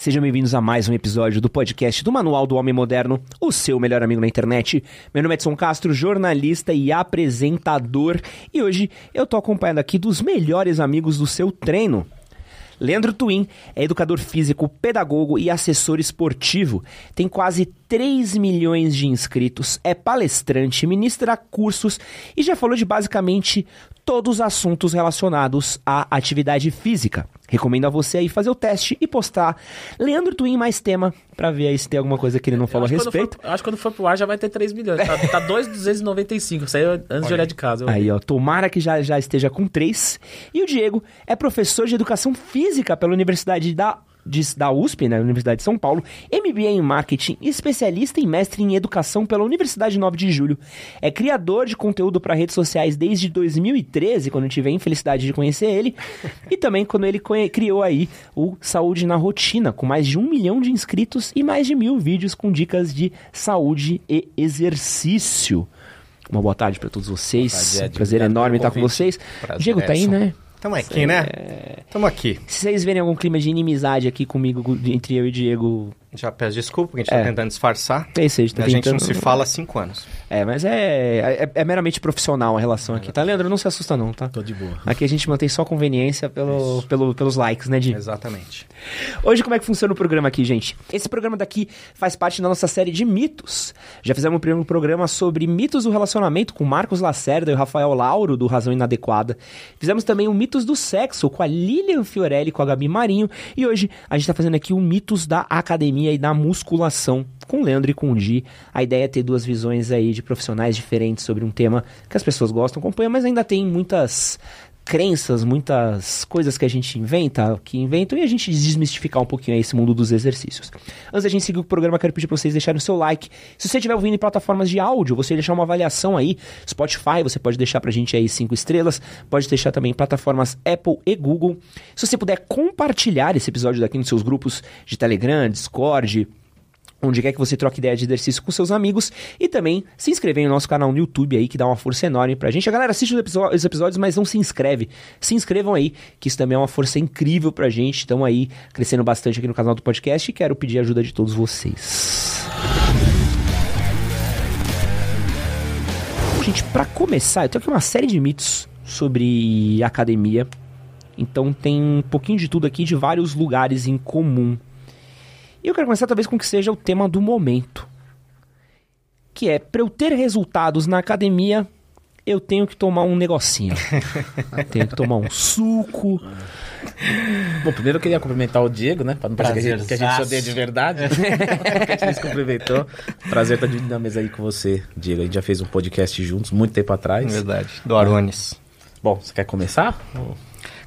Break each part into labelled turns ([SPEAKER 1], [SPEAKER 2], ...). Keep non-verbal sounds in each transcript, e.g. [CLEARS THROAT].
[SPEAKER 1] Sejam bem-vindos a mais um episódio do podcast do Manual do Homem Moderno, o seu melhor amigo na internet. Meu nome é Edson Castro, jornalista e apresentador, e hoje eu tô acompanhado aqui dos melhores amigos do seu treino. Leandro Twin é educador físico, pedagogo e assessor esportivo. Tem quase 3 milhões de inscritos, é palestrante, ministra cursos e já falou de basicamente todos os assuntos relacionados à atividade física. Recomendo a você aí fazer o teste e postar Leandro Twin mais tema pra ver aí se tem alguma coisa que ele não falou a respeito.
[SPEAKER 2] For, acho que quando for pro ar já vai ter 3 milhões. Tá, tá 2,295. Isso aí antes Olha. de olhar de casa.
[SPEAKER 1] Aí, ó. Tomara que já, já esteja com 3. E o Diego é professor de educação física pela Universidade da de, da USP, né, Universidade de São Paulo, MBA em Marketing, especialista em mestre em Educação pela Universidade 9 de Julho. É criador de conteúdo para redes sociais desde 2013, quando eu tive a infelicidade de conhecer ele, e também quando ele criou aí o Saúde na Rotina, com mais de um milhão de inscritos e mais de mil vídeos com dicas de saúde e exercício. Uma boa tarde para todos vocês. Tarde, Prazer enorme estar com vocês. Prazer, Diego tá aí, né?
[SPEAKER 3] Tamo aqui, né? Tamo aqui.
[SPEAKER 1] Se vocês verem algum clima de inimizade aqui comigo, entre eu e Diego,
[SPEAKER 3] já peço desculpa, porque a gente tá é. tentando disfarçar.
[SPEAKER 1] É isso, a gente,
[SPEAKER 3] tá a tentando... gente não se fala há cinco anos.
[SPEAKER 1] É, mas é, é, é meramente profissional a relação aqui, tá? Leandro, não se assusta não, tá?
[SPEAKER 2] Tô de boa.
[SPEAKER 1] Aqui a gente mantém só conveniência pelo, pelo, pelos likes, né, Di?
[SPEAKER 3] Exatamente.
[SPEAKER 1] Hoje, como é que funciona o programa aqui, gente? Esse programa daqui faz parte da nossa série de mitos. Já fizemos um primeiro programa sobre mitos do relacionamento com Marcos Lacerda e o Rafael Lauro, do Razão Inadequada. Fizemos também o Mitos do Sexo com a Lilian Fiorelli e com a Gabi Marinho. E hoje a gente tá fazendo aqui o Mitos da Academia e da Musculação com o Leandro e com o Di. A ideia é ter duas visões aí de profissionais diferentes sobre um tema que as pessoas gostam, acompanham, mas ainda tem muitas crenças, muitas coisas que a gente inventa, que inventam, e a gente desmistificar um pouquinho esse mundo dos exercícios. Antes da gente seguir o programa, quero pedir para vocês deixarem o seu like. Se você estiver ouvindo em plataformas de áudio, você deixar uma avaliação aí, Spotify, você pode deixar pra gente aí cinco estrelas, pode deixar também em plataformas Apple e Google. Se você puder compartilhar esse episódio daqui nos seus grupos de Telegram, Discord, onde quer que você troque ideia de exercício com seus amigos e também se inscrever no nosso canal no YouTube aí, que dá uma força enorme pra gente. A galera assiste os episódios, mas não se inscreve. Se inscrevam aí, que isso também é uma força incrível pra gente. Estão aí crescendo bastante aqui no canal do podcast e quero pedir a ajuda de todos vocês. Gente, para começar, eu tenho aqui uma série de mitos sobre academia. Então tem um pouquinho de tudo aqui de vários lugares em comum e eu quero começar talvez com o que seja o tema do momento. Que é, para eu ter resultados na academia, eu tenho que tomar um negocinho. [LAUGHS] tenho que tomar um suco.
[SPEAKER 2] Bom, primeiro eu queria cumprimentar o Diego, né? Pra não parecer que a gente, que a gente se odeia de verdade. [LAUGHS] que a gente se cumprimentou. Prazer estar dividindo a mesa aí com você, Diego. A gente já fez um podcast juntos, muito tempo atrás.
[SPEAKER 3] Verdade. Do Arones.
[SPEAKER 2] Bom, você quer começar?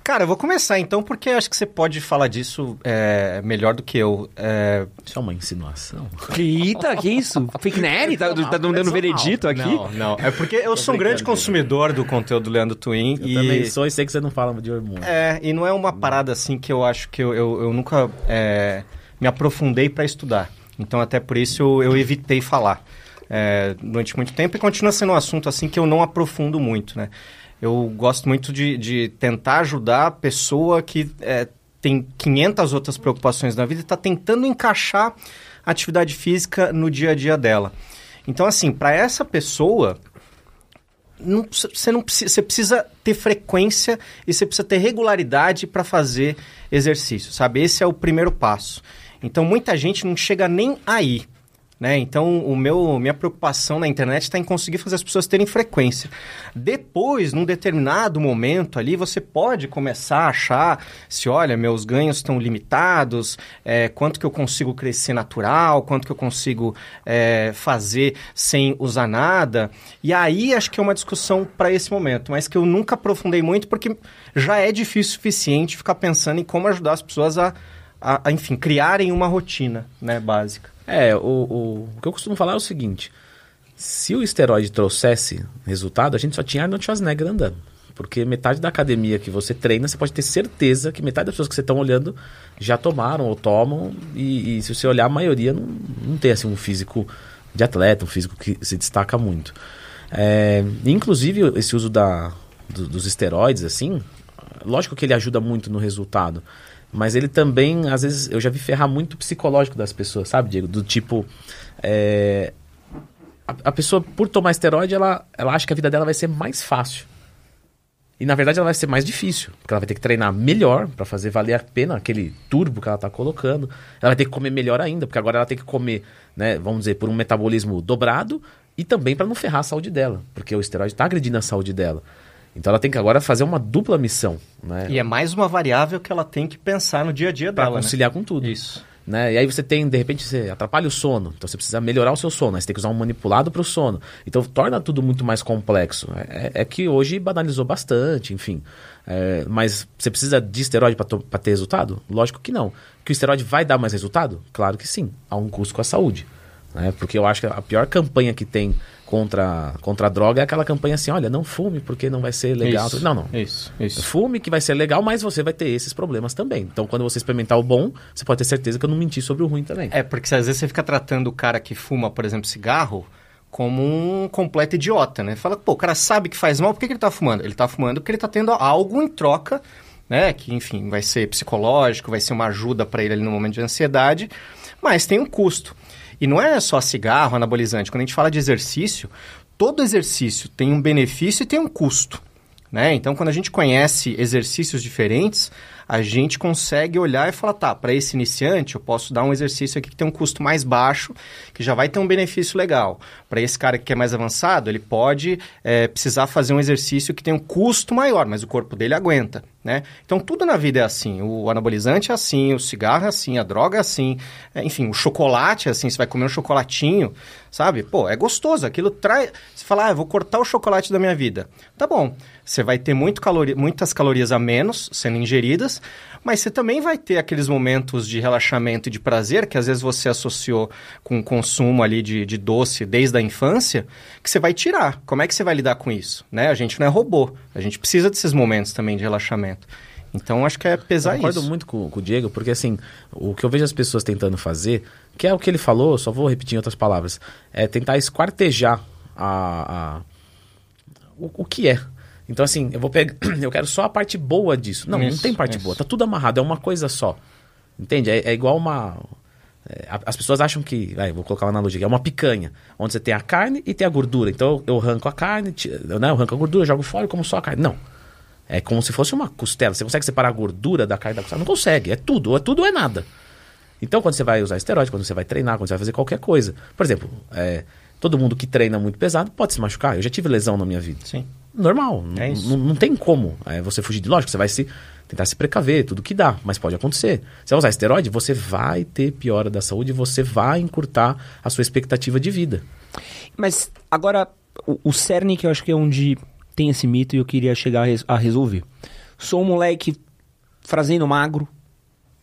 [SPEAKER 3] Cara, eu vou começar então, porque acho que você pode falar disso é, melhor do que eu. É...
[SPEAKER 2] Isso é uma insinuação.
[SPEAKER 1] Eita, que isso? Fake Nerd? Tá, tá dando veredito aqui?
[SPEAKER 3] Não, não. É porque eu sou um grande consumidor do conteúdo do Leandro Twin.
[SPEAKER 2] Eu e... também sou e sei que você não fala de hormônio.
[SPEAKER 3] É, e não é uma parada assim que eu acho que eu, eu, eu nunca é, me aprofundei para estudar. Então, até por isso eu, eu evitei falar. É, durante muito tempo e continua sendo um assunto assim que eu não aprofundo muito, né? eu gosto muito de, de tentar ajudar a pessoa que é, tem 500 outras preocupações na vida e está tentando encaixar a atividade física no dia a dia dela. Então, assim, para essa pessoa, você, não você precisa ter frequência e você precisa ter regularidade para fazer exercício, sabe? Esse é o primeiro passo. Então, muita gente não chega nem aí. Né? Então, o meu, minha preocupação na internet está em conseguir fazer as pessoas terem frequência. Depois, num determinado momento ali, você pode começar a achar se, olha, meus ganhos estão limitados, é, quanto que eu consigo crescer natural, quanto que eu consigo é, fazer sem usar nada. E aí, acho que é uma discussão para esse momento, mas que eu nunca aprofundei muito, porque já é difícil o suficiente ficar pensando em como ajudar as pessoas a, a, a enfim, criarem uma rotina né, básica.
[SPEAKER 2] É, o, o, o que eu costumo falar é o seguinte: se o esteroide trouxesse resultado, a gente só tinha Arnold Schwarzenegger andando. Porque metade da academia que você treina, você pode ter certeza que metade das pessoas que você está olhando já tomaram ou tomam. E, e, se você olhar, a maioria não, não tem assim, um físico de atleta, um físico que se destaca muito. É, inclusive, esse uso da, do, dos esteroides, assim, lógico que ele ajuda muito no resultado. Mas ele também, às vezes, eu já vi ferrar muito o psicológico das pessoas, sabe, Diego? Do tipo, é, a, a, pessoa, por tomar esteroide, ela, ela acha que a vida dela vai ser mais fácil. E na verdade ela vai ser mais difícil, porque ela vai ter que treinar melhor para fazer valer a pena aquele turbo que ela está colocando. Ela vai ter que comer melhor ainda, porque agora ela tem que comer, né, vamos dizer, por um metabolismo dobrado e também para não ferrar a saúde dela, porque o esteroide está agredindo a saúde dela. Então ela tem que agora fazer uma dupla missão. Né?
[SPEAKER 3] E é mais uma variável que ela tem que pensar no dia a dia
[SPEAKER 2] pra
[SPEAKER 3] dela.
[SPEAKER 2] Para conciliar
[SPEAKER 3] né?
[SPEAKER 2] com tudo.
[SPEAKER 3] Isso.
[SPEAKER 2] Né? E aí você tem, de repente, você atrapalha o sono. Então você precisa melhorar o seu sono. Aí você tem que usar um manipulado para o sono. Então torna tudo muito mais complexo. É, é que hoje banalizou bastante, enfim. É, mas você precisa de esteroide para ter resultado? Lógico que não. Que o esteroide vai dar mais resultado? Claro que sim. Há um custo com a saúde. Né? Porque eu acho que a pior campanha que tem contra, contra a droga é aquela campanha assim, olha, não fume porque não vai ser legal.
[SPEAKER 3] Isso,
[SPEAKER 2] não, não.
[SPEAKER 3] Isso, isso.
[SPEAKER 2] Fume que vai ser legal, mas você vai ter esses problemas também. Então, quando você experimentar o bom, você pode ter certeza que eu não menti sobre o ruim também.
[SPEAKER 3] É, porque às vezes você fica tratando o cara que fuma, por exemplo, cigarro, como um completo idiota, né? Fala, pô, o cara sabe que faz mal, por que, que ele tá fumando? Ele tá fumando porque ele tá tendo algo em troca, né? Que, enfim, vai ser psicológico, vai ser uma ajuda para ele ali no momento de ansiedade, mas tem um custo. E não é só cigarro, anabolizante. Quando a gente fala de exercício, todo exercício tem um benefício e tem um custo. Né? Então, quando a gente conhece exercícios diferentes, a gente consegue olhar e falar, tá, para esse iniciante eu posso dar um exercício aqui que tem um custo mais baixo, que já vai ter um benefício legal. Para esse cara que é mais avançado, ele pode é, precisar fazer um exercício que tem um custo maior, mas o corpo dele aguenta. Né? Então, tudo na vida é assim. O anabolizante é assim, o cigarro é assim, a droga é assim, é, enfim, o chocolate é assim. Você vai comer um chocolatinho, sabe? Pô, é gostoso. Aquilo traz. Você fala, ah, vou cortar o chocolate da minha vida. Tá bom. Você vai ter muito calori... muitas calorias a menos sendo ingeridas, mas você também vai ter aqueles momentos de relaxamento e de prazer que às vezes você associou com o consumo ali de, de doce desde a infância, que você vai tirar. Como é que você vai lidar com isso? Né? A gente não é robô, a gente precisa desses momentos também de relaxamento. Então, acho que é pesar
[SPEAKER 2] eu concordo
[SPEAKER 3] isso.
[SPEAKER 2] muito com, com, o Diego, porque assim, o que eu vejo as pessoas tentando fazer, que é o que ele falou, só vou repetir em outras palavras, é tentar esquartejar a, a o, o que é então, assim, eu vou pegar. [CLEARS THROAT] Eu quero só a parte boa disso. Não, isso, não tem parte isso. boa. Tá tudo amarrado, é uma coisa só. Entende? É, é igual uma. É, as pessoas acham que. Vai, vou colocar uma analogia. É uma picanha, onde você tem a carne e tem a gordura. Então eu, eu arranco a carne, né, eu arranco a gordura, jogo fora e como só a carne. Não. É como se fosse uma costela. Você consegue separar a gordura da carne da costela? Não consegue. É tudo. Ou é tudo ou é nada. Então, quando você vai usar esteroide, quando você vai treinar, quando você vai fazer qualquer coisa. Por exemplo, é, todo mundo que treina muito pesado pode se machucar. Eu já tive lesão na minha vida.
[SPEAKER 3] Sim
[SPEAKER 2] normal. É não, não tem como é, você fugir de lógico. Você vai se tentar se precaver, tudo que dá, mas pode acontecer. Você vai usar esteroide, você vai ter piora da saúde e você vai encurtar a sua expectativa de vida.
[SPEAKER 1] Mas agora, o, o cerne que eu acho que é onde tem esse mito e eu queria chegar a, res, a resolver. Sou um moleque fazendo magro,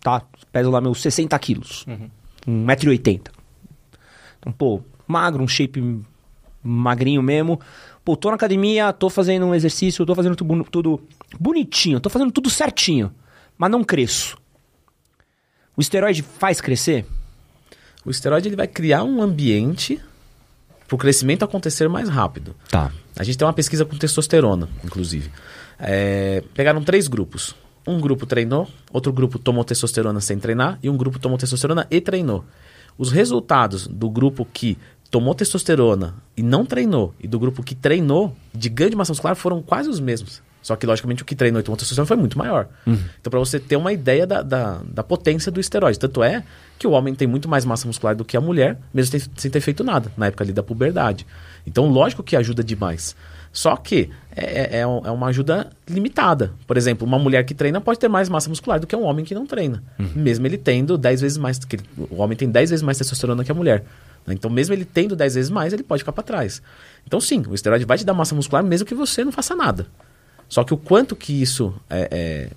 [SPEAKER 1] tá? Peso lá meus 60 quilos, uhum. 1,80m. Então, pô, magro, um shape magrinho mesmo Pô, tô na academia, tô fazendo um exercício, tô fazendo tudo, tudo bonitinho, tô fazendo tudo certinho, mas não cresço. O esteroide faz crescer?
[SPEAKER 2] O esteroide ele vai criar um ambiente para o crescimento acontecer mais rápido.
[SPEAKER 1] Tá.
[SPEAKER 2] A gente tem uma pesquisa com testosterona, inclusive. É, pegaram três grupos. Um grupo treinou, outro grupo tomou testosterona sem treinar e um grupo tomou testosterona e treinou. Os resultados do grupo que tomou testosterona e não treinou, e do grupo que treinou, de ganho de massa muscular, foram quase os mesmos. Só que, logicamente, o que treinou e tomou testosterona foi muito maior. Uhum. Então, para você ter uma ideia da, da, da, potência do esteroide. Tanto é que o homem tem muito mais massa muscular do que a mulher, mesmo sem ter feito nada, na época ali da puberdade. Então, lógico que ajuda demais. Só que é, é, é, é uma ajuda limitada. Por exemplo, uma mulher que treina pode ter mais massa muscular do que um homem que não treina. Uhum. Mesmo ele tendo 10 vezes mais. Que o homem tem 10 vezes mais testosterona que a mulher. Né? Então, mesmo ele tendo 10 vezes mais, ele pode ficar para trás. Então, sim, o esteroide vai te dar massa muscular mesmo que você não faça nada. Só que o quanto que isso é, é,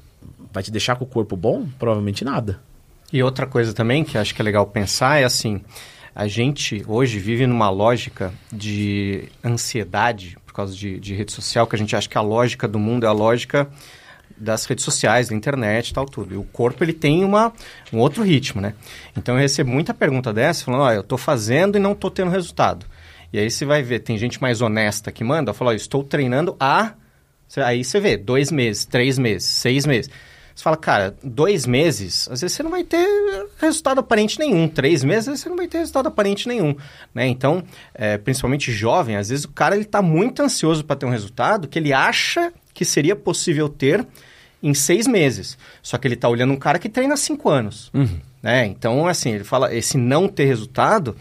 [SPEAKER 2] vai te deixar com o corpo bom, provavelmente nada.
[SPEAKER 3] E outra coisa também que acho que é legal pensar é assim: a gente hoje vive numa lógica de ansiedade por causa de, de rede social, que a gente acha que a lógica do mundo é a lógica das redes sociais, da internet e tal, tudo. E o corpo, ele tem uma, um outro ritmo, né? Então, eu recebo muita pergunta dessa, falando, ó, oh, eu estou fazendo e não estou tendo resultado. E aí você vai ver, tem gente mais honesta que manda, fala, oh, estou treinando há... Aí você vê, dois meses, três meses, seis meses. Você fala, cara, dois meses, às vezes você não vai ter resultado aparente nenhum. Três meses, às vezes você não vai ter resultado aparente nenhum. Né? Então, é, principalmente jovem, às vezes o cara ele está muito ansioso para ter um resultado que ele acha que seria possível ter em seis meses. Só que ele está olhando um cara que treina há cinco anos. Uhum. Né? Então, assim, ele fala, esse não ter resultado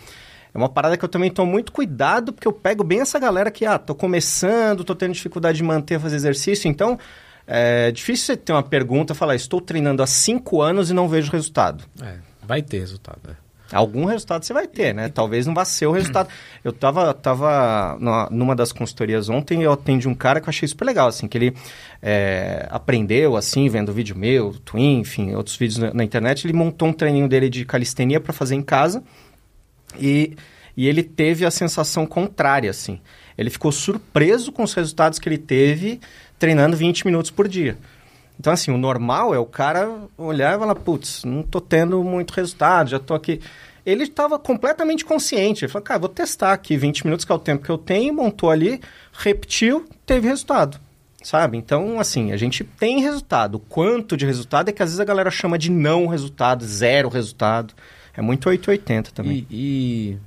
[SPEAKER 3] é uma parada que eu também tomo muito cuidado, porque eu pego bem essa galera que, ah, tô começando, tô tendo dificuldade de manter, fazer exercício, então é difícil você ter uma pergunta, falar, estou treinando há cinco anos e não vejo resultado.
[SPEAKER 2] É, vai ter resultado, né?
[SPEAKER 3] Algum resultado você vai ter, né? Talvez não vá ser o resultado. [CLEARS THROAT] Eu tava, tava numa das consultorias ontem eu atendi um cara que eu achei super legal, assim, que ele é, aprendeu, assim, vendo vídeo meu, Twin, enfim, outros vídeos na, na internet. Ele montou um treininho dele de calistenia para fazer em casa e, e ele teve a sensação contrária, assim. Ele ficou surpreso com os resultados que ele teve treinando 20 minutos por dia. Então, assim, o normal é o cara olhar e falar, putz, não tô tendo muito resultado, já tô aqui. Ele estava completamente consciente. Ele falou, cara, vou testar aqui 20 minutos, que é o tempo que eu tenho, montou ali, repetiu, teve resultado. Sabe? Então, assim, a gente tem resultado. O quanto de resultado é que às vezes a galera chama de não resultado, zero resultado. É muito 880 também.
[SPEAKER 2] E,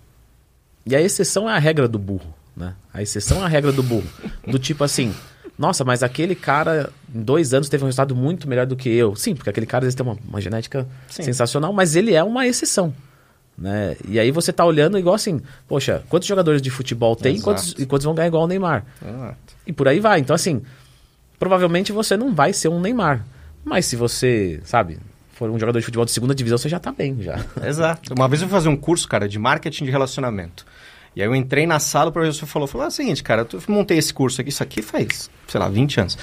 [SPEAKER 2] e, e a exceção é a regra do burro, né? A exceção é a regra do burro. Do tipo assim, nossa, mas aquele cara em dois anos teve um resultado muito melhor do que eu. Sim, porque aquele cara às vezes tem uma, uma genética Sim. sensacional, mas ele é uma exceção. Né? E aí você tá olhando igual assim, poxa, quantos jogadores de futebol tem e quantos, e quantos vão ganhar igual o Neymar? Exato. E por aí vai. Então, assim, provavelmente você não vai ser um Neymar. Mas se você, sabe, for um jogador de futebol de segunda divisão, você já tá bem, já.
[SPEAKER 3] Exato. Uma vez eu fui fazer um curso, cara, de marketing de relacionamento. E aí eu entrei na sala, o professor falou, falou, ah, é o seguinte, cara, eu montei esse curso aqui, isso aqui faz, sei lá, 20 anos.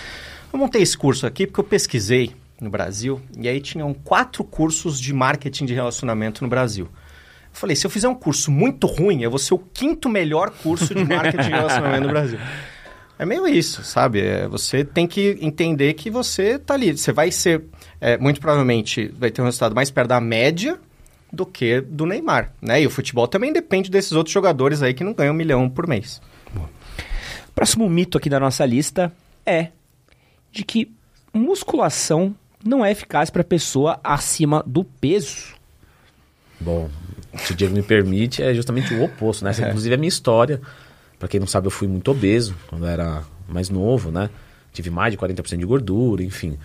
[SPEAKER 3] Eu montei esse curso aqui porque eu pesquisei no Brasil e aí tinham quatro cursos de marketing de relacionamento no Brasil. Eu falei, se eu fizer um curso muito ruim, eu vou ser o quinto melhor curso de marketing de relacionamento no Brasil. [LAUGHS] É meio isso, sabe? É, você tem que entender que você tá ali. Você vai ser, é, muito provavelmente, vai ter um resultado mais perto da média do que do Neymar, né? E o futebol também depende desses outros jogadores aí que não ganham um milhão por mês.
[SPEAKER 1] Próximo mito aqui da nossa lista é de que musculação não é eficaz para pessoa acima do peso.
[SPEAKER 2] Bom, se o Diego me permite, é justamente o oposto, né? Essa, é. inclusive, é a minha história. Para quem não sabe, eu fui muito obeso quando era mais novo, né? Tive mais de 40% de gordura, enfim.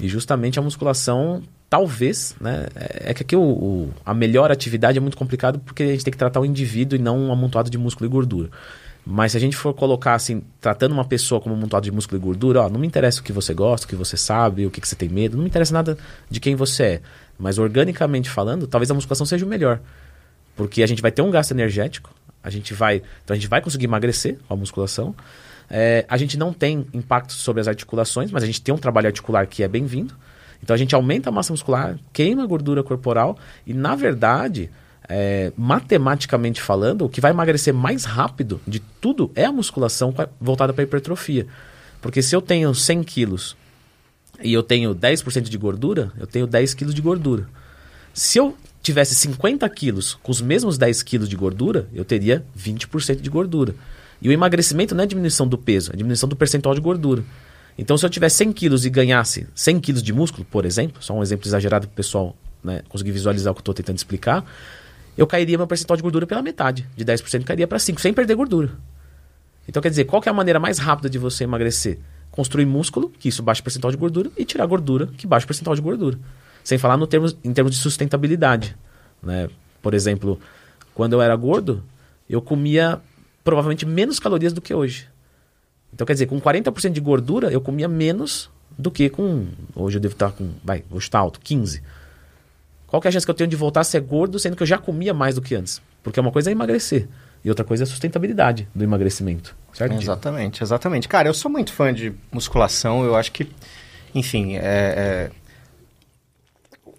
[SPEAKER 2] E justamente a musculação talvez, né? É, que aqui o, o, a melhor atividade é muito complicado porque a gente tem que tratar o indivíduo e não um amontoado de músculo e gordura. Mas se a gente for colocar assim, tratando uma pessoa como um amontoado de músculo e gordura, ó, não me interessa o que você gosta, o que você sabe, o que, que você tem medo, não me interessa nada de quem você é. Mas organicamente falando, talvez a musculação seja o melhor. Porque a gente vai ter um gasto energético, a gente vai. Então a gente vai conseguir emagrecer com a musculação. É, a gente não tem impacto sobre as articulações, mas a gente tem um trabalho articular que é bem-vindo. Então a gente aumenta a massa muscular, queima a gordura corporal e, na verdade, é, matematicamente falando, o que vai emagrecer mais rápido de tudo é a musculação voltada para hipertrofia. Porque se eu tenho 100 quilos e eu tenho 10% de gordura, eu tenho 10 quilos de gordura. Se eu tivesse 50 quilos com os mesmos 10 quilos de gordura, eu teria 20% de gordura. E o emagrecimento não é diminuição do peso, é diminuição do percentual de gordura. Então, se eu tivesse 100 quilos e ganhasse 100 quilos de músculo, por exemplo, só um exemplo exagerado para o pessoal né, conseguir visualizar o que eu estou tentando explicar, eu cairia meu percentual de gordura pela metade. De 10% cairia para 5%, sem perder gordura. Então, quer dizer, qual que é a maneira mais rápida de você emagrecer? Construir músculo, que isso baixa o percentual de gordura, e tirar gordura, que baixa o percentual de gordura. Sem falar no termos, em termos de sustentabilidade. Né? Por exemplo, quando eu era gordo, eu comia provavelmente menos calorias do que hoje. Então, quer dizer, com 40% de gordura, eu comia menos do que com. Hoje eu devo estar com. Vai, hoje está alto, 15. Qual que é a chance que eu tenho de voltar a ser gordo, sendo que eu já comia mais do que antes? Porque uma coisa é emagrecer. E outra coisa é a sustentabilidade do emagrecimento. Certo?
[SPEAKER 3] Exatamente, exatamente. Cara, eu sou muito fã de musculação. Eu acho que, enfim, é, é...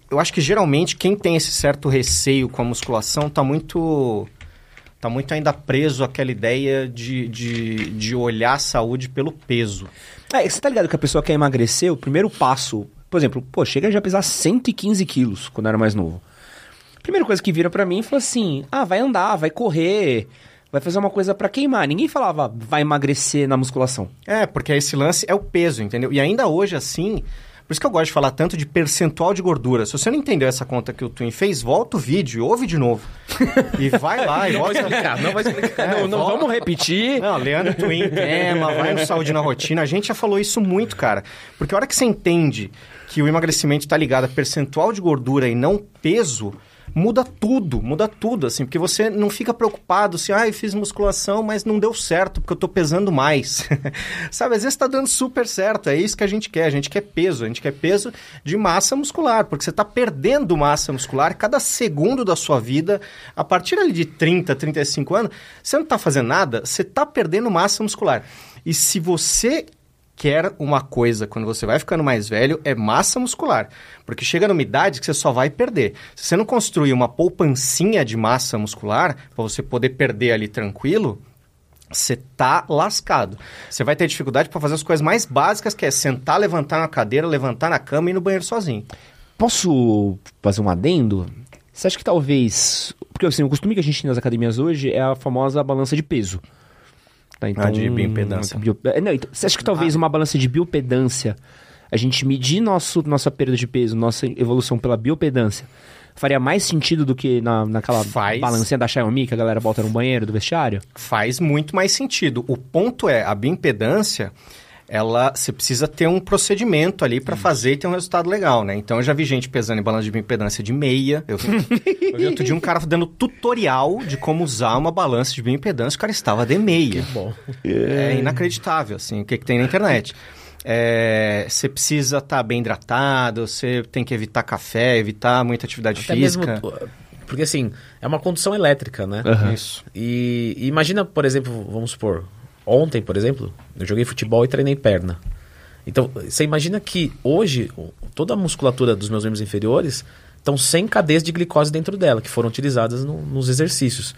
[SPEAKER 3] eu acho que geralmente quem tem esse certo receio com a musculação está muito tá muito ainda preso àquela ideia de, de, de olhar a saúde pelo peso.
[SPEAKER 1] É, você tá ligado que a pessoa quer emagrecer, o primeiro passo, por exemplo, pô, chega já a pesar 115 quilos quando era mais novo. Primeira coisa que vira para mim foi assim: ah, vai andar, vai correr, vai fazer uma coisa para queimar. Ninguém falava vai emagrecer na musculação.
[SPEAKER 3] É, porque esse lance é o peso, entendeu? E ainda hoje, assim, Por isso que eu gosto de falar tanto de percentual de gordura. Se você não entendeu essa conta que o Twin fez, volta o vídeo e ouve de novo. e vai lá e
[SPEAKER 2] Não vai explicar, não vai explicar.
[SPEAKER 1] não, não vamos repetir.
[SPEAKER 3] Não, Leandro Twin, tema, vai no Saúde na Rotina. A gente já falou isso muito, cara. Porque a hora que você entende que o emagrecimento está ligado a percentual de gordura e não peso, muda tudo, muda tudo, assim. Porque você não fica preocupado se, ah, eu fiz musculação, mas não deu certo, porque eu tô pesando mais. [LAUGHS] Sabe, às vezes tá dando super certo, é isso que a gente quer. A gente quer peso, a gente quer peso de massa muscular, porque você tá perdendo massa muscular cada segundo da sua vida. A partir ali de 30, 35 anos, você não tá fazendo nada, você tá perdendo massa muscular. E se você quer uma coisa quando você vai ficando mais velho, é massa muscular. Porque chega numa idade que você só vai perder. Se você não construir uma poupancinha de massa muscular, para você poder perder ali tranquilo, você tá lascado. Você vai ter dificuldade para fazer as coisas mais básicas, que é sentar, levantar na cadeira, levantar na cama e ir no banheiro sozinho.
[SPEAKER 1] Posso fazer um adendo? Você acha que talvez. Porque assim, o costume que a gente tem nas academias hoje é a famosa balança de peso. Tá, então,
[SPEAKER 3] Ah, de bioimpedância.
[SPEAKER 1] bio- é, não, então, você acha que talvez uma balança de biopedância, a gente medir nosso, nossa perda de peso, nossa evolução pela biopedância, faria mais sentido do que na, naquela
[SPEAKER 3] Faz.
[SPEAKER 1] balancinha da Xiaomi que a galera bota no banheiro do vestiário?
[SPEAKER 3] Faz muito mais sentido. O ponto é, a bioimpedância, ela, você precisa ter um procedimento ali para fazer e ter um resultado legal, né? Então, eu já vi gente pesando em balança de bioimpedância de meia. Eu [LAUGHS] eu vi outro dia um cara dando tutorial de como usar uma balança de bioimpedância, o cara estava de meia.
[SPEAKER 2] Bom,
[SPEAKER 3] É inacreditável, assim, o que, que tem na internet. É, você precisa estar bem hidratado, você tem que evitar café, evitar muita atividade
[SPEAKER 2] até
[SPEAKER 3] física.
[SPEAKER 2] mesmo... Porque assim, é uma condução elétrica, né?
[SPEAKER 3] Isso.
[SPEAKER 2] E, e imagina, por exemplo, vamos supor, ontem, por exemplo, eu joguei futebol e treinei perna. Então, você imagina que hoje toda a musculatura dos meus membros inferiores estão sem cadeias de glicose dentro dela, que foram utilizadas no- nos exercícios.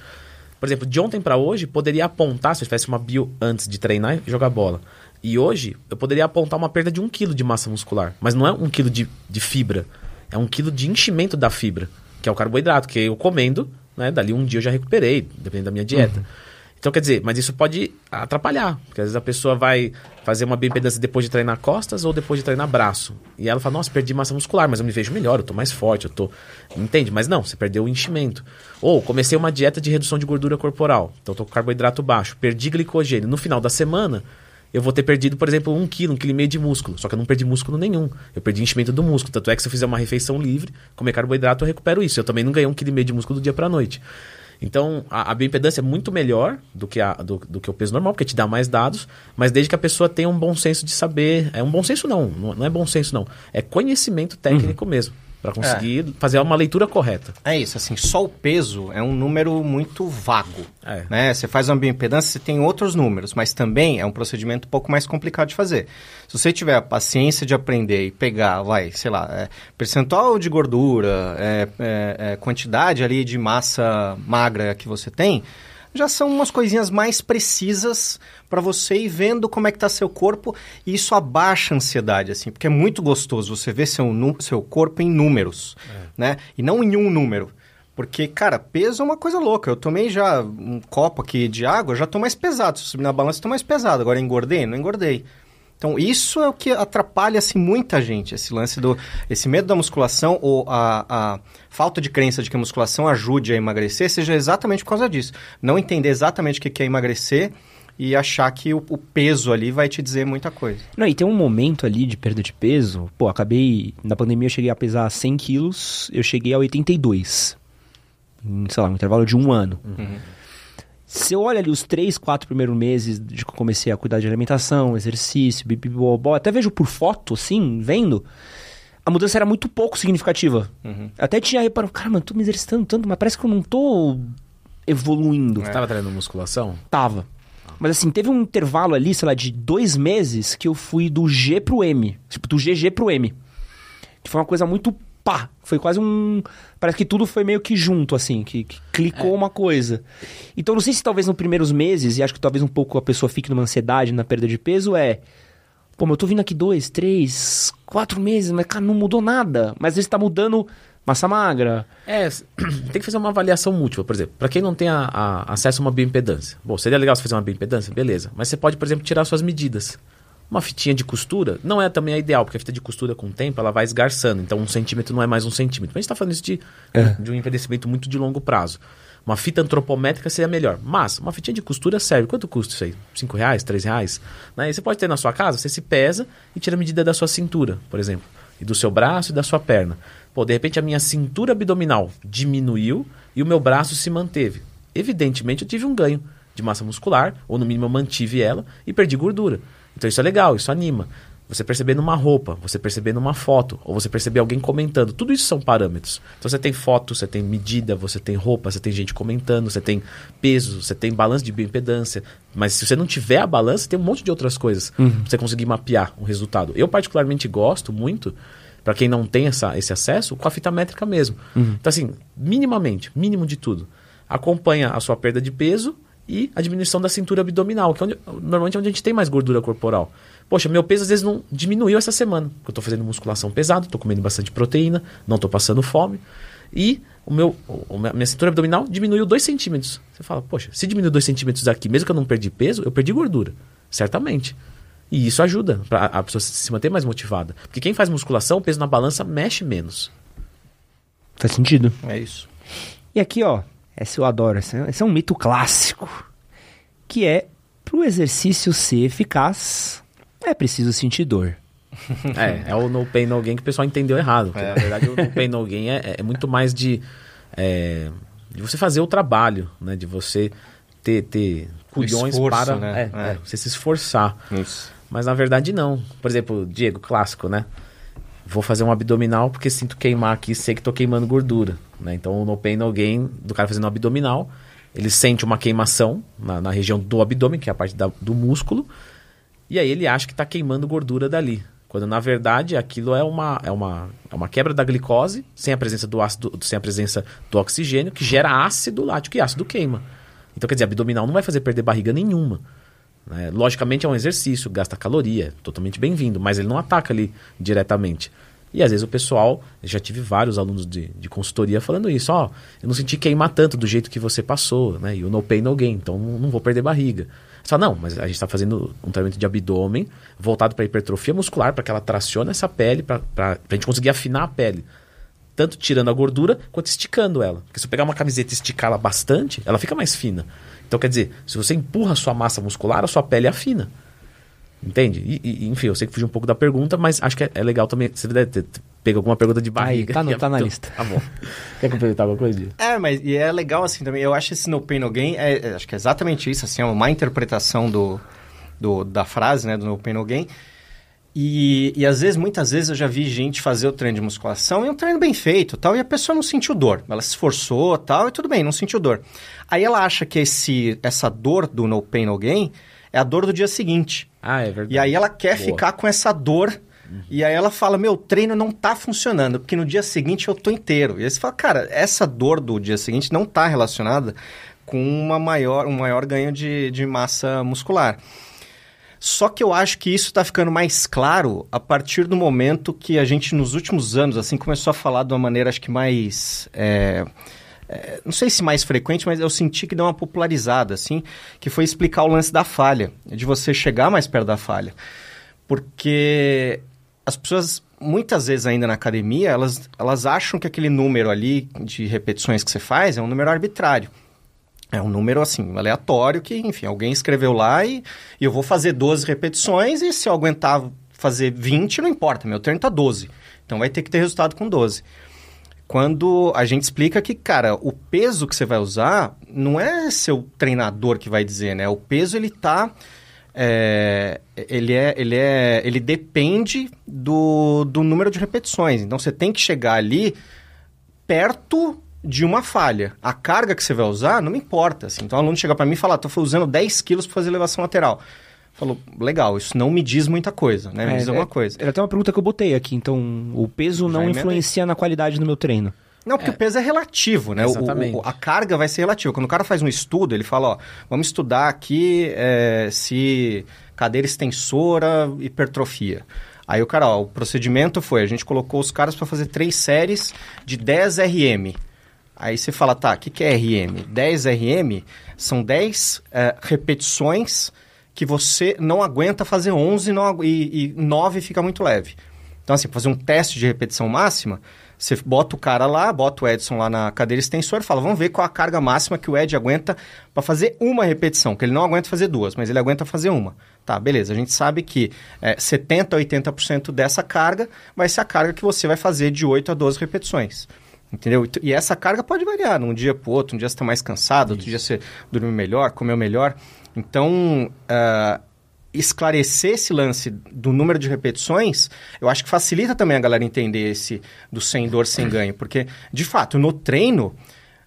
[SPEAKER 2] Por exemplo, de ontem para hoje, poderia apontar, se eu tivesse uma bio antes de treinar e jogar bola. E hoje, eu poderia apontar uma perda de um quilo de massa muscular. Mas não é um quilo de, de fibra. É um quilo de enchimento da fibra, que é o carboidrato, que eu comendo, né? Dali um dia eu já recuperei, dependendo da minha dieta. Então, quer dizer, mas isso pode atrapalhar. Porque às vezes a pessoa vai fazer uma bioimpedância depois de treinar costas ou depois de treinar braço. E ela fala, nossa, perdi massa muscular, mas eu me vejo melhor, eu tô mais forte, eu tô... Entende? Mas não, você perdeu o enchimento. Ou comecei uma dieta de redução de gordura corporal. Então, eu tô com carboidrato baixo, perdi glicogênio. No final da semana, eu vou ter perdido, por exemplo, um quilo, um quilo e meio de músculo. Só que eu não perdi músculo nenhum. Eu perdi enchimento do músculo. Tanto é que se eu fizer uma refeição livre, comer carboidrato, eu recupero isso. Eu também não ganhei um quilo e meio de músculo do dia pra noite. Então, a, a bioimpedância é muito melhor do que, a, do, do que o peso normal, porque te dá mais dados, mas desde que a pessoa tenha um bom senso de saber. É um bom senso, não. Não não é bom senso, não. É conhecimento técnico mesmo. Pra conseguir fazer uma leitura correta.
[SPEAKER 3] É isso, assim, só o peso é um número muito vago.
[SPEAKER 2] É.
[SPEAKER 3] Né? Você faz uma bioimpedância, você tem outros números, mas também é um procedimento um pouco mais complicado de fazer. Se você tiver a paciência de aprender e pegar, vai, sei lá, é, percentual de gordura, é, é, é, quantidade ali de massa magra que você tem, já são umas coisinhas mais precisas para você ir vendo como é que tá seu corpo e isso abaixa a ansiedade, assim, porque é muito gostoso você ver seu, seu corpo em números, né? E não em um número. Porque, cara, peso é uma coisa louca. Eu tomei já um copo aqui de água, já tô mais pesado. Se eu subir na balança, tô mais pesado. Agora, engordei? Não engordei. Então, isso é o que atrapalha assim, muita gente, esse lance do. esse medo da musculação ou a, a falta de crença de que a musculação ajude a emagrecer, seja exatamente por causa disso. Não entender exatamente o que é emagrecer e achar que o, o peso ali vai te dizer muita coisa.
[SPEAKER 1] Não, e tem um momento ali de perda de peso. Pô, acabei. Na pandemia eu cheguei a pesar 100 quilos, eu cheguei a 82. Em, sei lá, um intervalo de um ano. Se eu olho ali os três, quatro primeiros meses de que eu comecei a cuidar de alimentação, exercício, bibibobó, até vejo por foto, assim, vendo, a mudança era muito pouco significativa. Até tinha reparado, cara, mano, tô me exercitando tanto, mas parece que eu não tô evoluindo.
[SPEAKER 2] Você tava treinando musculação?
[SPEAKER 1] Tava. Mas assim, teve um intervalo ali, sei lá, de dois meses que eu fui do G pro M. Tipo, do GG pro M. Que foi uma coisa muito pá. Foi quase um. Parece que tudo foi meio que junto, assim, que, que clicou uma coisa. Então, não sei se talvez nos primeiros meses, e acho que talvez um pouco a pessoa fique numa ansiedade na perda de peso, é. Pô, mas eu tô vindo aqui dois, três, quatro meses, mas cara, não mudou nada. Mas às vezes tá mudando massa magra.
[SPEAKER 2] É, [CLEARS THROAT] tem que fazer uma avaliação múltipla, por exemplo. Para quem não tem a- a- acesso a uma bioimpedância. Bom, seria legal você fazer uma bioimpedância? Beleza. Mas você pode, por exemplo, tirar suas medidas. Uma fitinha de costura não é também a ideal, porque a fita de costura com o tempo ela vai esgarçando. Então um centímetro não é mais um centímetro. Mas a gente está falando isso de,
[SPEAKER 1] É.
[SPEAKER 2] de um envelhecimento muito de longo prazo. Uma fita antropométrica seria melhor. Mas uma fitinha de costura serve. Quanto custa isso aí? Cinco reais? Três reais? Né? E você pode ter na sua casa, você se pesa e tira a medida da sua cintura, por exemplo. E do seu braço e da sua perna. Pô, de repente a minha cintura abdominal diminuiu e o meu braço se manteve. Evidentemente eu tive um ganho de massa muscular, ou no mínimo eu mantive ela e perdi gordura. Então isso é legal, isso anima. Você perceber numa roupa, você perceber numa foto, ou você perceber alguém comentando, tudo isso são parâmetros. Então você tem foto, você tem medida, você tem roupa, você tem gente comentando, você tem peso, você tem balança de bioimpedância. Mas se você não tiver a balança, tem um monte de outras coisas pra você conseguir mapear um resultado. Eu particularmente gosto muito, para quem não tem essa, esse acesso, com a fita métrica mesmo. Então assim, minimamente, mínimo de tudo. Acompanha a sua perda de peso e a diminuição da cintura abdominal, que é onde, normalmente é onde a gente tem mais gordura corporal. Poxa, meu peso às vezes não diminuiu essa semana, porque eu estou fazendo musculação pesada, estou comendo bastante proteína, não estou passando fome. E o meu, o- a minha cintura abdominal diminuiu 2 centímetros. Você fala, poxa, se diminuiu 2 centímetros aqui, mesmo que eu não perdi peso, eu perdi gordura. Certamente. E isso ajuda para a pessoa se se manter mais motivada. Porque quem faz musculação, o peso na balança mexe menos.
[SPEAKER 1] Faz sentido.
[SPEAKER 3] É isso.
[SPEAKER 1] E aqui, ó, esse eu adoro. Esse é, esse é um mito clássico. Que é, pro exercício ser eficaz, é preciso sentir dor. [LAUGHS]
[SPEAKER 2] É, é o no pain no gain que o pessoal entendeu errado. porque,
[SPEAKER 3] É.
[SPEAKER 2] Na verdade, o no pain no gain é, é muito mais de, é, de você fazer o trabalho, né? De você ter, ter culhões
[SPEAKER 3] esforço,
[SPEAKER 2] para
[SPEAKER 3] né?
[SPEAKER 2] é,
[SPEAKER 3] É.
[SPEAKER 2] é, você se esforçar.
[SPEAKER 3] Isso.
[SPEAKER 2] Mas na verdade não. Por exemplo, Diego, clássico, né? Vou fazer um abdominal porque sinto queimar aqui, sei que tô queimando gordura. Né? Então no pain no gain do cara fazendo um abdominal, ele sente uma queimação na, na região do abdômen, que é a parte da- do músculo, e aí ele acha que está queimando gordura dali. Quando na verdade aquilo é uma, é uma, é uma quebra da glicose, sem a presença do ácido, sem a presença do oxigênio, que gera ácido lático e ácido queima. Então quer dizer, abdominal não vai fazer perder barriga nenhuma. Né? Logicamente é um exercício, gasta caloria, totalmente bem-vindo, mas ele não ataca ali diretamente. E às vezes o pessoal, já tive vários alunos de, de consultoria falando isso, ó, eu não senti queimar tanto do jeito que você passou, né? E o no pain, no gain, então não vou perder barriga. Só não, mas a gente está fazendo um tratamento de abdômen voltado para hipertrofia muscular, para que ela tracione essa pele, para a gente conseguir afinar a pele. Tanto tirando a gordura, quanto esticando ela. Porque se eu pegar uma camiseta e esticá-la bastante, ela fica mais fina. Então, quer dizer, se você empurra a sua massa muscular, a sua pele afina. Entende? E, e, enfim, eu sei que fugi um pouco da pergunta, mas acho que é, é legal também. Você deve ter pego alguma pergunta de barriga.
[SPEAKER 1] tá no- [LAUGHS] tá na
[SPEAKER 2] Então,
[SPEAKER 1] lista.
[SPEAKER 2] Tá bom. [LAUGHS] Quer complementar alguma coisa?
[SPEAKER 3] É, mas e é legal assim também. Eu acho esse no pain no gain, é, é, acho que é exatamente isso, assim, é uma interpretação do, do- da frase, né, do no pain no gain. E, e às vezes, muitas vezes eu já vi gente fazer o treino de musculação e um treino bem feito, tal, e a pessoa não sentiu dor. Ela se esforçou, tal, e tudo bem, não sentiu dor. Aí ela acha que esse, essa dor do no pain no gain é a dor do dia seguinte.
[SPEAKER 2] Ah, é verdade.
[SPEAKER 3] E aí ela quer
[SPEAKER 2] Boa.
[SPEAKER 3] ficar com essa dor. E aí ela fala, meu treino não tá funcionando, porque no dia seguinte eu tô inteiro. E aí você fala, cara, essa dor do dia seguinte não tá relacionada com uma maior, um maior ganho de, de massa muscular. Só que eu acho que isso está ficando mais claro a partir do momento que a gente, nos últimos anos, assim, começou a falar de uma maneira, acho que mais... é, é, não sei se mais frequente, mas eu senti que deu uma popularizada, assim, que foi explicar o lance da falha, de você chegar mais perto da falha. Porque as pessoas, muitas vezes ainda na academia, elas, elas acham que aquele número ali de repetições que você faz é um número arbitrário. É um número, assim, aleatório que, enfim, alguém escreveu lá e, e eu vou fazer 12 repetições e se eu aguentar fazer 20, não importa, meu treino tá 12. Então vai ter que ter resultado com 12 quando a gente explica que, cara, o peso que você vai usar não é seu treinador que vai dizer, né? O peso ele tá é, ele é ele é ele depende do, do número de repetições. Então você tem que chegar ali perto de uma falha. A carga que você vai usar não me importa. Assim. Então o aluno chega para mim e fala: "Tô usando 10 quilos para fazer elevação lateral". Falou, legal, isso não me diz muita coisa, né? Me
[SPEAKER 1] É,
[SPEAKER 3] diz
[SPEAKER 1] é-
[SPEAKER 3] alguma coisa.
[SPEAKER 1] Era até uma pergunta que eu botei aqui. Então, o peso
[SPEAKER 3] Já
[SPEAKER 1] não
[SPEAKER 3] emendei.
[SPEAKER 1] influencia na qualidade do meu treino.
[SPEAKER 3] Não, porque o peso é relativo, né? O-
[SPEAKER 2] Exatamente.
[SPEAKER 3] o- a carga vai ser relativa. Quando o cara faz um estudo, ele fala, ó, vamos estudar aqui é, se cadeira extensora, hipertrofia. Aí o cara, ó, o procedimento foi, a gente colocou os caras para fazer três séries de 10 RM. Aí você fala, tá, o que, que é RM? 10 RM são 10 é, repetições que você não aguenta fazer 11 não, e, e 9 fica muito leve. Então, assim, fazer um teste de repetição máxima, você bota o cara lá, bota o Edson lá na cadeira extensora e fala, vamos ver qual a carga máxima que o Ed aguenta para fazer uma repetição, que ele não aguenta fazer duas, mas ele aguenta fazer uma. Tá, beleza. A gente sabe que é, 70% a 80% dessa carga vai ser a carga que você vai fazer de 8 a 12 repetições. Entendeu? E essa carga pode variar, num dia para outro, um dia você está mais cansado, outro dia você dormiu melhor, comeu melhor. Então, uh, esclarecer esse lance do número de repetições, eu acho que facilita também a galera entender esse do sem dor, sem ganho. Porque, de fato, no treino,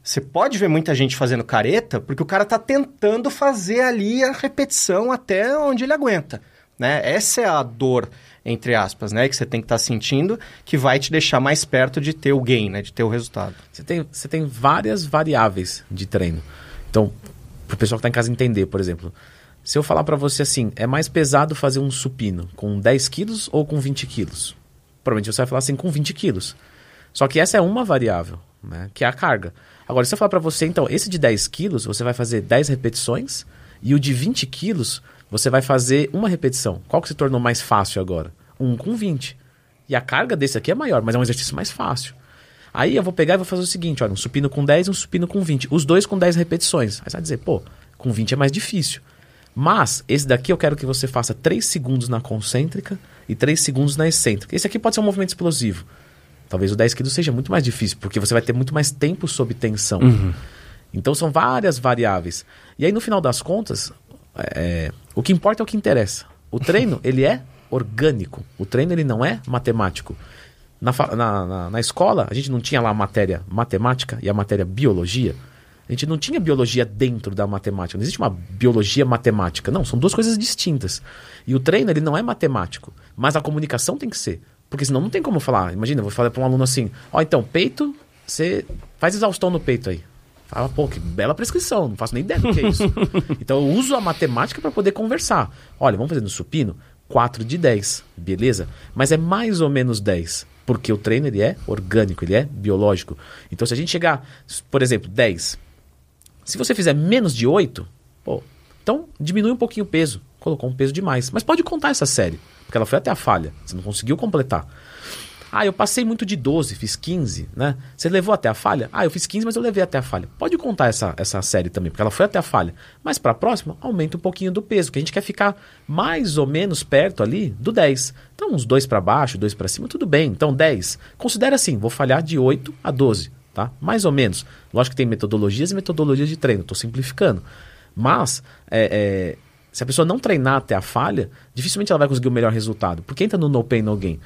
[SPEAKER 3] você pode ver muita gente fazendo careta porque o cara está tentando fazer ali a repetição até onde ele aguenta. Né? Essa é a dor, entre aspas, né? que você tem que estar tá sentindo, que vai te deixar mais perto de ter o gain, né? de ter o resultado.
[SPEAKER 2] Você tem, você tem várias variáveis de treino. Então, para o pessoal que está em casa entender, por exemplo, se eu falar para você assim, é mais pesado fazer um supino com 10 quilos ou com 20 quilos? Provavelmente você vai falar assim, com 20 quilos. Só que essa é uma variável, né? que é a carga. Agora, se eu falar para você, então, esse de 10 quilos, você vai fazer 10 repetições, e o de 20 quilos, você vai fazer uma repetição. Qual que se tornou mais fácil agora? Um com 20. E a carga desse aqui é maior, mas é um exercício mais fácil. Aí eu vou pegar e vou fazer o seguinte, olha, um supino com 10 e um supino com 20. Os dois com 10 repetições. Aí você vai dizer, pô, com 20 é mais difícil. Mas esse daqui eu quero que você faça 3 segundos na concêntrica e 3 segundos na excêntrica. Esse aqui pode ser um movimento explosivo. Talvez o 10 quilos seja muito mais difícil, porque você vai ter muito mais tempo sob tensão. Uhum. Então são várias variáveis. E aí no final das contas, é, o que importa é o que interessa. O treino, ele é orgânico. O treino, ele não é matemático. Na, na, na, na escola, a gente não tinha lá a matéria matemática e a matéria biologia. A gente não tinha biologia dentro da matemática. Não existe uma biologia matemática. Não, são duas coisas distintas. E o treino, ele não é matemático. Mas a comunicação tem que ser. Porque senão não tem como falar. Imagina, eu vou falar para um aluno assim: Ó, oh, então, peito, você faz exaustão no peito aí. Fala, pô, que bela prescrição, não faço nem ideia do que é isso. [LAUGHS] então eu uso a matemática para poder conversar. Olha, vamos fazer no supino 4 de 10, beleza? Mas é mais ou menos 10, porque o treino ele é orgânico, ele é biológico. Então se a gente chegar, por exemplo, 10, se você fizer menos de 8, pô, então diminui um pouquinho o peso. Colocou um peso demais. Mas pode contar essa série, porque ela foi até a falha. Você não conseguiu completar. Ah, eu passei muito de 12, fiz 15, né? Você levou até a falha? Ah, eu fiz 15, mas eu levei até a falha. Pode contar essa, essa série também, porque ela foi até a falha. Mas para a próxima, aumenta um pouquinho do peso, que a gente quer ficar mais ou menos perto ali do 10. Então, uns 2 para baixo, 2 para cima, tudo bem. Então, 10. Considera assim, vou falhar de 8 a 12 tá? Mais ou menos. Lógico que tem metodologias e metodologias de treino, estou simplificando. Mas, é, é, se a pessoa não treinar até a falha, dificilmente ela vai conseguir o melhor resultado. Porque entra no no pain, no gain.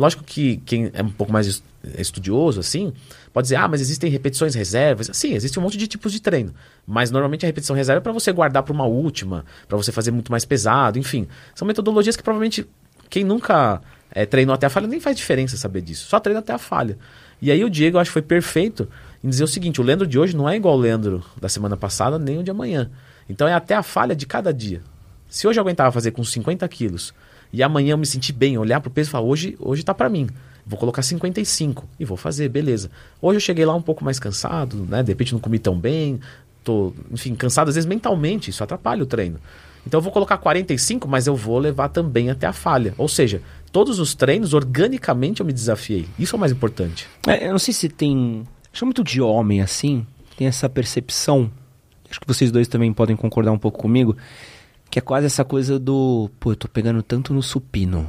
[SPEAKER 2] Lógico que quem é um pouco mais estudioso, assim, pode dizer, ah, mas existem repetições reservas. Sim, existe um monte de tipos de treino. Mas normalmente a repetição reserva é para você guardar para uma última, para você fazer muito mais pesado, enfim. São metodologias que provavelmente quem nunca é, treinou até a falha nem faz diferença saber disso. Só treina até a falha. E aí o Diego, eu acho que foi perfeito em dizer o seguinte: o Leandro de hoje não é igual o Leandro da semana passada, nem o de amanhã. Então é até a falha de cada dia. Se hoje eu aguentava fazer com 50 quilos e amanhã eu me sentir bem, olhar pro peso e falar, hoje, hoje tá para mim. Vou colocar 55 e vou fazer, beleza. Hoje eu cheguei lá um pouco mais cansado, né? De repente não comi tão bem, tô, enfim, cansado às vezes mentalmente, isso atrapalha o treino. Então eu vou colocar 45, mas eu vou levar também até a falha. Ou seja, todos os treinos, organicamente eu me desafiei. Isso é o mais importante.
[SPEAKER 1] É, eu não sei se tem. Acho muito de homem assim, tem essa percepção. Acho que vocês dois também podem concordar um pouco comigo. Que é quase essa coisa do. Pô, eu tô pegando tanto no supino.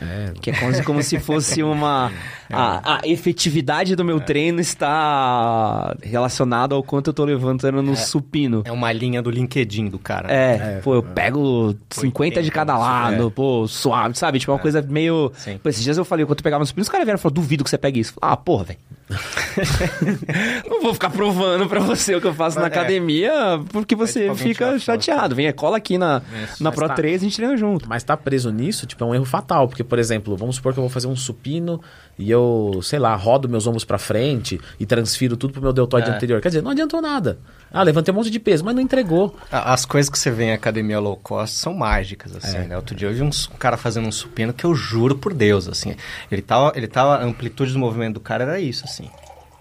[SPEAKER 1] É. Que é quase como se fosse uma. [LAUGHS] É. A, a, efetividade do meu é. treino está relacionada ao quanto eu tô levantando no é. supino.
[SPEAKER 3] É uma linha do LinkedIn do cara.
[SPEAKER 1] É, é pô, eu pego 50 de cada lado, pô, suave, sabe? Tipo, é uma coisa meio. Sim. Pô, esses dias eu falei, quando eu pegava no supino, os caras vieram e falaram, duvido que você pegue isso. Ah, porra, velho. [LAUGHS] não vou ficar provando pra você o que eu faço na academia, porque você fica chateado. Vem, cola aqui na, na Pro tá, 3 a gente treina junto.
[SPEAKER 2] Mas tá preso nisso, tipo, é um erro fatal, porque por exemplo, vamos supor que eu vou fazer um supino e eu, sei lá, rodo meus ombros para frente e transfiro tudo pro meu deltoide é. anterior. Quer dizer, não adiantou nada. Ah, levantei um monte de peso, mas não entregou.
[SPEAKER 3] As coisas que você vê em academia low cost são mágicas, assim, é. né? Outro dia eu vi um, cara fazendo um supino que eu juro por Deus, assim. Ele tava, ele tava, a amplitude do movimento do cara era isso, assim.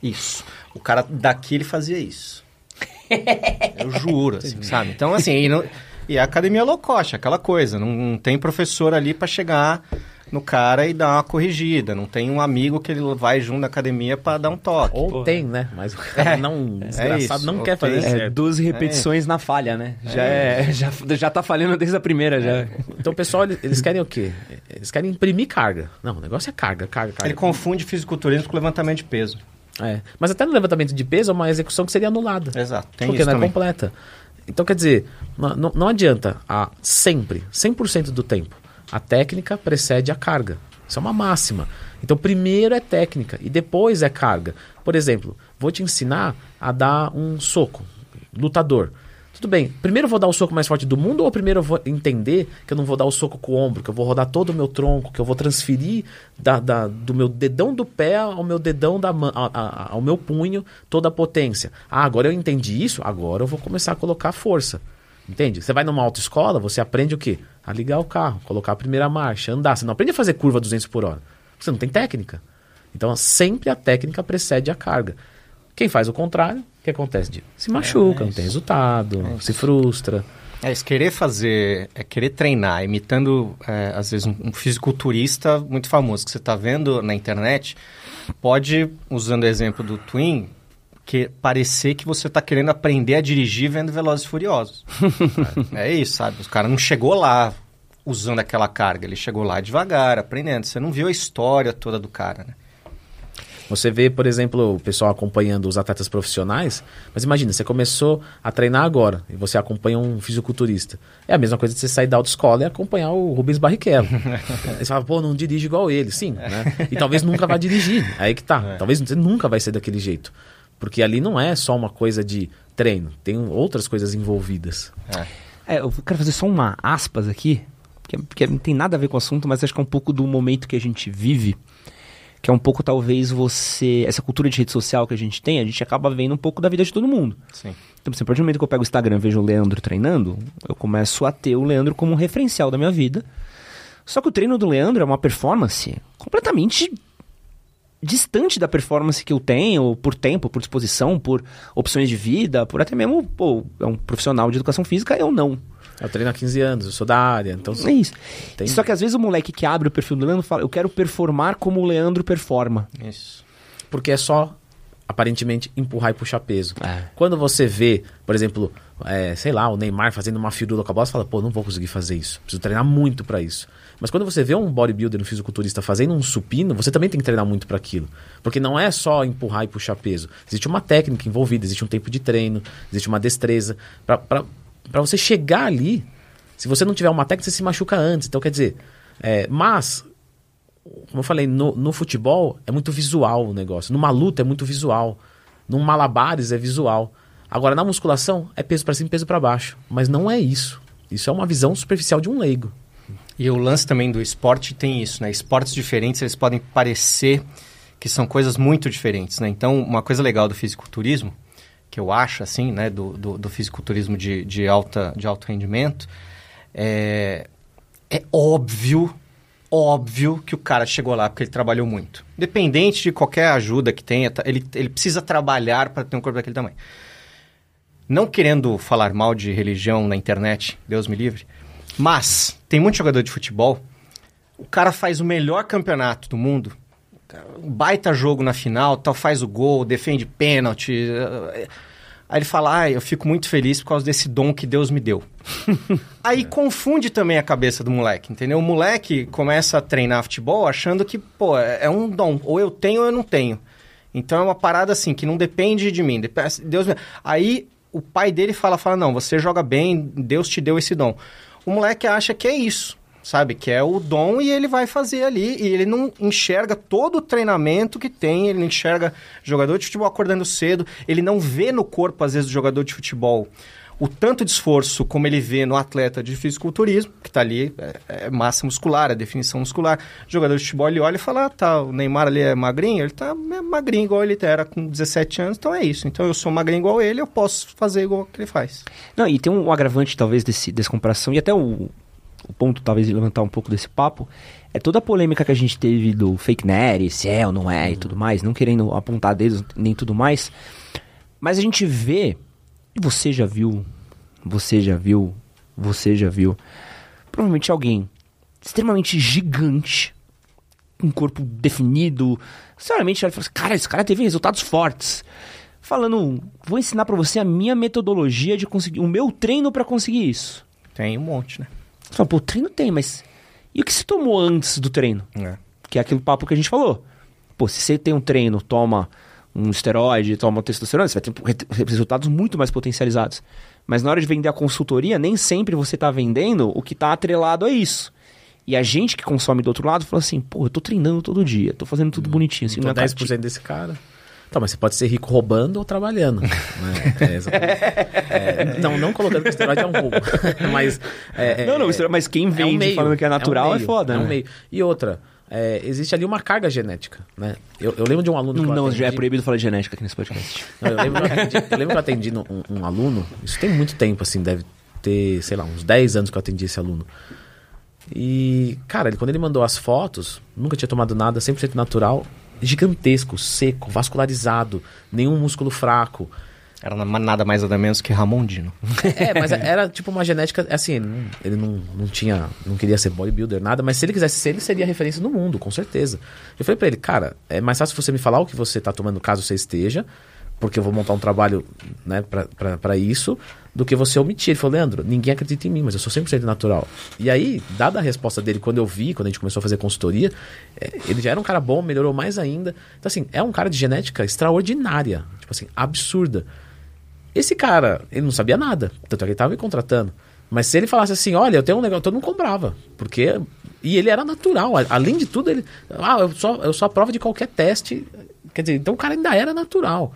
[SPEAKER 3] Isso. O cara daqui ele fazia isso. eu juro, assim, sabe? Então, assim, não, E a academia low cost, aquela coisa. Não, não tem professor ali para chegar no cara e dar uma corrigida. Não tem um amigo que ele vai junto na academia para dar um toque.
[SPEAKER 2] Ou
[SPEAKER 1] Porra.
[SPEAKER 2] tem, né? Mas o cara não, desgraçado,
[SPEAKER 3] isso.
[SPEAKER 2] não
[SPEAKER 3] Ou
[SPEAKER 2] quer fazer
[SPEAKER 3] tem.
[SPEAKER 1] É,
[SPEAKER 2] certo.
[SPEAKER 1] 12 repetições na falha, né? Já, é, já, já tá falhando desde a primeira, já.
[SPEAKER 2] Então o pessoal, eles- querem o quê? Eles querem imprimir carga. Não, o negócio é carga, carga, carga.
[SPEAKER 3] Ele confunde fisiculturismo com levantamento de peso.
[SPEAKER 2] É. Mas até no levantamento de peso é uma execução que seria anulada.
[SPEAKER 3] Exato, tem
[SPEAKER 2] porque
[SPEAKER 3] isso
[SPEAKER 2] não é
[SPEAKER 3] também.
[SPEAKER 2] completa. Então, quer dizer, não, não- não adianta a, sempre, 100% do tempo, a técnica precede a carga. Isso é uma máxima. Então, primeiro é técnica e depois é carga. Por exemplo, vou te ensinar a dar um soco, lutador. Tudo bem, primeiro eu vou dar o soco mais forte do mundo ou primeiro eu vou entender que eu não vou dar o soco com o ombro, que eu vou rodar todo o meu tronco, que eu vou transferir da, da- do meu dedão do pé ao meu dedão da mão, ao meu punho toda a potência. Ah, agora eu entendi isso, agora eu vou começar a colocar força. Entende? Você vai numa autoescola, você aprende o quê? A ligar o carro, colocar a primeira marcha, andar. Você não aprende a fazer curva 200 por hora. Você não tem técnica. Então, sempre a técnica precede a carga. Quem faz o contrário, o que acontece? Diego? Se machuca, não tem resultado, se frustra.
[SPEAKER 3] É, isso, querer fazer, é querer treinar, imitando, é, às vezes, um, um fisiculturista muito famoso que você está vendo na internet, pode, usando o exemplo do Twin, que parecer que você está querendo aprender a dirigir vendo Velozes e Furiosos. [LAUGHS] é, é isso, sabe? O cara não chegou lá usando aquela carga, ele chegou lá devagar, aprendendo. Você não viu a história toda do cara, né?
[SPEAKER 2] Você vê, por exemplo, o pessoal acompanhando os atletas profissionais, mas imagina, você começou a treinar agora e você acompanha um fisiculturista. É a mesma coisa de você sair da autoescola e acompanhar o Rubens Barrichello. [LAUGHS] Você fala, pô, não dirige igual ele, sim, né? E talvez nunca vá dirigir. Aí que tá. Talvez você nunca vai ser daquele jeito. Porque ali não é só uma coisa de treino, tem outras coisas envolvidas.
[SPEAKER 3] É.
[SPEAKER 1] É, eu quero fazer só uma aspas aqui, que, que não tem nada a ver com o assunto, mas acho que é um pouco do momento que a gente vive, que é um pouco talvez você, essa cultura de rede social que a gente tem, a gente acaba vendo um pouco da vida de todo mundo.
[SPEAKER 3] Sim.
[SPEAKER 1] Então, assim, a partir do momento que eu pego o Instagram e vejo o Leandro treinando, eu começo a ter o Leandro como um referencial da minha vida. Só que o treino do Leandro é uma performance completamente distante da performance que eu tenho, por tempo, por disposição, por opções de vida, por até mesmo, pô, é um profissional de educação física, eu não.
[SPEAKER 2] Eu treino há 15 anos, eu sou da área, então...
[SPEAKER 1] É isso.
[SPEAKER 2] Tem-
[SPEAKER 1] Só que às vezes o moleque que abre o perfil do Leandro fala, eu quero performar como o Leandro performa.
[SPEAKER 3] Isso.
[SPEAKER 2] Porque é só, aparentemente, empurrar e puxar peso.
[SPEAKER 1] É.
[SPEAKER 2] Quando você vê, por exemplo, é, sei lá, o Neymar fazendo uma firula com a bola, você fala, pô, não vou conseguir fazer isso. Preciso treinar muito pra isso. Mas quando você vê um bodybuilder, um fisiculturista fazendo um supino, você também tem que treinar muito pra aquilo. Porque não é só empurrar e puxar peso. Existe uma técnica envolvida, existe um tempo de treino, existe uma destreza. Pra você chegar ali, se você não tiver uma técnica, você se machuca antes. Então, quer dizer, é, mas como eu falei, no, no futebol é muito visual o negócio. Numa luta é muito visual. Num malabares é visual. Agora, na musculação, é peso pra cima e peso pra baixo. Mas não é isso. Isso é uma visão superficial de um leigo.
[SPEAKER 3] E o lance também do esporte tem isso, né? Esportes diferentes, eles podem parecer que são coisas muito diferentes, né? Então, uma coisa legal do fisiculturismo, que eu acho, assim, né? Do, do, do fisiculturismo de, de, alta, de alto rendimento, é, é óbvio, óbvio que o cara chegou lá porque ele trabalhou muito. Independente de qualquer ajuda que tenha, tá- ele, ele precisa trabalhar para ter um corpo daquele tamanho. Não querendo falar mal de religião na internet, Deus me livre, mas tem muito jogador de futebol, o cara faz o melhor campeonato do mundo, um baita jogo na final, tal, faz o gol, defende pênalti. eh, Aí ele fala, ah, eu fico muito feliz por causa desse dom que Deus me deu. [LAUGHS] Aí confunde também a cabeça do moleque, entendeu? O moleque começa a treinar futebol achando que, pô, é é um dom. Ou eu tenho ou eu não tenho. Então é uma parada assim, que não depende de mim. Deus me... Aí o pai dele fala, fala, não, você joga bem, Deus te deu esse dom. O moleque acha que é isso, sabe? Que é o dom e ele vai fazer ali. E ele não enxerga todo o treinamento que tem, ele não enxerga jogador de futebol acordando cedo, ele não vê no corpo, às vezes, do jogador de futebol o tanto de esforço como ele vê no atleta de fisiculturismo, que está ali, é, é massa muscular, é definição muscular. O jogador de futebol, ele olha e fala, ah, tá, o Neymar ali é magrinho, ele tá é magrinho igual ele era com 17 anos, então é isso. Então eu sou magrinho igual ele, eu posso fazer igual que ele faz.
[SPEAKER 1] Não, e tem um agravante, talvez, desse, dessa comparação, e até o, o ponto, talvez, de levantar um pouco desse papo, é toda a polêmica que a gente teve do fake net, se é ou não é e tudo mais, não querendo apontar dedos nem tudo mais, mas a gente vê, você já viu, você já viu você já viu, provavelmente alguém extremamente gigante, com um corpo definido, sinceramente, ele fala assim, cara, esse cara teve resultados fortes. Falando, vou ensinar para você a minha metodologia de conseguir, o meu treino para conseguir isso.
[SPEAKER 3] Tem um monte, né?
[SPEAKER 1] Você fala, pô, treino tem, mas e o que se tomou antes do treino?
[SPEAKER 3] É.
[SPEAKER 1] Que é aquele papo que a gente falou. Pô, se você tem um treino, toma um esteroide, toma testosterona, você vai ter resultados muito mais potencializados. Mas na hora de vender a consultoria, nem sempre você está vendendo o que está atrelado a isso. E a gente que consome do outro lado fala assim, pô, eu tô treinando todo dia, tô fazendo tudo bonitinho. Assim,
[SPEAKER 2] então 10% desse cara. Então, mas você pode ser rico roubando ou trabalhando. né? [LAUGHS] é, é, não, não colocando que o esteroide é um roubo. [LAUGHS] mas, é,
[SPEAKER 1] não, não, mas quem vende é um meio, falando que é natural é, um meio, é foda.
[SPEAKER 2] É né? meio. E outra, é, existe ali uma carga genética, né? Eu, eu lembro de um aluno
[SPEAKER 1] Não, não já é proibido falar de genética aqui nesse podcast.
[SPEAKER 2] Não, eu, lembro que eu, atendi, eu lembro que eu atendi um, um, aluno, isso tem muito tempo, assim, deve ter, sei lá, uns 10 anos que eu atendi esse aluno. E, cara, ele, quando ele mandou as fotos, nunca tinha tomado nada, 100% natural, gigantesco, seco, vascularizado, nenhum músculo fraco.
[SPEAKER 3] Era nada mais nada menos que Ramondino.
[SPEAKER 2] É, mas [LAUGHS] era tipo uma genética, assim, ele, não, ele não, não tinha, não queria ser bodybuilder, nada, mas se ele quisesse ser, ele seria referência no mundo, com certeza. Eu falei pra ele, cara, é mais fácil você me falar o que você tá tomando caso você esteja, porque eu vou montar um trabalho, né, pra, pra, pra isso, do que você omitir. Ele falou, Leandro, ninguém acredita em mim, mas eu sou 100% natural. E aí, dada a resposta dele, quando eu vi, quando a gente começou a fazer consultoria, é, ele já era um cara bom, melhorou mais ainda. Então, assim, é um cara de genética extraordinária, tipo assim, absurda. Esse cara, ele não sabia nada, tanto é que ele estava me contratando. Mas se ele falasse assim, olha, eu tenho um negócio, todo mundo comprava. Porque. E ele era natural. Além de tudo, ele. Ah, eu só, eu só prova de qualquer teste. Quer dizer, então o cara ainda era natural.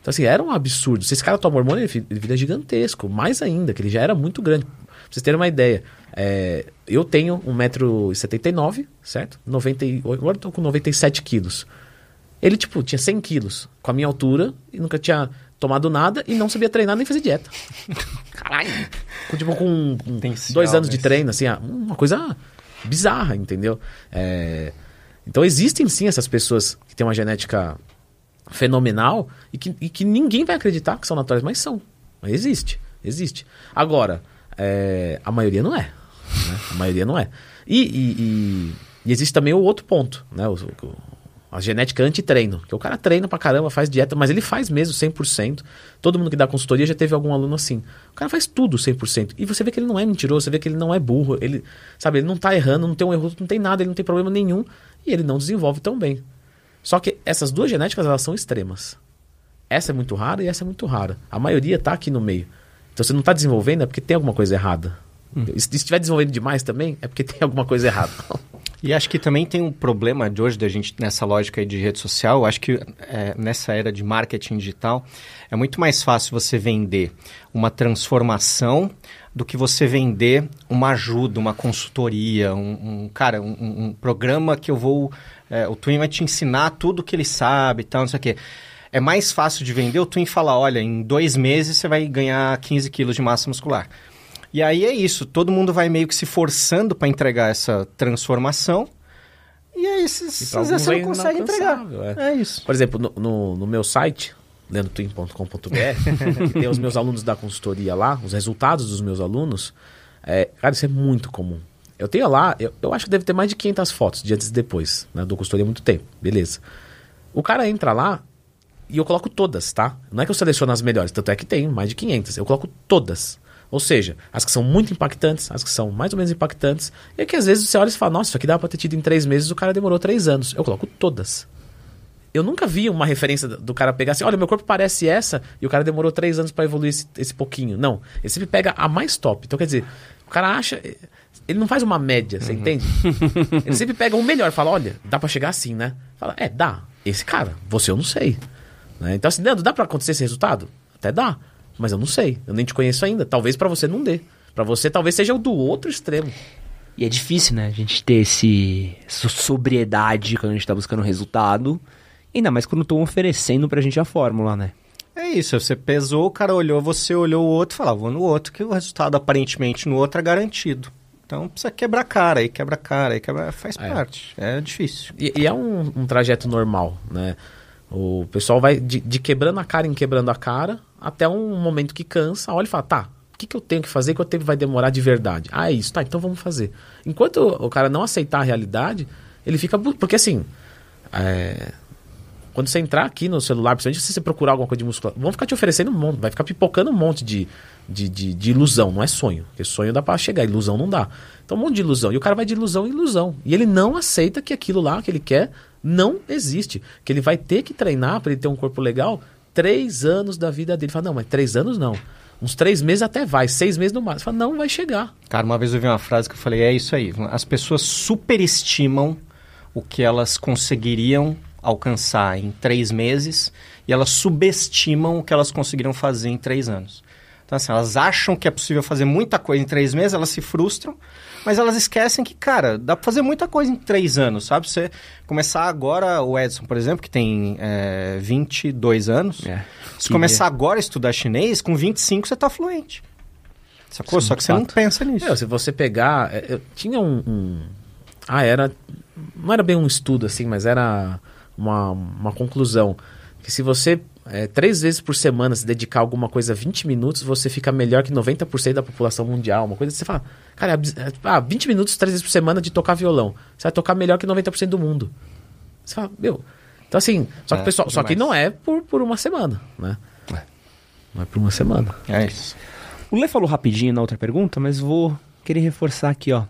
[SPEAKER 2] Então, assim, era um absurdo. Se esse cara toma hormônio, ele, vira gigantesco. Mais ainda, que ele já era muito grande. Pra vocês terem uma ideia. É, eu tenho 1,79m, certo? 90, agora eu tô com 97 quilos. Ele, tipo, tinha 100 quilos com a minha altura e nunca tinha tomado nada e não sabia treinar nem fazer dieta. [LAUGHS] Caralho. tipo, com, dois anos de treino, assim, ah, uma coisa bizarra, entendeu? É... Então existem sim essas pessoas que têm uma genética fenomenal e que, e que ninguém vai acreditar que são naturais, mas são. Mas existe, existe. Agora, é... a maioria não é. Né? A maioria não é. E, e, e, e, existe também o outro ponto, né? O, o, a genética anti-treino. Que o cara treina pra caramba, faz dieta, mas ele faz mesmo 100%. Todo mundo que dá consultoria já teve algum aluno assim. O cara faz tudo 100%. E você vê que ele não é mentiroso, você vê que ele não é burro. Ele, sabe, ele não tá errando, não tem um erro, não tem nada, ele não tem problema nenhum. E ele não desenvolve tão bem. Só que essas duas genéticas, elas são extremas. Essa é muito rara e essa é muito rara. A maioria tá aqui no meio. Então você não tá desenvolvendo é porque tem alguma coisa errada. Hum. Se estiver desenvolvendo demais também, é porque tem alguma coisa errada. [LAUGHS]
[SPEAKER 3] E acho que também tem um problema de hoje da gente nessa lógica de rede social. Acho que é, nessa era de marketing digital é muito mais fácil você vender uma transformação do que você vender uma ajuda, uma consultoria, um, um cara, um, um, programa que eu vou, é, o Twin vai te ensinar tudo que ele sabe, e tal, não sei o quê. É mais fácil de vender o Twin falar, olha, em dois meses você vai ganhar 15 quilos de massa muscular. E aí é isso, todo mundo vai meio que se forçando para entregar essa transformação. E aí às vezes você não consegue entregar. É. é. isso.
[SPEAKER 2] Por exemplo, no, no, no meu site, leandrotwin.com.br, [LAUGHS] que tem os meus alunos da consultoria lá, os resultados dos meus alunos, é, cara, isso é muito comum. Eu tenho lá, eu, eu acho que deve ter mais de 500 fotos de antes e depois, né? Do consultoria há muito tempo, beleza. O cara entra lá e eu coloco todas, tá? Não é que eu seleciono as melhores, tanto é que tem mais de 500. Eu coloco todas. Ou seja, as que são muito impactantes, as que são mais ou menos impactantes, e que às vezes você olha e fala, nossa, isso aqui dá pra ter tido em três meses, o cara demorou três anos. Eu coloco todas. Eu nunca vi uma referência do cara pegar assim, olha, meu corpo parece essa, e o cara demorou três anos para evoluir esse, esse pouquinho. Não. Ele sempre pega a mais top. Então, quer dizer, o cara acha. Ele não faz uma média, você uhum. entende? [LAUGHS] ele sempre pega o melhor, fala, olha, dá para chegar assim, né? Fala, é, dá. Esse cara, você eu não sei. Né? Então, assim, Leandro, dá para acontecer esse resultado? Até dá. Mas eu não sei, eu nem te conheço ainda. Talvez para você não dê. Para você talvez seja o do outro extremo.
[SPEAKER 1] E é difícil, né? A gente ter esse, essa sobriedade quando a gente tá buscando resultado. Ainda mais quando estão oferecendo pra gente a fórmula, né?
[SPEAKER 3] É isso, você pesou, o cara olhou, você olhou o outro e falou, vou no outro, que o resultado aparentemente no outro é garantido. Então precisa quebrar cara, aí quebra cara, aí quebra, faz é. parte. É difícil.
[SPEAKER 2] E, e é um, um, trajeto normal, né? O pessoal vai de, de, quebrando a cara em quebrando a cara até um momento que cansa, olha e fala, tá, que, que eu tenho que fazer, quanto tempo vai demorar de verdade? Ah, é isso, tá, então vamos fazer. Enquanto o cara não aceitar a realidade, ele fica. Porque assim. É, quando você entrar aqui no celular, principalmente se você procurar alguma coisa de musculação, vão ficar te oferecendo um monte, vai ficar pipocando um monte de, de, de, de, ilusão, não é sonho. Porque sonho dá pra chegar, ilusão não dá. Então um monte de ilusão. E o cara vai de ilusão em ilusão. E ele não aceita que aquilo lá que ele quer não existe. Que ele vai ter que treinar para ele ter um corpo legal três anos da vida dele. Fala, não, mas três anos não. Uns três meses até vai, seis meses no máximo. Fala, não vai chegar.
[SPEAKER 3] Cara, uma vez eu vi uma frase que eu falei, é isso aí. As pessoas superestimam o que elas conseguiriam alcançar em três meses e elas subestimam o que elas conseguiram fazer em três anos. Então, assim, elas acham que é possível fazer muita coisa em três meses, elas se frustram, mas elas esquecem que, cara, dá pra fazer muita coisa em três anos, sabe? Você começar agora, o Edson, por exemplo, que tem é, 22 anos, é, se começar agora a estudar chinês, com 25 você tá fluente. Sacou? Sim, Só que você fato. não pensa nisso.
[SPEAKER 2] Meu, se você pegar. É, eu tinha um, um. Ah, era. Não era bem um estudo assim, mas era uma, uma conclusão. Que se você é, três vezes por semana se dedicar a alguma coisa 20 minutos, você fica melhor que 90% da população mundial. Uma coisa que você fala, cara, é, ah, 20 minutos três vezes por semana de tocar violão. Você vai tocar melhor que 90% do mundo. Você fala, meu. Então assim, só que, é, pessoal, só que não é por, por uma semana, né? É. Não é por uma semana.
[SPEAKER 1] É isso. O Lê falou rapidinho na outra pergunta, mas vou querer reforçar aqui, ó.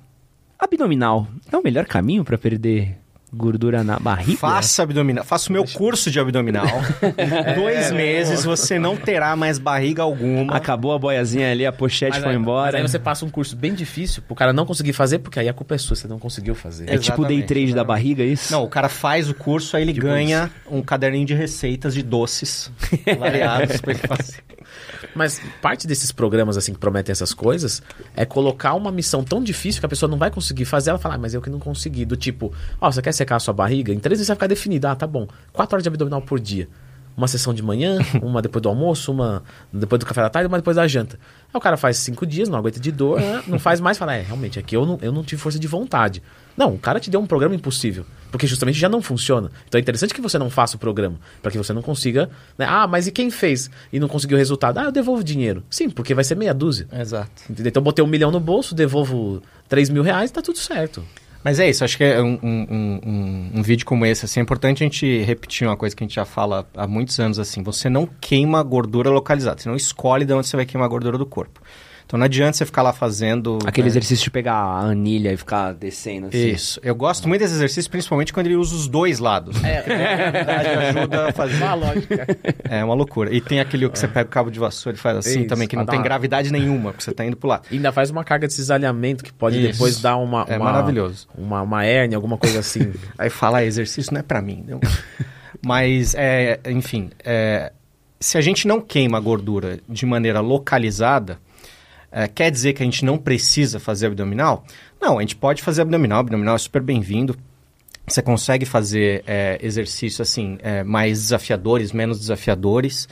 [SPEAKER 1] Abdominal é o melhor caminho para perder gordura na barriga?
[SPEAKER 3] Faça abdominal. Faça o meu curso de abdominal. [LAUGHS] Dois meses você não terá mais barriga alguma.
[SPEAKER 1] Acabou a boiazinha ali, a pochete mas foi aí, embora.
[SPEAKER 2] Mas aí você passa um curso bem difícil pro cara não conseguir fazer, porque aí a culpa é sua, você não conseguiu fazer.
[SPEAKER 1] É tipo day trade da barriga, é isso?
[SPEAKER 3] Não, o cara faz o curso, aí ele tipo ganha isso. um caderninho de receitas de doces [LAUGHS] variados pra ele fazer.
[SPEAKER 2] Mas parte desses programas assim que prometem essas coisas é colocar uma missão tão difícil que a pessoa não vai conseguir fazer. Ela fala, ah, mas eu que não consegui. Do tipo, ó, oh, você quer secar a sua barriga? Em três vezes vai ficar definido. Ah, tá bom. Quatro horas de abdominal por dia. Uma sessão de manhã, [LAUGHS] uma depois do almoço, uma depois do café da tarde, uma depois da janta. Aí o cara faz cinco dias, não aguenta de dor, né? não faz mais, fala, é, realmente, aqui eu não, eu não tive força de vontade. Não, o cara te deu um programa impossível. Porque justamente já não funciona. Então é interessante que você não faça o programa. para que você não consiga. Né? Ah, mas e quem fez e não conseguiu o resultado? Ah, eu devolvo dinheiro. Sim, porque vai ser meia dúzia.
[SPEAKER 3] Exato.
[SPEAKER 2] Entendeu? Então eu botei um milhão no bolso, devolvo 3 mil reais, tá tudo certo.
[SPEAKER 3] Mas é isso, acho que é um, um, um, um, vídeo como esse, assim, é importante a gente repetir uma coisa que a gente já fala há muitos anos, assim, você não queima gordura localizada, você não escolhe de onde você vai queimar a gordura do corpo. Então não adianta você ficar lá fazendo.
[SPEAKER 1] Aquele né? exercício de pegar a anilha e ficar descendo assim.
[SPEAKER 3] Isso. Eu gosto muito desse exercício, principalmente quando ele usa os dois lados. É, ajuda a fazer. Uma lógica. É uma loucura. E tem aquele que você pega o cabo de vassoura e faz assim Isso, também, que não tem gravidade nenhuma, porque você tá indo pro lado.
[SPEAKER 2] E ainda faz uma carga de cisalhamento que pode Isso. depois dar uma,
[SPEAKER 3] É
[SPEAKER 2] uma,
[SPEAKER 3] maravilhoso.
[SPEAKER 2] Uma, uma hérnia, alguma coisa assim. [LAUGHS]
[SPEAKER 3] Aí fala, ah, exercício não é para mim. Mas, é, enfim, é, se a gente não queima a gordura de maneira localizada é, quer dizer que a gente não precisa fazer abdominal? Não, a gente pode fazer abdominal, abdominal é super bem-vindo. Você consegue fazer é, exercícios assim, é, mais desafiadores, menos desafiadores.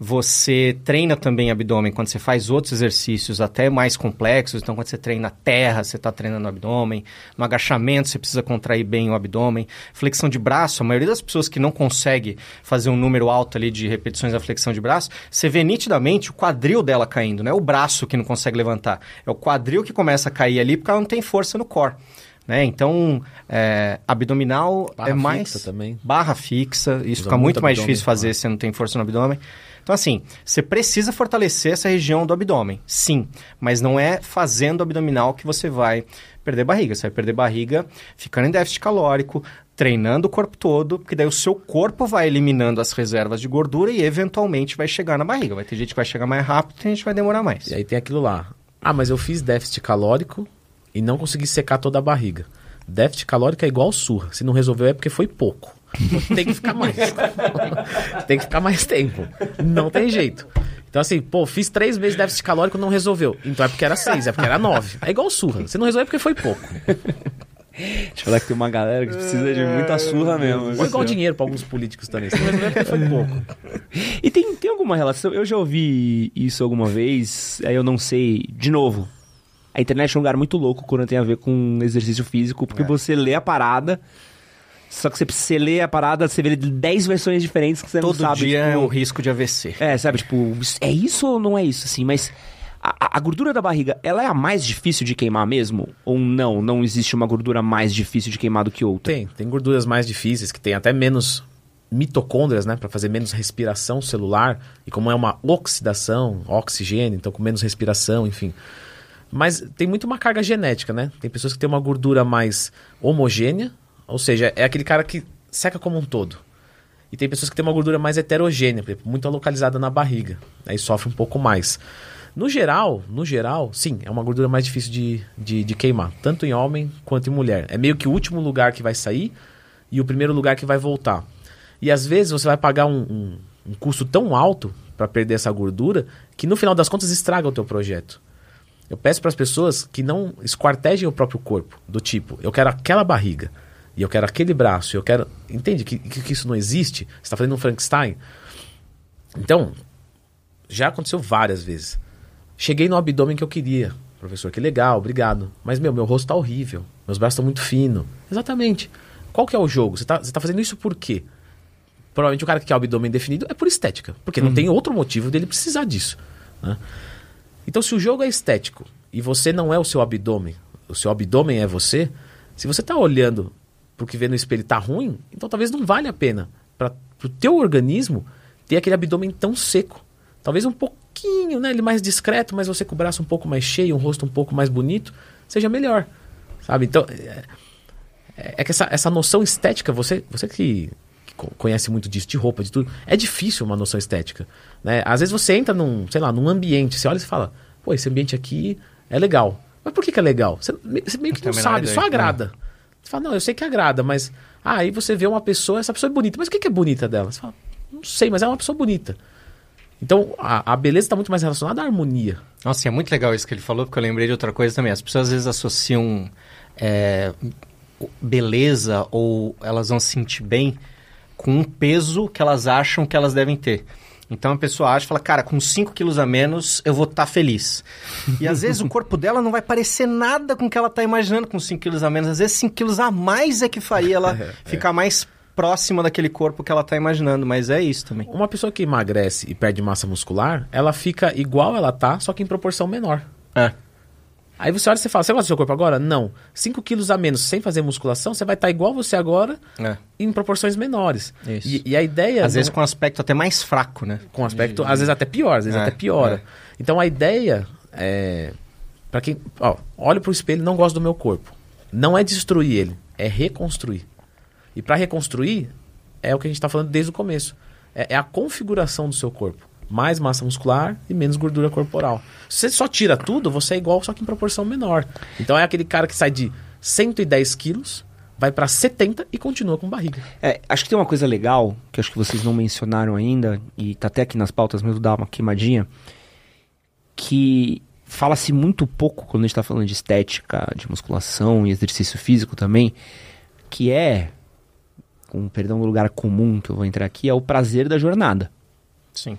[SPEAKER 3] Você treina também abdômen quando você faz outros exercícios até mais complexos. Então, quando você treina terra, você está treinando o abdômen. No agachamento, você precisa contrair bem o abdômen. Flexão de braço, a maioria das pessoas que não consegue fazer um número alto ali de repetições da flexão de braço, você vê nitidamente o quadril dela caindo, não é o braço que não consegue levantar. É o quadril que começa a cair ali porque ela não tem força no core. Né? Então, é, abdominal barra é mais.
[SPEAKER 2] Fixa também.
[SPEAKER 3] Barra fixa. Isso Usa fica muito, muito mais difícil fazer né? se você não tem força no abdômen. Então, assim, você precisa fortalecer essa região do abdômen, sim, mas não é fazendo abdominal que você vai perder barriga. Você vai perder barriga ficando em déficit calórico, treinando o corpo todo, porque daí o seu corpo vai eliminando as reservas de gordura e eventualmente vai chegar na barriga. Vai ter gente que vai chegar mais rápido, tem gente que vai demorar mais.
[SPEAKER 2] E aí tem aquilo lá. Ah, mas eu fiz déficit calórico e não consegui secar toda a barriga. Déficit calórico é igual surra. Se não resolveu é porque foi pouco. Tem que ficar mais. tem que ficar mais tempo. Não tem jeito. Então, assim, pô, fiz três meses de déficit calórico não resolveu. Então é porque era seis, é porque era nove. É igual surra. Você não resolveu é porque foi pouco.
[SPEAKER 1] Deixa eu falar que tem uma galera que precisa de muita surra mesmo.
[SPEAKER 2] Ou igual dinheiro para alguns políticos também. Você não resolveu é porque foi pouco.
[SPEAKER 1] E tem, tem alguma relação? Eu já ouvi isso alguma vez, aí eu não sei. De novo, a internet é um lugar muito louco quando tem a ver com exercício físico, porque é. você lê a parada só que você, lê a parada, você vê 10 versões diferentes que você
[SPEAKER 3] Todo
[SPEAKER 1] não sabe.
[SPEAKER 3] Todo dia
[SPEAKER 1] tipo,
[SPEAKER 3] é um risco de AVC.
[SPEAKER 1] É, sabe, tipo, é isso ou não é isso, assim? Mas a, a gordura da barriga, ela é a mais difícil de queimar mesmo? Ou não? Não existe uma gordura mais difícil de queimar do que outra?
[SPEAKER 2] Tem, tem gorduras mais difíceis que tem até menos mitocôndrias, né, para fazer menos respiração celular e como é uma oxidação, oxigênio, então com menos respiração, enfim. Mas tem muito uma carga genética, né? Tem pessoas que têm uma gordura mais homogênea, ou seja, é aquele cara que seca como um todo. E tem pessoas que têm uma gordura mais heterogênea, por exemplo, muito localizada na barriga. Aí sofre um pouco mais. No geral, no geral, sim, é uma gordura mais difícil de, de, de, queimar, tanto em homem quanto em mulher. É meio que o último lugar que vai sair e o primeiro lugar que vai voltar. E às vezes você vai pagar um, um, um custo tão alto para perder essa gordura que no final das contas estraga o teu projeto. Eu peço para as pessoas que não esquartejem o próprio corpo, do tipo, eu quero aquela barriga, e eu quero aquele braço, eu quero. Entende que, que, que isso não existe? Você está fazendo um Frankenstein? Então, já aconteceu várias vezes. Cheguei no abdômen que eu queria. Professor, que legal, obrigado. Mas, meu, meu rosto está horrível. Meus braços estão muito finos. Exatamente. Qual que é o jogo? Você está você tá fazendo isso por quê? Provavelmente o cara que quer o abdômen definido é por estética. Porque uhum. não tem outro motivo dele precisar disso. Né? Então, se o jogo é estético e você não é o seu abdômen, o seu abdômen é você, se você está olhando porque vê no espelho está ruim, então talvez não vale a pena para o teu organismo ter aquele abdômen tão seco. Talvez um pouquinho, né, ele mais discreto, mas você com o braço um pouco mais cheio, um rosto um pouco mais bonito, seja melhor, sabe? Então, é, é que essa, essa noção estética, você, você que, conhece muito disso, de roupa, de tudo, é difícil uma noção estética. Né? Às vezes você entra num, sei lá, num ambiente, você olha e fala, pô, esse ambiente aqui é legal. Mas por que, que é legal? Você, você meio que não sabe, só agrada. É. Você fala, não, eu sei que agrada, mas. Ah, aí você vê uma pessoa, essa pessoa é bonita. Mas o que, é bonita dela? Você fala, não sei, mas é uma pessoa bonita. Então, a, a beleza está muito mais relacionada à harmonia.
[SPEAKER 3] Nossa, é muito legal isso que ele falou, porque eu lembrei de outra coisa também. As pessoas às vezes associam é, beleza ou elas vão se sentir bem com um peso que elas acham que elas devem ter. Então a pessoa acha e fala, cara, com 5 quilos a menos eu vou estar tá feliz. E às vezes o [LAUGHS] corpo dela não vai parecer nada com o que ela está imaginando com 5 quilos a menos. Às vezes 5 quilos a mais é que faria ela [LAUGHS] é, ficar é. mais próxima daquele corpo que ela está imaginando, mas é isso também.
[SPEAKER 2] Uma pessoa que emagrece e perde massa muscular, ela fica igual ela tá, só que em proporção menor.
[SPEAKER 3] É.
[SPEAKER 2] Aí você olha e você fala, você gosta do seu corpo agora? Não. 5 quilos a menos sem fazer musculação, você vai estar tá igual você agora, é. em proporções menores.
[SPEAKER 3] Isso.
[SPEAKER 2] E, e a ideia...
[SPEAKER 3] Às vezes com aspecto até mais fraco, né?
[SPEAKER 2] Com aspecto, de... às vezes até pior, às vezes é, até piora. É. Então a ideia é... para quem... Ó, olha pro espelho não gosta do meu corpo. Não é destruir ele, é reconstruir. E para reconstruir, é o que a gente está falando desde o começo. É, é a configuração do seu corpo mais massa muscular e menos gordura corporal. Se você só tira tudo, você é igual, só que em proporção menor. Então é aquele cara que sai de 110 quilos, vai para 70 e continua com barriga.
[SPEAKER 1] É, acho que tem uma coisa legal, que acho que vocês não mencionaram ainda, e tá até aqui nas pautas mesmo, dá uma queimadinha, que fala-se muito pouco quando a gente está falando de estética, de musculação e exercício físico também, que é, com perdão do lugar comum que eu vou entrar aqui, é o prazer da jornada.
[SPEAKER 3] Sim.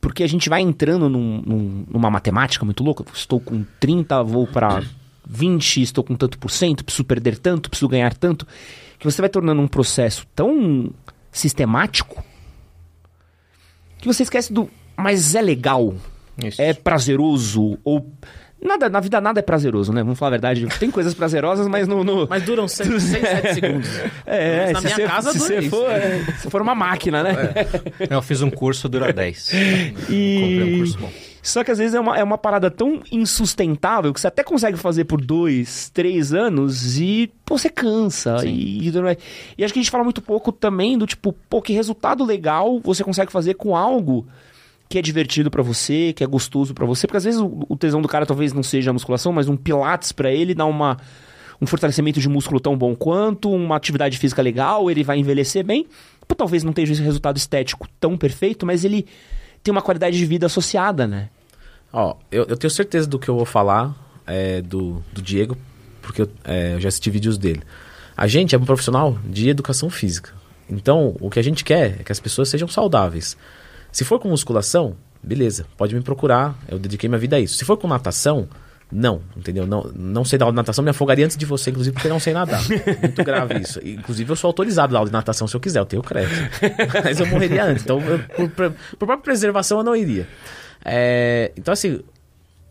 [SPEAKER 1] Porque a gente vai entrando num, num, numa matemática muito louca. Estou com 30, vou para 20, estou com tanto por cento, preciso perder tanto, preciso ganhar tanto. Que você vai tornando um processo tão sistemático que você esquece do. Mas é legal, Isso. é prazeroso, ou Nada, na vida nada é prazeroso, né? Vamos falar a verdade. Tem coisas prazerosas, mas no. no...
[SPEAKER 2] Mas duram 6, 7 [LAUGHS] segundos.
[SPEAKER 1] É, na minha
[SPEAKER 2] você, casa
[SPEAKER 1] se você for, é, se for uma máquina, né?
[SPEAKER 3] É. Eu fiz um curso, dura 10. [LAUGHS]
[SPEAKER 1] E... Comprei um curso bom. Só que às vezes é uma, é uma parada tão insustentável que você até consegue fazer por dois, três anos e pô, você cansa. E, e, e acho que a gente fala muito pouco também do tipo, pô, que resultado legal você consegue fazer com algo que é divertido para você, que é gostoso para você, porque às vezes o, o, tesão do cara talvez não seja a musculação, mas um pilates para ele dá uma um fortalecimento de músculo tão bom quanto, uma atividade física legal, ele vai envelhecer bem. Pô, talvez não tenha esse resultado estético tão perfeito, mas ele tem uma qualidade de vida associada, né?
[SPEAKER 2] Ó, eu, eu tenho certeza do que eu vou falar é, do, do Diego, porque eu, é, eu já assisti vídeos dele. A gente é um profissional de educação física. Então, o que a gente quer é que as pessoas sejam saudáveis. Se for com musculação, beleza, pode me procurar, eu dediquei minha vida a isso. Se for com natação, não, entendeu? Não, não sei dar aula de natação, me afogaria antes de você, inclusive, porque não sei nadar. Muito grave isso. Inclusive, eu sou autorizado a aula de natação se eu quiser, eu tenho crédito. [LAUGHS] Mas eu morreria antes. Então, eu, por, por, própria preservação, eu não iria. É, então, assim,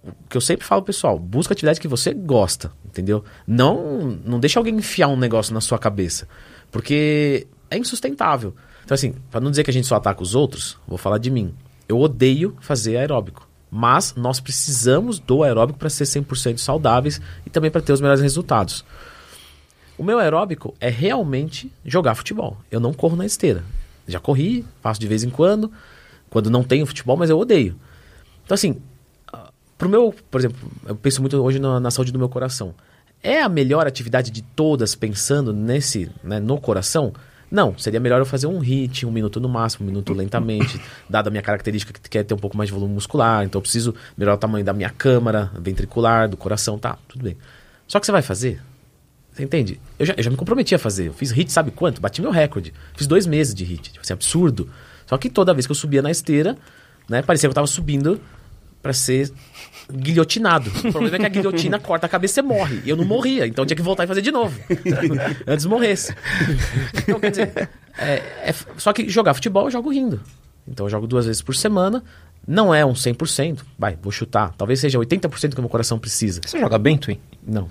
[SPEAKER 2] o que eu sempre falo, pessoal, busca atividade que você gosta, entendeu? Não, não deixa alguém enfiar um negócio na sua cabeça, porque é insustentável. Então, assim, para não dizer que a gente só ataca os outros, vou falar de mim. Eu odeio fazer aeróbico, mas nós precisamos do aeróbico para ser 100% saudáveis e também para ter os melhores resultados. O meu aeróbico é realmente jogar futebol. Eu não corro na esteira. Já corri, faço de vez em quando, quando não tenho futebol, mas eu odeio. Então, assim, Pro meu, por exemplo, eu penso muito hoje na, na, saúde do meu coração. É a melhor atividade de todas pensando nesse, né, no coração? Não, seria melhor eu fazer um hit, um minuto no máximo, um minuto lentamente, [LAUGHS] dada a minha característica que quer ter um pouco mais de volume muscular, então eu preciso melhorar o tamanho da minha câmara ventricular, do coração, tá, tudo bem. Só que você vai fazer, você entende? Eu já, eu já me comprometi a fazer, eu fiz hit sabe quanto? Bati meu recorde, fiz dois meses de hit, tipo assim, absurdo. Só que toda vez que eu subia na esteira, né, parecia que eu tava subindo para ser guilhotinado. O problema é que a guilhotina [LAUGHS] corta a cabeça e morre. E eu não morria, então tinha que voltar e fazer de novo. [LAUGHS] Antes morresse. Então, quer dizer, é, é, só que jogar futebol eu jogo rindo. Então eu jogo duas vezes por semana. Não é um 100%, vai, vou chutar. Talvez seja 80% que o meu coração precisa.
[SPEAKER 3] Você joga bem, Twin?
[SPEAKER 2] Não.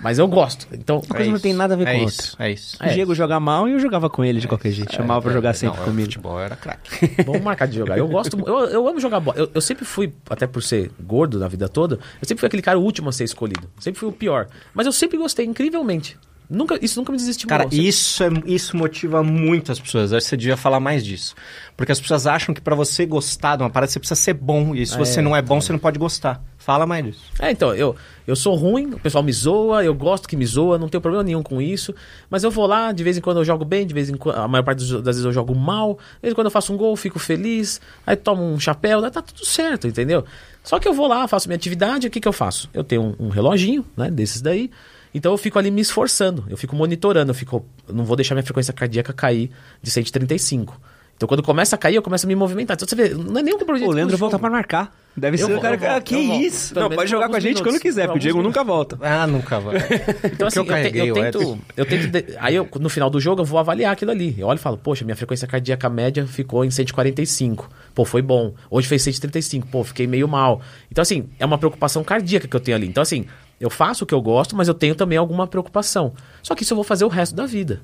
[SPEAKER 2] Mas eu gosto. Então,
[SPEAKER 1] uma coisa é não tem nada a ver
[SPEAKER 3] é
[SPEAKER 1] com
[SPEAKER 3] isso,
[SPEAKER 1] outra.
[SPEAKER 3] É isso.
[SPEAKER 1] O Diego joga mal e eu jogava com ele de qualquer jeito. Chamava pra jogar sempre
[SPEAKER 3] não,
[SPEAKER 1] comigo.
[SPEAKER 3] futebol era craque. [LAUGHS]
[SPEAKER 2] Vamos marcar de jogar. Eu gosto, eu, eu amo jogar bola. Eu, eu, sempre fui, até por ser gordo na vida toda, eu sempre fui aquele cara último a ser escolhido. Sempre fui o pior. Mas eu sempre gostei, incrivelmente. Nunca, isso nunca me desestimulou.
[SPEAKER 3] Cara, isso, é, isso motiva muito as pessoas. Acho que você devia falar mais disso. Porque as pessoas acham que para você gostar de uma parada, você precisa ser bom. E se é, você não é bom, é. você não pode gostar. Fala mais disso.
[SPEAKER 2] É, então, eu, eu sou ruim, o pessoal me zoa, eu gosto que me zoa, não tenho problema nenhum com isso. Mas eu vou lá, de vez em quando eu jogo bem, de vez em quando, a maior parte das vezes eu jogo mal. De vez em quando eu faço um gol, fico feliz, aí tomo um chapéu, tá tudo certo, entendeu? Só que eu vou lá, faço minha atividade, o que, que eu faço? Eu tenho um, um reloginho, né, desses daí. Então eu fico ali me esforçando, eu fico monitorando, eu fico, eu não vou deixar minha frequência cardíaca cair de 135. Então quando começa a cair, eu começo a me movimentar. Então você vê, não é nenhum compromisso.
[SPEAKER 1] O Leandro volta para marcar. Deve eu ser o cara que. Ah, que isso? Não, pode jogar com a gente minutos, quando quiser, porque o Diego nunca volta.
[SPEAKER 3] Ah, nunca vai. [LAUGHS]
[SPEAKER 2] então assim, eu, eu, eu tento. Eu tento aí eu, no final do jogo eu vou avaliar aquilo ali. Eu olho e falo, poxa, minha frequência cardíaca média ficou em 145. Pô, foi bom. Hoje fez 135. Pô, fiquei meio mal. Então, assim, é uma preocupação cardíaca que eu tenho ali. Então, assim, eu faço o que eu gosto, mas eu tenho também alguma preocupação. Só que isso eu vou fazer o resto da vida.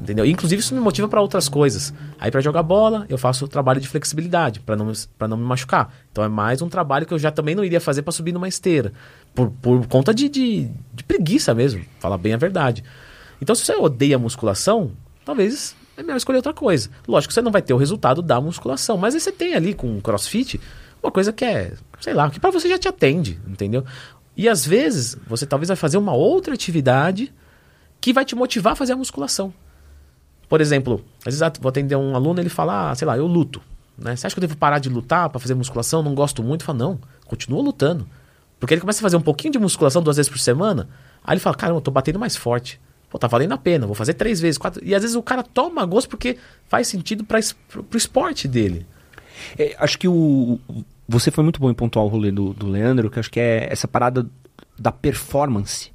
[SPEAKER 2] Entendeu? inclusive isso me motiva para outras coisas. Aí para jogar bola, eu faço o trabalho de flexibilidade para não, pra não me machucar. Então é mais um trabalho que eu já também não iria fazer para subir numa esteira. Por, por conta de, de, de preguiça mesmo, falar bem a verdade. Então se você odeia musculação, talvez é melhor escolher outra coisa. Lógico você não vai ter o resultado da musculação, mas aí você tem ali com o crossfit uma coisa que é, sei lá, que para você já te atende, entendeu? E às vezes você talvez vai fazer uma outra atividade que vai te motivar a fazer a musculação. Por exemplo, às vezes vou atender um aluno ele fala, ah, sei lá, eu luto. Né? Você acha que eu devo parar de lutar para fazer musculação? Não gosto muito? Fala, não, continua lutando. Porque ele começa a fazer um pouquinho de musculação duas vezes por semana, aí ele fala, caramba, eu tô batendo mais forte. Pô, tá valendo a pena, vou fazer três vezes, quatro. E às vezes o cara toma gosto porque faz sentido para o esporte dele.
[SPEAKER 1] É, acho que o. Você foi muito bom em pontuar o rolê do, do Leandro, que acho que é essa parada da performance.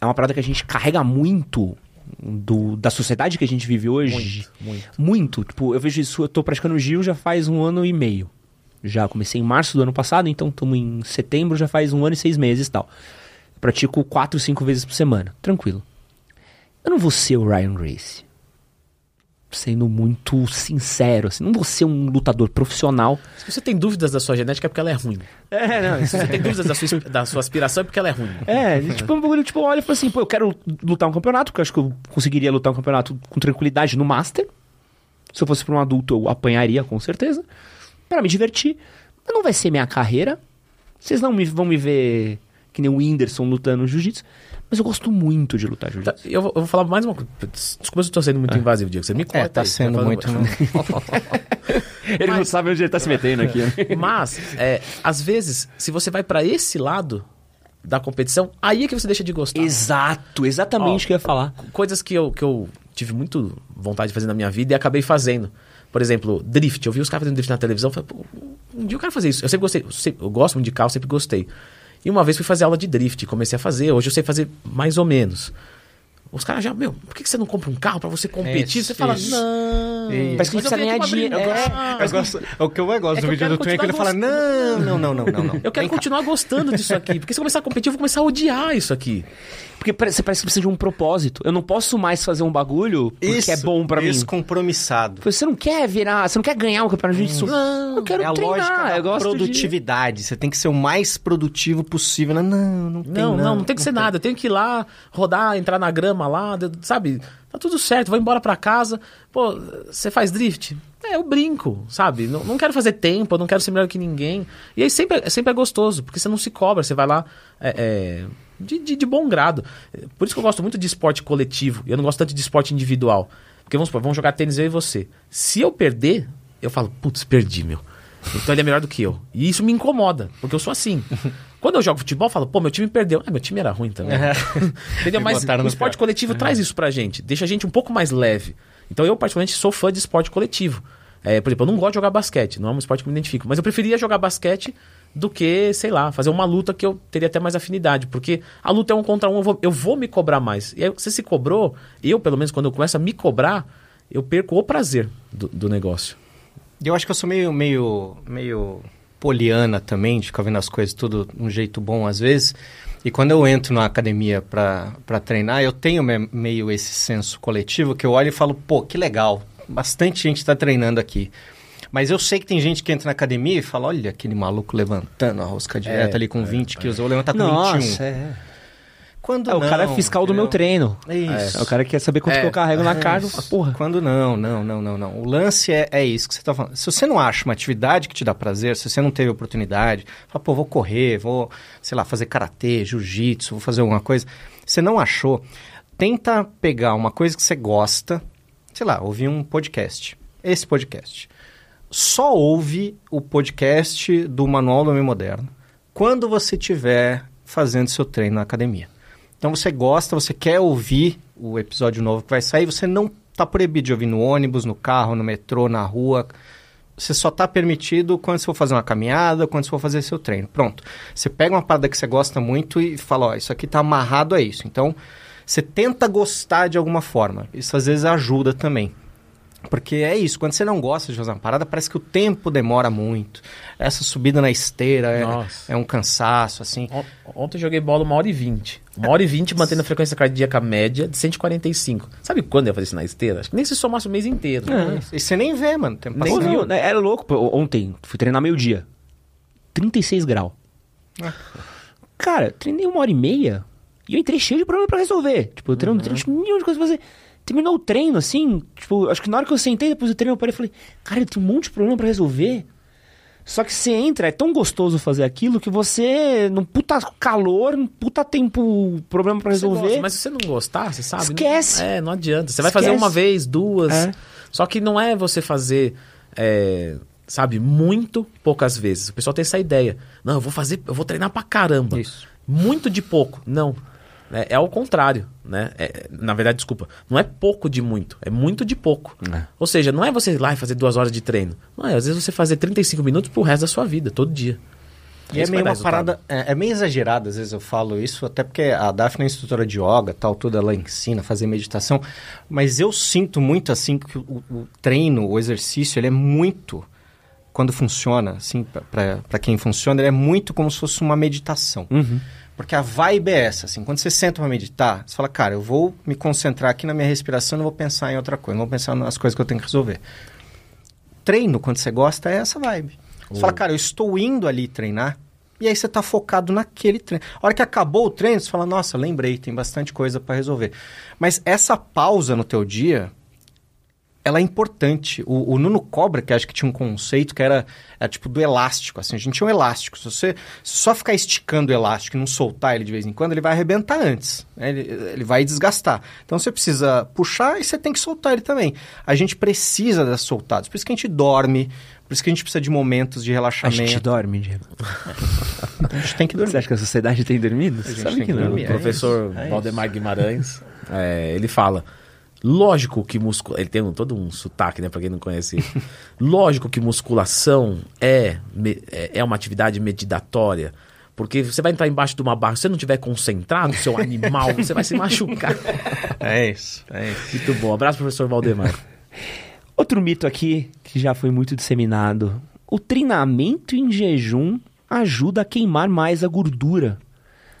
[SPEAKER 1] É uma parada que a gente carrega muito do, da sociedade que a gente vive hoje.
[SPEAKER 2] Muito, muito.
[SPEAKER 1] Muito. Tipo, eu vejo isso, eu tô praticando Gil já faz um ano e meio. Já comecei em março do ano passado, então estamos em setembro, já faz um ano e seis meses e tal. Eu pratico quatro, cinco vezes por semana. Tranquilo. Eu não vou ser o Ryan Grace sendo muito sincero, assim, não vou ser um lutador profissional.
[SPEAKER 2] Se você tem dúvidas da sua genética é porque ela é ruim.
[SPEAKER 1] É, não.
[SPEAKER 2] Se você tem dúvidas da sua, da sua aspiração é porque ela é ruim.
[SPEAKER 1] É, tipo, um bagulho, tipo, olha e fala assim, pô, eu quero lutar um campeonato, porque eu acho que eu conseguiria lutar um campeonato com tranquilidade no Master. Se eu fosse para um adulto, eu apanharia, com certeza. para me divertir. Mas não vai ser minha carreira. Vocês não me, vão me ver que nem o Whindersson lutando jiu-jitsu. Mas eu gosto muito de lutar jiu-jitsu.
[SPEAKER 2] Tá, eu, vou, eu, vou falar mais uma coisa. Desculpa se eu tô sendo muito é. invasivo, Diego. Você me conta. É,
[SPEAKER 3] tá aí, sendo muito. Né? [LAUGHS]
[SPEAKER 1] ele mas, não sabe onde ele tá se metendo aqui. Né?
[SPEAKER 2] Mas, é, às vezes, se você vai para esse lado da competição, aí é que você deixa de gostar.
[SPEAKER 1] Exato, exatamente o que eu ia falar.
[SPEAKER 2] Coisas que eu, que eu tive muito vontade de fazer na minha vida e acabei fazendo. Por exemplo, drift. Eu vi os caras fazendo drift na televisão. Falei, um dia eu quero fazer isso. Eu sempre gostei. Eu, sempre, eu gosto muito de carro, sempre gostei. E uma vez fui fazer aula de drift, comecei a fazer. Hoje eu sei fazer mais ou menos. Os caras já, meu, por que você não compra um carro pra você competir?
[SPEAKER 3] Isso,
[SPEAKER 2] você fala,
[SPEAKER 3] isso.
[SPEAKER 2] não.
[SPEAKER 3] Isso.
[SPEAKER 1] Parece que
[SPEAKER 2] mas
[SPEAKER 1] precisa ganhar dinheiro.
[SPEAKER 3] Eu gosto, o que eu mais gosto
[SPEAKER 2] É
[SPEAKER 3] do vídeo do Twin é que ele fala: não, não, não, não, não, não.
[SPEAKER 2] Eu quero
[SPEAKER 3] Vem cá.
[SPEAKER 2] continuar gostando disso aqui. Porque se eu começar a competir, eu vou começar a odiar isso aqui.
[SPEAKER 1] Porque você parece que precisa de um propósito. Eu não posso mais fazer um bagulho porque
[SPEAKER 3] Isso,
[SPEAKER 1] é bom pra mim.
[SPEAKER 3] Descompromissado.
[SPEAKER 1] Você não quer virar, você não quer ganhar um campeonato de.
[SPEAKER 2] Não,
[SPEAKER 1] eu quero
[SPEAKER 3] é a
[SPEAKER 1] treinar,
[SPEAKER 3] lógica da
[SPEAKER 1] eu gosto de...
[SPEAKER 3] produtividade. Você tem que ser o mais produtivo possível. Não, não, não tem
[SPEAKER 2] Não, não, não tem que ser nada. Eu tenho que ir lá, rodar, entrar na grama lá, de- sabe? Tá tudo certo, vou embora pra casa. Pô, você faz drift? É, eu brinco, sabe? Não, não quero fazer tempo, eu não quero ser melhor que ninguém. E aí sempre, é- sempre é gostoso, porque você não se cobra, você vai lá é, é, de, de, de bom grado. Por isso que eu gosto muito de esporte coletivo, e eu não gosto tanto de esporte individual. Porque vamos supor, vamos jogar tênis eu e você. Se eu perder, eu falo, putz, perdi, meu. Então ele é melhor do que eu. E isso me incomoda, porque eu sou assim. [LAUGHS] Quando eu jogo futebol, eu falo, pô, meu time perdeu. Ah, meu time era ruim também. [LAUGHS] Entendeu?
[SPEAKER 3] Me
[SPEAKER 2] Mas o esporte coletivo traz isso pra gente. Deixa a gente um pouco mais leve. Então eu, particularmente, sou fã de esporte coletivo. É, por exemplo, eu não gosto de jogar basquete. Não é um esporte que me identifico. Mas eu preferia jogar basquete do que, sei lá, fazer uma luta que eu teria até mais afinidade. Porque a luta é um contra um, eu vou, eu vou me cobrar mais. E aí você se cobrou, eu, pelo menos, quando eu começo a me cobrar, eu perco o prazer do, do negócio.
[SPEAKER 3] Eu acho que eu sou meio, meio, meio poliana também, de ficar vendo as coisas tudo de um jeito bom às vezes. E quando eu entro na academia pra treinar, eu tenho me- meio esse senso coletivo que eu olho e falo, pô, que legal, bastante gente tá treinando aqui. Mas eu sei que tem gente que entra na academia e fala, olha aquele maluco levantando a rosca direta ali com 20 quilos, eu vou levantar com 21.
[SPEAKER 1] Nossa, é.
[SPEAKER 3] Quando
[SPEAKER 1] É, o cara é
[SPEAKER 3] não,
[SPEAKER 1] fiscal do meu
[SPEAKER 3] entendeu?
[SPEAKER 1] treino.
[SPEAKER 3] Isso.
[SPEAKER 1] É, o cara quer saber quanto
[SPEAKER 2] É,
[SPEAKER 1] que eu carrego na
[SPEAKER 3] é
[SPEAKER 1] carga.
[SPEAKER 3] isso.
[SPEAKER 1] Porra.
[SPEAKER 3] Quando não, não, não, não, não. O lance é, é isso que você está falando. Se você não acha uma atividade que te dá prazer, se você não teve oportunidade, fala, pô, vou correr, vou, sei lá, fazer karatê, jiu-jitsu, vou fazer alguma coisa. Você não achou, tenta pegar uma coisa que você gosta, sei lá, ouvir um podcast. Esse podcast. Só ouve o podcast do Manual do Homem Moderno quando você estiver fazendo seu treino na academia. Então você gosta, você quer ouvir o episódio novo que vai sair, você não está proibido de ouvir no ônibus, no carro, no metrô, na rua. Você só está permitido quando você for fazer uma caminhada, quando você for fazer seu treino. Pronto. Você pega uma parada que você gosta muito e fala, ó, isso aqui está amarrado a isso. Então, você tenta gostar de alguma forma. Isso às vezes ajuda também. Porque é isso, quando você não gosta de fazer uma parada, parece que o tempo demora muito. Essa subida na esteira é, é um cansaço, assim.
[SPEAKER 2] On- Ontem eu joguei bola uma hora e vinte. Uma hora e vinte mantendo a frequência cardíaca média de 145. Sabe quando eu ia fazer isso na esteira? Acho que nem se somasse o mês inteiro.
[SPEAKER 3] E você nem vê, mano. Tempo
[SPEAKER 1] Nem
[SPEAKER 3] passando.
[SPEAKER 1] viu, né? Era louco. pô, Ontem, fui treinar meio-dia. 36 graus. Cara, treinei uma hora e meia e eu entrei cheio de problema pra resolver. Tipo, eu treino,
[SPEAKER 3] Uhum.
[SPEAKER 1] treino, um milhão de coisas pra fazer. Terminou o treino, assim, tipo, acho que na hora que eu sentei depois do treino, eu parei e falei, cara, eu tenho um monte de problema pra resolver. Só que você entra, é tão gostoso fazer aquilo que você, num puta calor, num puta tempo, problema pra
[SPEAKER 2] Você
[SPEAKER 1] resolver.
[SPEAKER 2] gosta, mas se você não gostar, você sabe?
[SPEAKER 1] Esquece.
[SPEAKER 2] Não, é, não adianta. Você vai fazer
[SPEAKER 1] Esquece.
[SPEAKER 2] uma vez, duas.
[SPEAKER 1] É.
[SPEAKER 2] Só que não é você fazer, é, sabe, muito poucas vezes. O pessoal tem essa ideia. Não, eu vou fazer, eu vou treinar pra caramba.
[SPEAKER 3] Isso.
[SPEAKER 2] Muito de pouco. Não. É, é ao contrário, né? É, na verdade, desculpa. Não é pouco de muito, é muito de pouco.
[SPEAKER 1] É.
[SPEAKER 2] Ou seja, não é você ir lá e fazer duas horas de treino. Não é, às vezes você fazer 35 minutos pro resto da sua vida, todo dia.
[SPEAKER 3] E é
[SPEAKER 2] Isso
[SPEAKER 3] meio
[SPEAKER 2] vai
[SPEAKER 3] uma parada, é, é meio exagerado, às vezes eu falo isso, até porque a Daphne é instrutora de yoga, tal, tudo ela ensina a fazer meditação, mas eu sinto muito assim que o, o treino, o exercício, ele é muito, quando funciona, assim, para quem funciona, ele é muito como se fosse uma meditação.
[SPEAKER 1] Uhum.
[SPEAKER 3] Porque a vibe é essa, assim, quando você senta para meditar, você fala, cara, eu vou me concentrar aqui na minha respiração, não vou pensar em outra coisa, não vou pensar nas coisas que eu tenho que resolver. Treino, quando você gosta, é essa vibe. Você fala, cara, eu estou indo ali treinar, e aí você está focado naquele treino. A hora que acabou o treino, você fala, nossa, lembrei, tem bastante coisa para resolver. Mas essa pausa no teu dia, ela é importante. O, o Nuno Cobra, que acho que tinha um conceito que era, era tipo do elástico. Assim, a gente tinha um elástico. Se você só ficar esticando o elástico e não soltar ele de vez em quando, ele vai arrebentar antes. né? Ele, ele vai desgastar. Então você precisa puxar e você tem que soltar ele também. A gente precisa das soltadas. Por isso que a gente dorme. Por isso que a gente precisa de momentos de
[SPEAKER 1] A
[SPEAKER 3] relaxamento.
[SPEAKER 1] gente dorme, Diego.
[SPEAKER 3] A gente tem que dormir.
[SPEAKER 1] Você acha que a sociedade tem dormido?
[SPEAKER 3] A gente
[SPEAKER 1] sabe
[SPEAKER 3] tem
[SPEAKER 1] que
[SPEAKER 3] que
[SPEAKER 1] não.
[SPEAKER 3] dormir.
[SPEAKER 2] O
[SPEAKER 3] É
[SPEAKER 2] professor
[SPEAKER 3] é
[SPEAKER 2] Valdemar Guimarães, é, ele fala, lógico que musculação, ele tem um- todo um sotaque, né, pra quem não conhece [LAUGHS] lógico que musculação é, é é uma atividade meditatória, Porque você vai entrar embaixo de uma barra, se você não tiver concentrado, seu animal, você vai se [LAUGHS] machucar.
[SPEAKER 3] É isso, é isso.
[SPEAKER 2] Muito bom. Abraço, professor Valdemar. [LAUGHS]
[SPEAKER 1] Outro mito aqui que já foi muito disseminado: o treinamento em jejum ajuda a queimar mais a gordura.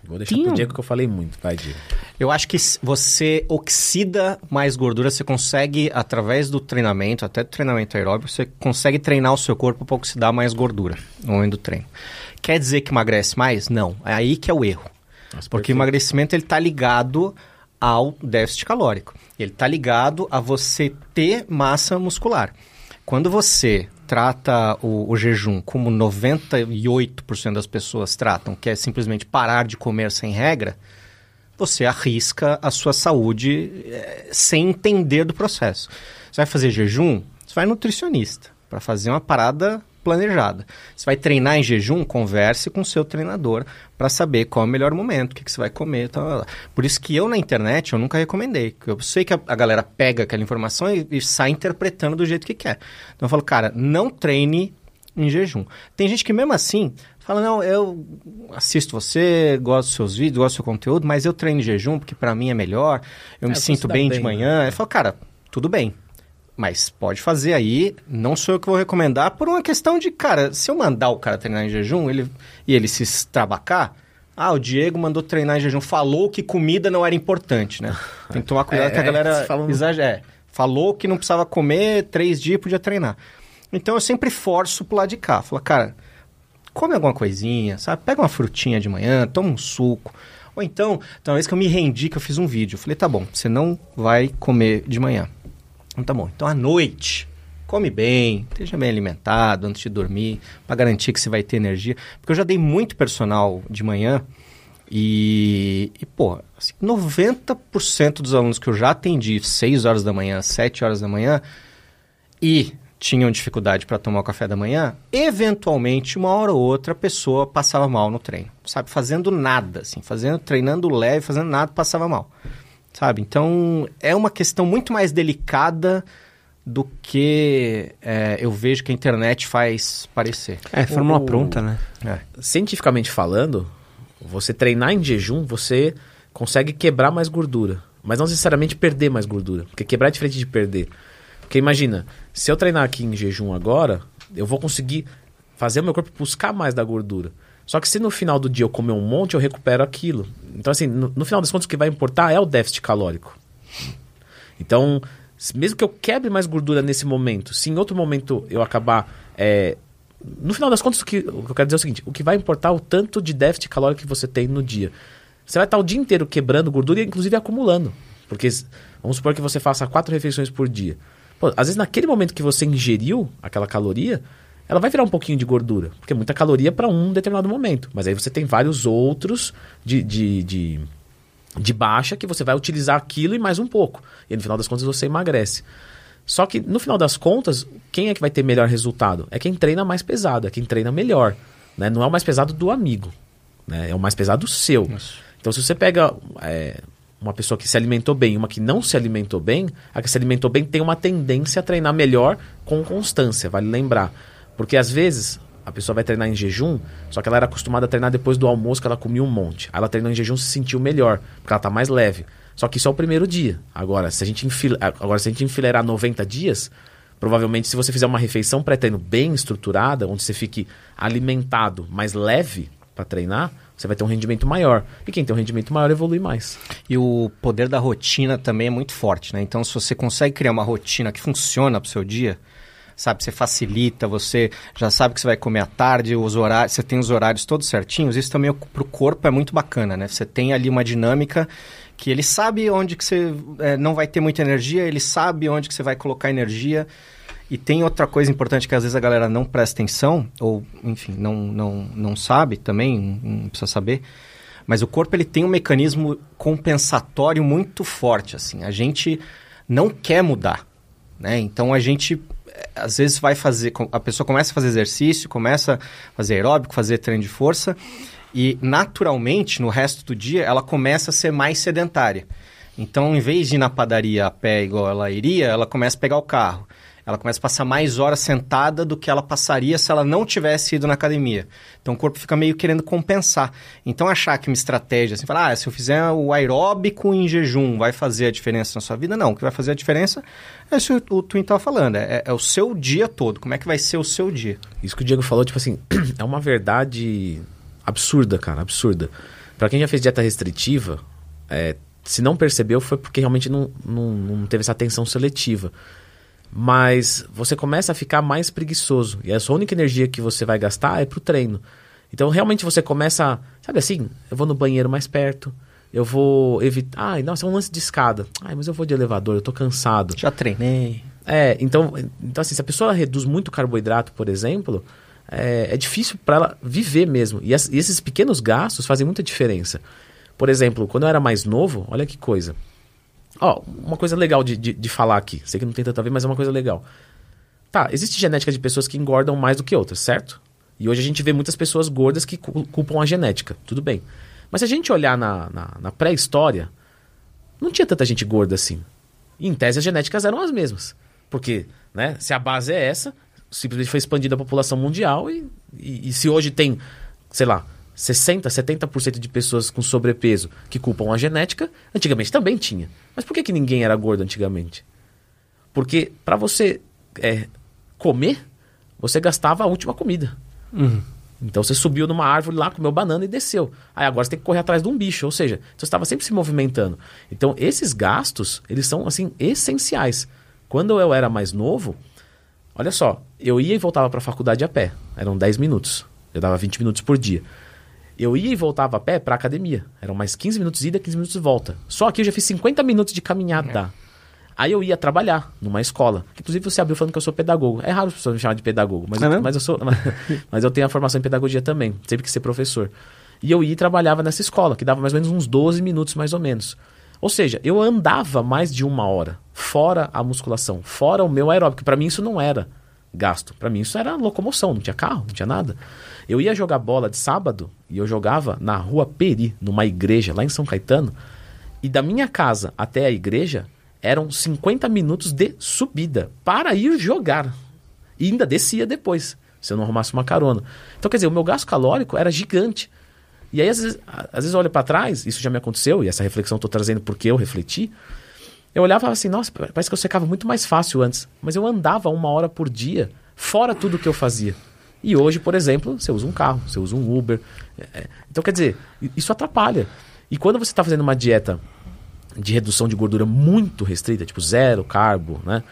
[SPEAKER 2] Vou deixar
[SPEAKER 1] Tinha
[SPEAKER 2] pro Diego que eu falei muito. Vai, Diego.
[SPEAKER 3] Eu acho que você oxida mais gordura, você consegue, através do treinamento, até do treinamento aeróbico, você consegue treinar o seu corpo para oxidar mais gordura no momento do treino. Quer dizer que emagrece mais? Não. É aí que é o erro.
[SPEAKER 2] Nossa,
[SPEAKER 3] Porque
[SPEAKER 2] perfeito.
[SPEAKER 3] o emagrecimento ele está ligado ao déficit calórico. Ele está ligado a você ter massa muscular. Quando você trata o, o jejum como 98% das pessoas tratam, que é simplesmente parar de comer sem regra, você arrisca a sua saúde eh, sem entender do processo. Você vai fazer jejum, você vai nutricionista para fazer uma parada planejada. Você vai treinar em jejum, converse com o seu treinador para saber qual é o melhor momento, o que, que você vai comer. Tal, tal, tal. Por isso que eu na internet eu nunca recomendei. Eu sei que a, a galera pega aquela informação e, e sai interpretando do jeito que quer. Então eu falo, cara, não treine em jejum. Tem gente que mesmo assim fala, não, eu assisto você, gosto dos seus vídeos, gosto do seu conteúdo, mas eu treino em jejum porque para mim é melhor, eu
[SPEAKER 2] É,
[SPEAKER 3] me sinto
[SPEAKER 2] dá
[SPEAKER 3] bem, de
[SPEAKER 2] bem,
[SPEAKER 3] manhã.
[SPEAKER 2] né?
[SPEAKER 3] Eu falo, cara, tudo bem. Mas pode fazer aí, não sou eu que vou recomendar, por uma questão de, cara, se eu mandar o cara treinar em jejum ele, e ele se extrabacar, ah, o Diego mandou treinar em jejum, falou que comida não era importante, né? [LAUGHS] Tem que tomar cuidado
[SPEAKER 2] É,
[SPEAKER 3] que a
[SPEAKER 2] é,
[SPEAKER 3] galera
[SPEAKER 2] fala um-
[SPEAKER 3] exagera. É, falou que não precisava comer três dias podia treinar. Então eu sempre forço pro lado de cá. Falo, cara, come alguma coisinha, sabe? Pega uma frutinha de manhã, toma um suco. Ou então, tem uma vez que eu me rendi, que eu fiz um vídeo. Eu falei, tá bom, você não vai comer de manhã. Então tá bom. Então à noite, come bem, esteja bem alimentado antes de dormir, para garantir que você vai ter energia. Porque eu já dei muito personal de manhã e, e pô, assim, 90% dos alunos que eu já atendi 6 horas da manhã, 7 horas da manhã, e tinham dificuldade para tomar o café da manhã, eventualmente, uma hora ou outra, a pessoa passava mal no treino. Sabe? Fazendo nada, assim, fazendo, treinando leve, fazendo nada, passava mal. Sabe? Então, é uma questão muito mais delicada do que é, eu vejo que a internet faz parecer.
[SPEAKER 1] É, fórmula
[SPEAKER 2] O-
[SPEAKER 1] pronta, né?
[SPEAKER 3] É.
[SPEAKER 2] Cientificamente falando, você treinar em jejum, você consegue quebrar mais gordura. Mas não necessariamente perder mais gordura. Porque quebrar é diferente de perder. Porque imagina, se eu treinar aqui em jejum agora, eu vou conseguir fazer o meu corpo buscar mais da gordura. Só que se no final do dia eu comer um monte, eu recupero aquilo. Então, assim, no, no final das contas, o que vai importar é o déficit calórico. Então, mesmo que eu quebre mais gordura nesse momento, se em outro momento eu acabar. é, no final das contas, o que, o que eu quero dizer é o seguinte: o que vai importar é o tanto de déficit calórico que você tem no dia. Você vai estar o dia inteiro quebrando gordura e, inclusive, acumulando. Porque vamos supor que você faça quatro refeições por dia. Pô, às vezes, naquele momento que você ingeriu aquela caloria, ela vai virar um pouquinho de gordura. Porque é muita caloria para um determinado momento. Mas aí você tem vários outros de- de- de de baixa que você vai utilizar aquilo e mais um pouco. E no final das contas você emagrece. Só que no final das contas, quem é que vai ter melhor resultado? É quem treina mais pesado, é quem treina melhor. Né? Não é o mais pesado do amigo, né? é o mais pesado seu. Então se você pega é, uma pessoa que se alimentou bem e uma que não se alimentou bem, a que se alimentou bem tem uma tendência a treinar melhor com constância, vale lembrar. Porque às vezes a pessoa vai treinar em jejum, só que ela era acostumada a treinar depois do almoço, que ela comia um monte. Aí ela treinou em jejum se sentiu melhor, porque ela tá mais leve. Só que isso é o primeiro dia. Agora, se a gente, enfile... Agora, se a gente enfileirar 90 dias, provavelmente se você fizer uma refeição pré-treino bem estruturada, onde você fique alimentado, mais leve para treinar, você vai ter um rendimento maior. E quem tem um rendimento maior evolui mais.
[SPEAKER 3] E o poder da rotina também é muito forte, né? Então, se você consegue criar uma rotina que funciona pro seu dia, sabe, você facilita, você já sabe que você vai comer à tarde, os horários, você tem os horários todos certinhos, isso também pro corpo é muito bacana, né? Você tem ali uma dinâmica que ele sabe onde que você é, não vai ter muita energia, ele sabe onde que você vai colocar energia. E tem outra coisa importante que às vezes a galera não presta atenção, ou, enfim, não, não, não sabe também, não precisa saber. Mas o corpo ele tem um mecanismo compensatório muito forte, assim. A gente não quer mudar, né? Então a gente às vezes vai fazer, a pessoa começa a fazer exercício, começa a fazer aeróbico, fazer treino de força e naturalmente no resto do dia ela começa a ser mais sedentária. Então, em vez de ir na padaria a pé igual ela iria, ela começa a pegar o carro. Ela começa a passar mais horas sentada do que ela passaria se ela não tivesse ido na academia. Então o corpo fica meio querendo compensar. Então achar que uma estratégia, assim, falar, ah, se eu fizer o aeróbico em jejum, vai fazer a diferença na sua vida? Não, o que vai fazer a diferença é isso que o Twin estava falando, é, é o seu dia todo. Como é que vai ser o seu dia?
[SPEAKER 2] Isso que o Diego falou, tipo assim, [CLEARS THROAT] é uma verdade absurda, cara, absurda. Para quem já fez dieta restritiva, é, se não percebeu foi porque realmente não, não, não teve essa atenção seletiva. Mas você começa a ficar mais preguiçoso. E a sua única energia que você vai gastar é pro treino. Então realmente você começa, sabe assim, eu vou no banheiro mais perto, eu vou evitar. Ai, nossa, é um lance de escada. Ai, mas eu vou de elevador, eu tô cansado.
[SPEAKER 3] Já treinei.
[SPEAKER 2] É, então, então assim, se a pessoa reduz muito carboidrato, por exemplo, é, é difícil para ela viver mesmo. E, as, e esses pequenos gastos fazem muita diferença. Por exemplo, quando eu era mais novo, olha que coisa. Ó, uma coisa legal de, de, de, falar aqui. Sei que não tem tanto a ver, mas é uma coisa legal. Tá, existe genética de pessoas que engordam mais do que outras, certo? E hoje a gente vê muitas pessoas gordas que culpam a genética. Tudo bem. Mas se a gente olhar na, na, na pré-história, não tinha tanta gente gorda assim. E em tese as genéticas eram as mesmas. Porque, né, se a base é essa, simplesmente foi expandida a população mundial e, e, e se hoje tem, sei lá, 60, 70% de pessoas com sobrepeso que culpam a genética, antigamente também tinha. Mas por que, que ninguém era gordo antigamente? Porque para você é, comer, você gastava a última comida. Uhum. Então você subiu numa árvore lá, comeu banana e desceu. Aí agora você tem que correr atrás de um bicho, ou seja, você estava sempre se movimentando. Então esses gastos, eles são assim essenciais. Quando eu era mais novo, olha só, eu ia e voltava para a faculdade a pé. Eram 10 minutos. Eu dava 20 minutos por dia. Eu ia e voltava a pé para academia. Eram mais 15 minutos ida, 15 minutos de volta. Só que eu já fiz 50 minutos de caminhada. É. Aí eu ia trabalhar numa escola. Inclusive você abriu falando que eu sou pedagogo. É raro as pessoas me chamarem de pedagogo, mas, eu, mas eu sou. [LAUGHS] mas eu tenho a formação em pedagogia também. Sempre que ser professor. E eu ia e trabalhava nessa escola, que dava mais ou menos uns 12 minutos, mais ou menos. Ou seja, eu andava mais de uma hora, fora a musculação, fora o meu aeróbico. Para mim isso não era gasto. Para mim isso era locomoção, não tinha carro, não tinha nada. Eu ia jogar bola de sábado e eu jogava na rua Peri, numa igreja lá em São Caetano. E da minha casa até a igreja eram 50 minutos de subida para ir jogar. E ainda descia depois, se eu não arrumasse uma carona. Então, quer dizer, o meu gasto calórico era gigante. E aí, às vezes, às vezes eu olho para trás, isso já me aconteceu, e essa reflexão estou trazendo porque eu refleti. Eu olhava assim, nossa, parece que eu secava muito mais fácil antes. Mas eu andava uma hora por dia, fora tudo que eu fazia. E hoje, por exemplo, você usa um carro, você usa um Uber. É, é, então, quer dizer, isso atrapalha. E quando você está fazendo uma dieta de redução de gordura muito restrita, tipo zero carbo, né?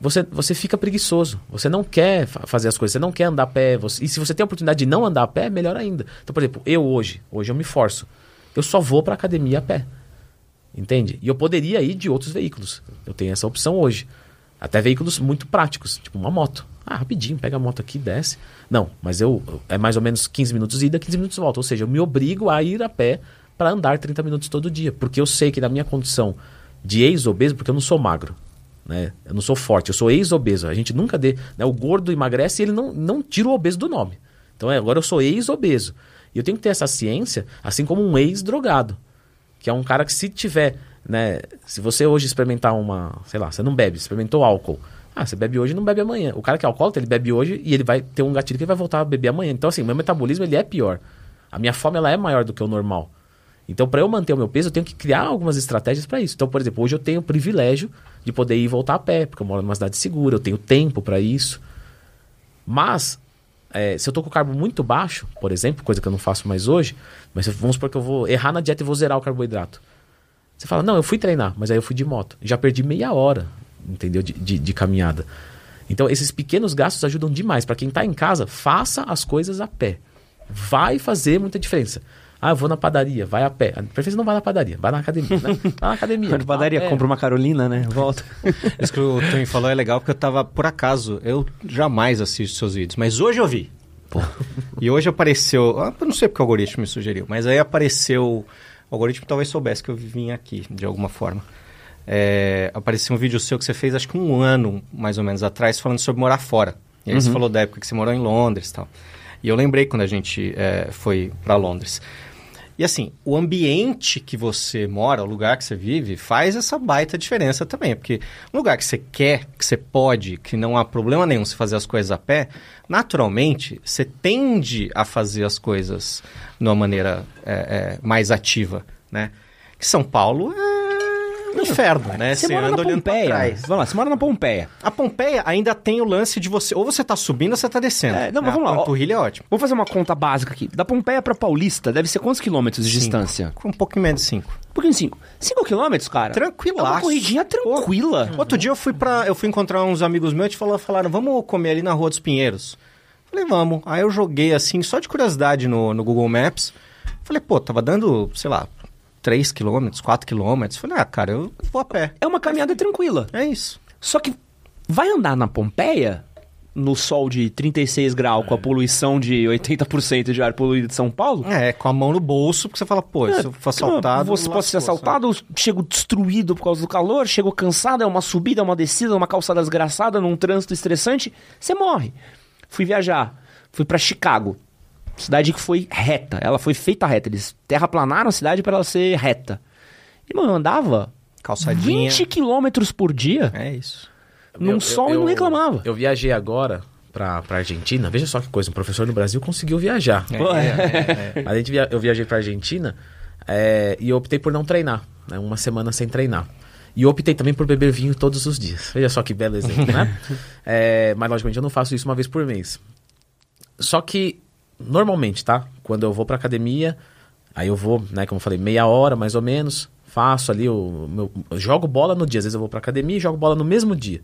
[SPEAKER 2] Você, você fica preguiçoso. Você não quer fazer as coisas, você não quer andar a pé. Você, e se você tem a oportunidade de não andar a pé, melhor ainda. Então, por exemplo, eu hoje, hoje eu me forço. Eu só vou para academia a pé. Entende? E eu poderia ir de outros veículos. Eu tenho essa opção hoje. Até veículos muito práticos, tipo uma moto. Ah, rapidinho, pega a moto aqui, desce. Não, mas eu é mais ou menos 15 minutos ida, 15 minutos volta. Ou seja, eu me obrigo a ir a pé para andar 30 minutos todo dia. Porque eu sei que na minha condição de ex-obeso, porque eu não sou magro, né? Eu não sou forte, eu sou ex-obeso. A gente nunca dê. Né? O gordo emagrece e ele não, não tira o obeso do nome. Então é, agora eu sou ex-obeso. E eu tenho que ter essa ciência, assim como um ex-drogado. Que é um cara que se tiver. Né, se você hoje experimentar uma. Sei lá, você não bebe, experimentou álcool. Ah, você bebe hoje e não bebe amanhã. O cara que é alcoólatra, ele bebe hoje e ele vai ter um gatilho que ele vai voltar a beber amanhã. Então, assim, meu metabolismo ele é pior. A minha fome ela é maior do que o normal. Então, para eu manter o meu peso, eu tenho que criar algumas estratégias para isso. Então, por exemplo, hoje eu tenho o privilégio de poder ir e voltar a pé, porque eu moro numa cidade segura, eu tenho tempo para isso. Mas, é, se eu tô com o carbo muito baixo, por exemplo, coisa que eu não faço mais hoje, mas vamos supor que eu vou errar na dieta e vou zerar o carboidrato. Você fala, não, eu fui treinar, mas aí eu fui de moto. Já perdi meia hora entendeu? De, de, de caminhada. Então, esses pequenos gastos ajudam demais. Para quem está em casa, faça as coisas a pé. Vai fazer muita diferença. Ah, eu vou na padaria, vai a pé. A preferência não vai na padaria, vai na academia. Né? [LAUGHS] Vai na academia.
[SPEAKER 1] Vai na padaria, compra uma Carolina, né? Volta. [LAUGHS]
[SPEAKER 3] Isso que o Tony falou é legal porque eu tava, por acaso, eu jamais assisto seus vídeos, mas hoje eu vi. Pô. E hoje apareceu, ah, eu não sei porque o algoritmo me sugeriu, mas aí apareceu, o algoritmo talvez soubesse que eu vim aqui, de alguma forma. É, apareceu um vídeo seu que você fez, acho que um ano, mais ou menos, atrás, falando sobre morar fora. E aí uhum. você falou da época que você morou em Londres e tal. E eu lembrei quando a gente é, foi para Londres. E assim, o ambiente que você mora, o lugar que você vive, faz essa baita diferença também. Porque um lugar que você quer, que você pode, que não há problema nenhum se fazer as coisas a pé, naturalmente você tende a fazer as coisas de uma maneira é, é, mais ativa, né? Que São Paulo é um inferno, né?
[SPEAKER 1] Você mora na
[SPEAKER 3] anda olhando pra
[SPEAKER 1] Pompeia.
[SPEAKER 3] trás.
[SPEAKER 1] Vamos lá, você mora na Pompeia.
[SPEAKER 3] A Pompeia ainda tem o lance de você... Ou você tá subindo ou você tá descendo.
[SPEAKER 1] É, não, mas
[SPEAKER 3] A
[SPEAKER 1] vamos lá,
[SPEAKER 3] panturrilha é ótimo.
[SPEAKER 1] Vamos fazer uma conta básica aqui. Da Pompeia pra Paulista deve ser quantos quilômetros de
[SPEAKER 3] Cinco.
[SPEAKER 1] distância?
[SPEAKER 3] Com um pouquinho menos de cinco.
[SPEAKER 1] Um pouquinho cinco. Cinco quilômetros, cara?
[SPEAKER 3] Tranquilaço.
[SPEAKER 1] É uma corridinha tranquila.
[SPEAKER 3] Outro dia eu fui para eu fui encontrar uns amigos meus e falaram, falaram, vamos comer ali na Rua dos Pinheiros. Falei, vamos. Aí eu joguei assim, só de curiosidade no, no Google Maps. Falei, pô, tava dando, sei lá, 3 quilômetros, 4 quilômetros. Falei, ah, cara, eu vou a pé.
[SPEAKER 1] É uma caminhada tranquila.
[SPEAKER 3] É isso.
[SPEAKER 1] Só que vai andar na Pompeia, no sol de 36 graus, com a poluição de 80% de ar poluído de São Paulo?
[SPEAKER 3] É, com a mão no bolso, porque você fala, pô, se eu for assaltado...
[SPEAKER 1] Você pode ser assaltado, chego destruído por causa do calor, chego cansado, é uma subida, é uma descida, uma calçada desgraçada, num trânsito estressante, você morre. Fui viajar, fui pra Chicago. Cidade que foi reta, ela foi feita reta. Eles terraplanaram a cidade para ela ser reta. E, mano, eu andava
[SPEAKER 3] Calçadinha.
[SPEAKER 1] 20 quilômetros por dia
[SPEAKER 3] É isso.
[SPEAKER 1] num
[SPEAKER 2] Eu-
[SPEAKER 1] sol
[SPEAKER 2] eu-
[SPEAKER 1] e não reclamava.
[SPEAKER 2] Eu viajei agora pra, pra Argentina. Veja só que coisa, um professor no Brasil conseguiu viajar.
[SPEAKER 3] É, é, é, é. [LAUGHS]
[SPEAKER 2] A gente via- eu viajei pra Argentina é, e eu optei por não treinar. Né, uma semana sem treinar. E eu optei também por beber vinho todos os dias. Veja só que belo exemplo, né? É, [LAUGHS] mas, logicamente, eu não faço isso uma vez por mês. Só que, normalmente, tá? Quando eu vou pra academia, aí eu vou, né, como eu falei, meia hora mais ou menos, faço ali o meu. eu jogo bola no dia. Às vezes eu vou pra academia e jogo bola no mesmo dia.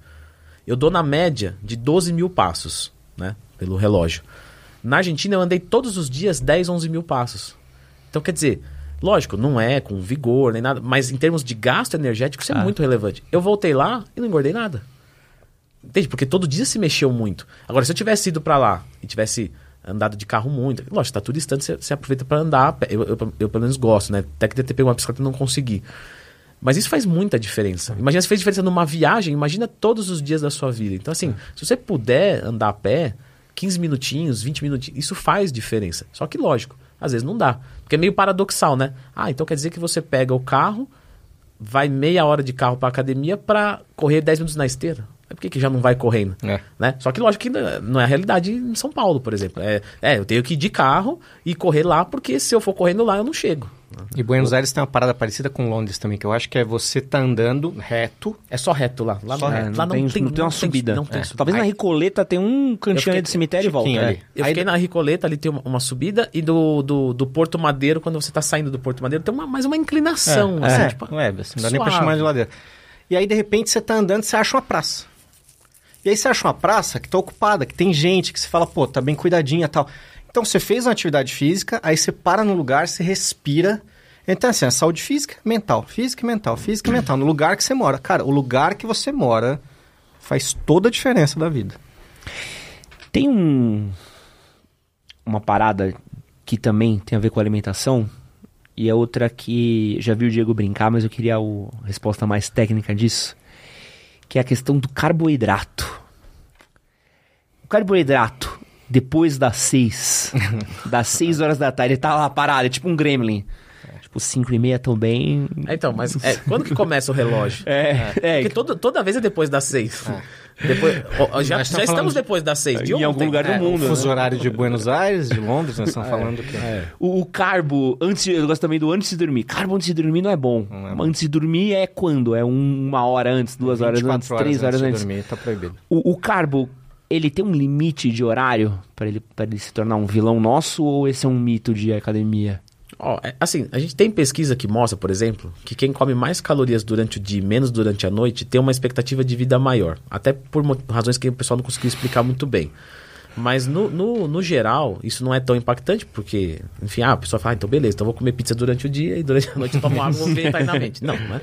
[SPEAKER 2] Eu dou na média de 12 mil passos, né? Pelo relógio. Na Argentina eu andei todos os dias 10, 11 mil passos. Então, quer dizer, lógico, não é com vigor nem nada, mas em termos de gasto energético, isso é
[SPEAKER 1] Ah.
[SPEAKER 2] muito relevante. Eu voltei lá e não engordei nada. Entende? Porque todo dia se mexeu muito. Agora, se eu tivesse ido pra lá e tivesse andado de carro muito, lógico, tá tudo distante, você, você aproveita pra andar. Eu, eu, eu, pelo menos gosto, né? Até que ter pego uma bicicleta e não consegui. Mas isso faz muita diferença. Imagina se fez diferença numa viagem, imagina todos os dias da sua vida. Então, assim, se você puder andar a pé, 15 minutinhos, 20 minutinhos, isso faz diferença. Só que, lógico, às vezes não dá. Porque é meio paradoxal, né? Ah, então quer dizer que você pega o carro, vai meia hora de carro pra academia pra correr 10 minutos na esteira. É por que que já não vai correndo?
[SPEAKER 3] É.
[SPEAKER 2] Né? Só que lógico que não é a realidade em São Paulo, por exemplo. É, é, eu tenho que ir de carro e correr lá, porque se eu for correndo lá, eu não chego.
[SPEAKER 3] E Buenos Aires tem uma parada parecida com Londres também, que eu acho que é você tá andando reto,
[SPEAKER 2] É só reto lá. Lá,
[SPEAKER 3] Só
[SPEAKER 2] não,
[SPEAKER 3] reto.
[SPEAKER 2] lá
[SPEAKER 1] não, tem, não tem uma subida.
[SPEAKER 2] Não tem
[SPEAKER 1] É.
[SPEAKER 2] subida.
[SPEAKER 1] Talvez na
[SPEAKER 2] Aí-
[SPEAKER 1] Ricoleta tem um cantinho
[SPEAKER 3] fiquei-
[SPEAKER 1] ali do cemitério e volta. É.
[SPEAKER 3] ali.
[SPEAKER 2] Eu
[SPEAKER 3] Aí
[SPEAKER 2] fiquei na Ricoleta, ali tem uma, uma subida, e do, do, do Porto Madeiro, quando você tá saindo do Porto Madeiro, tem uma, mais uma inclinação.
[SPEAKER 3] É,
[SPEAKER 2] assim,
[SPEAKER 3] é,
[SPEAKER 2] tipo,
[SPEAKER 3] não é, assim, não dá nem pra chamar de ladeira. E aí, de repente, você tá andando, você acha uma praça. E aí você acha uma praça que tá ocupada, que tem gente, que você fala, pô, tá bem cuidadinha tal. Então você fez uma atividade física, aí você para no lugar, você respira. Então, assim, a saúde física, mental, física e mental, física e mental, no lugar que você mora. Cara, o lugar que você mora faz toda a diferença da vida.
[SPEAKER 1] Tem um uma parada que também tem a ver com alimentação e é outra que já vi o Diego brincar, mas eu queria a resposta mais técnica disso, que é a questão do carboidrato. O carboidrato depois das seis, [LAUGHS] das seis horas da tarde, ele tá lá parado, é tipo um gremlin. Tipo, cinco e meia também.
[SPEAKER 2] É, então, mas é, quando que começa o relógio? [LAUGHS]
[SPEAKER 1] É, é,
[SPEAKER 2] Porque todo, toda vez é depois das seis. Depois, ó, ó, já já
[SPEAKER 3] estamos falando de-
[SPEAKER 2] depois das seis. De
[SPEAKER 1] Em algum
[SPEAKER 2] ontem.
[SPEAKER 1] lugar do
[SPEAKER 2] É,
[SPEAKER 1] mundo.
[SPEAKER 3] O fuso
[SPEAKER 1] né?
[SPEAKER 3] horário de Buenos Aires, de Londres, nós estamos falando que...
[SPEAKER 1] O, o carbo, antes, eu gosto também do antes de dormir. Carbo antes de dormir não é bom.
[SPEAKER 3] Não é bom.
[SPEAKER 1] Antes de dormir é quando? É um- uma hora antes, duas horas
[SPEAKER 3] 24
[SPEAKER 1] antes, três horas
[SPEAKER 3] de
[SPEAKER 1] antes.
[SPEAKER 3] dormir, tá proibido.
[SPEAKER 1] O, o carbo, ele tem um limite de horário pra ele, pra ele se tornar um vilão nosso ou esse é um mito de academia?
[SPEAKER 2] Ó, é, assim, a gente tem pesquisa que mostra, por exemplo, que quem come mais calorias durante o dia e menos durante a noite tem uma expectativa de vida maior. Até por razões que o pessoal não conseguiu explicar muito bem. Mas no, no, no geral, isso não é tão impactante, porque, enfim, ah, a pessoa fala, ah, então beleza, então vou comer pizza durante o dia e durante a noite eu tomo água voluntariamente. [LAUGHS] Não, né?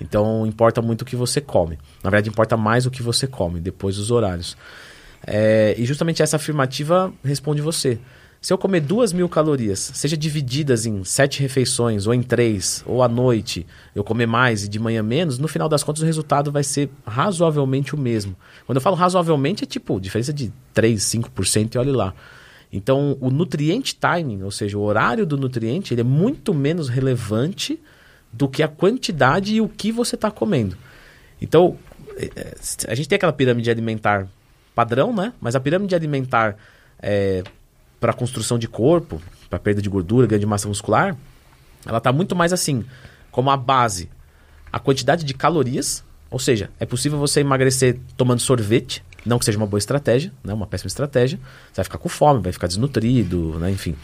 [SPEAKER 2] Então importa muito o que você come. Na verdade, importa mais o que você come, depois os horários. É, e justamente essa afirmativa responde você. Se eu comer duas mil calorias, seja divididas em sete refeições, ou em três, ou à noite, eu comer mais e de manhã menos, no final das contas o resultado vai ser razoavelmente o mesmo. Quando eu falo razoavelmente, é tipo diferença de 3, 5% e olhe lá. Então, o nutriente timing, ou seja, o horário do nutriente, ele é muito menos relevante do que a quantidade e o que você está comendo. Então, é, é, a gente tem aquela pirâmide alimentar padrão, né? Mas a pirâmide alimentar é, para construção de corpo, para perda de gordura, ganho de massa muscular, ela está muito mais assim, como a base, a quantidade de calorias, ou seja, é possível você emagrecer tomando sorvete, não que seja uma boa estratégia, né? uma péssima estratégia. Você vai ficar com fome, vai ficar desnutrido, né? enfim,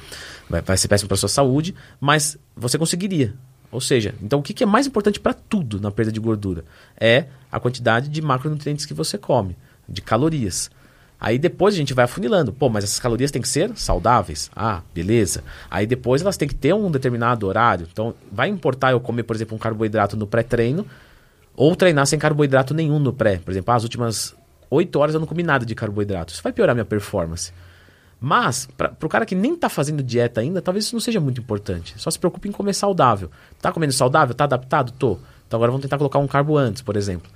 [SPEAKER 2] vai, vai ser péssimo para sua saúde, mas você conseguiria. Ou seja, então o que, que é mais importante para tudo na perda de gordura? É a quantidade de macronutrientes que você come, de calorias. Aí depois a gente vai afunilando. Pô, mas essas calorias têm que ser saudáveis. Ah, beleza. Aí depois elas têm que ter um determinado horário. Então, vai importar eu comer, por exemplo, um carboidrato no pré-treino ou treinar sem carboidrato nenhum no pré. Por exemplo, ah, as últimas 8 horas eu não comi nada de carboidrato. Isso vai piorar minha performance. Mas, para o cara que nem está fazendo dieta ainda, talvez isso não seja muito importante. Só se preocupe em comer saudável. Tá comendo saudável? Tá adaptado? Tô. Então agora vamos tentar colocar um carbo antes, por exemplo.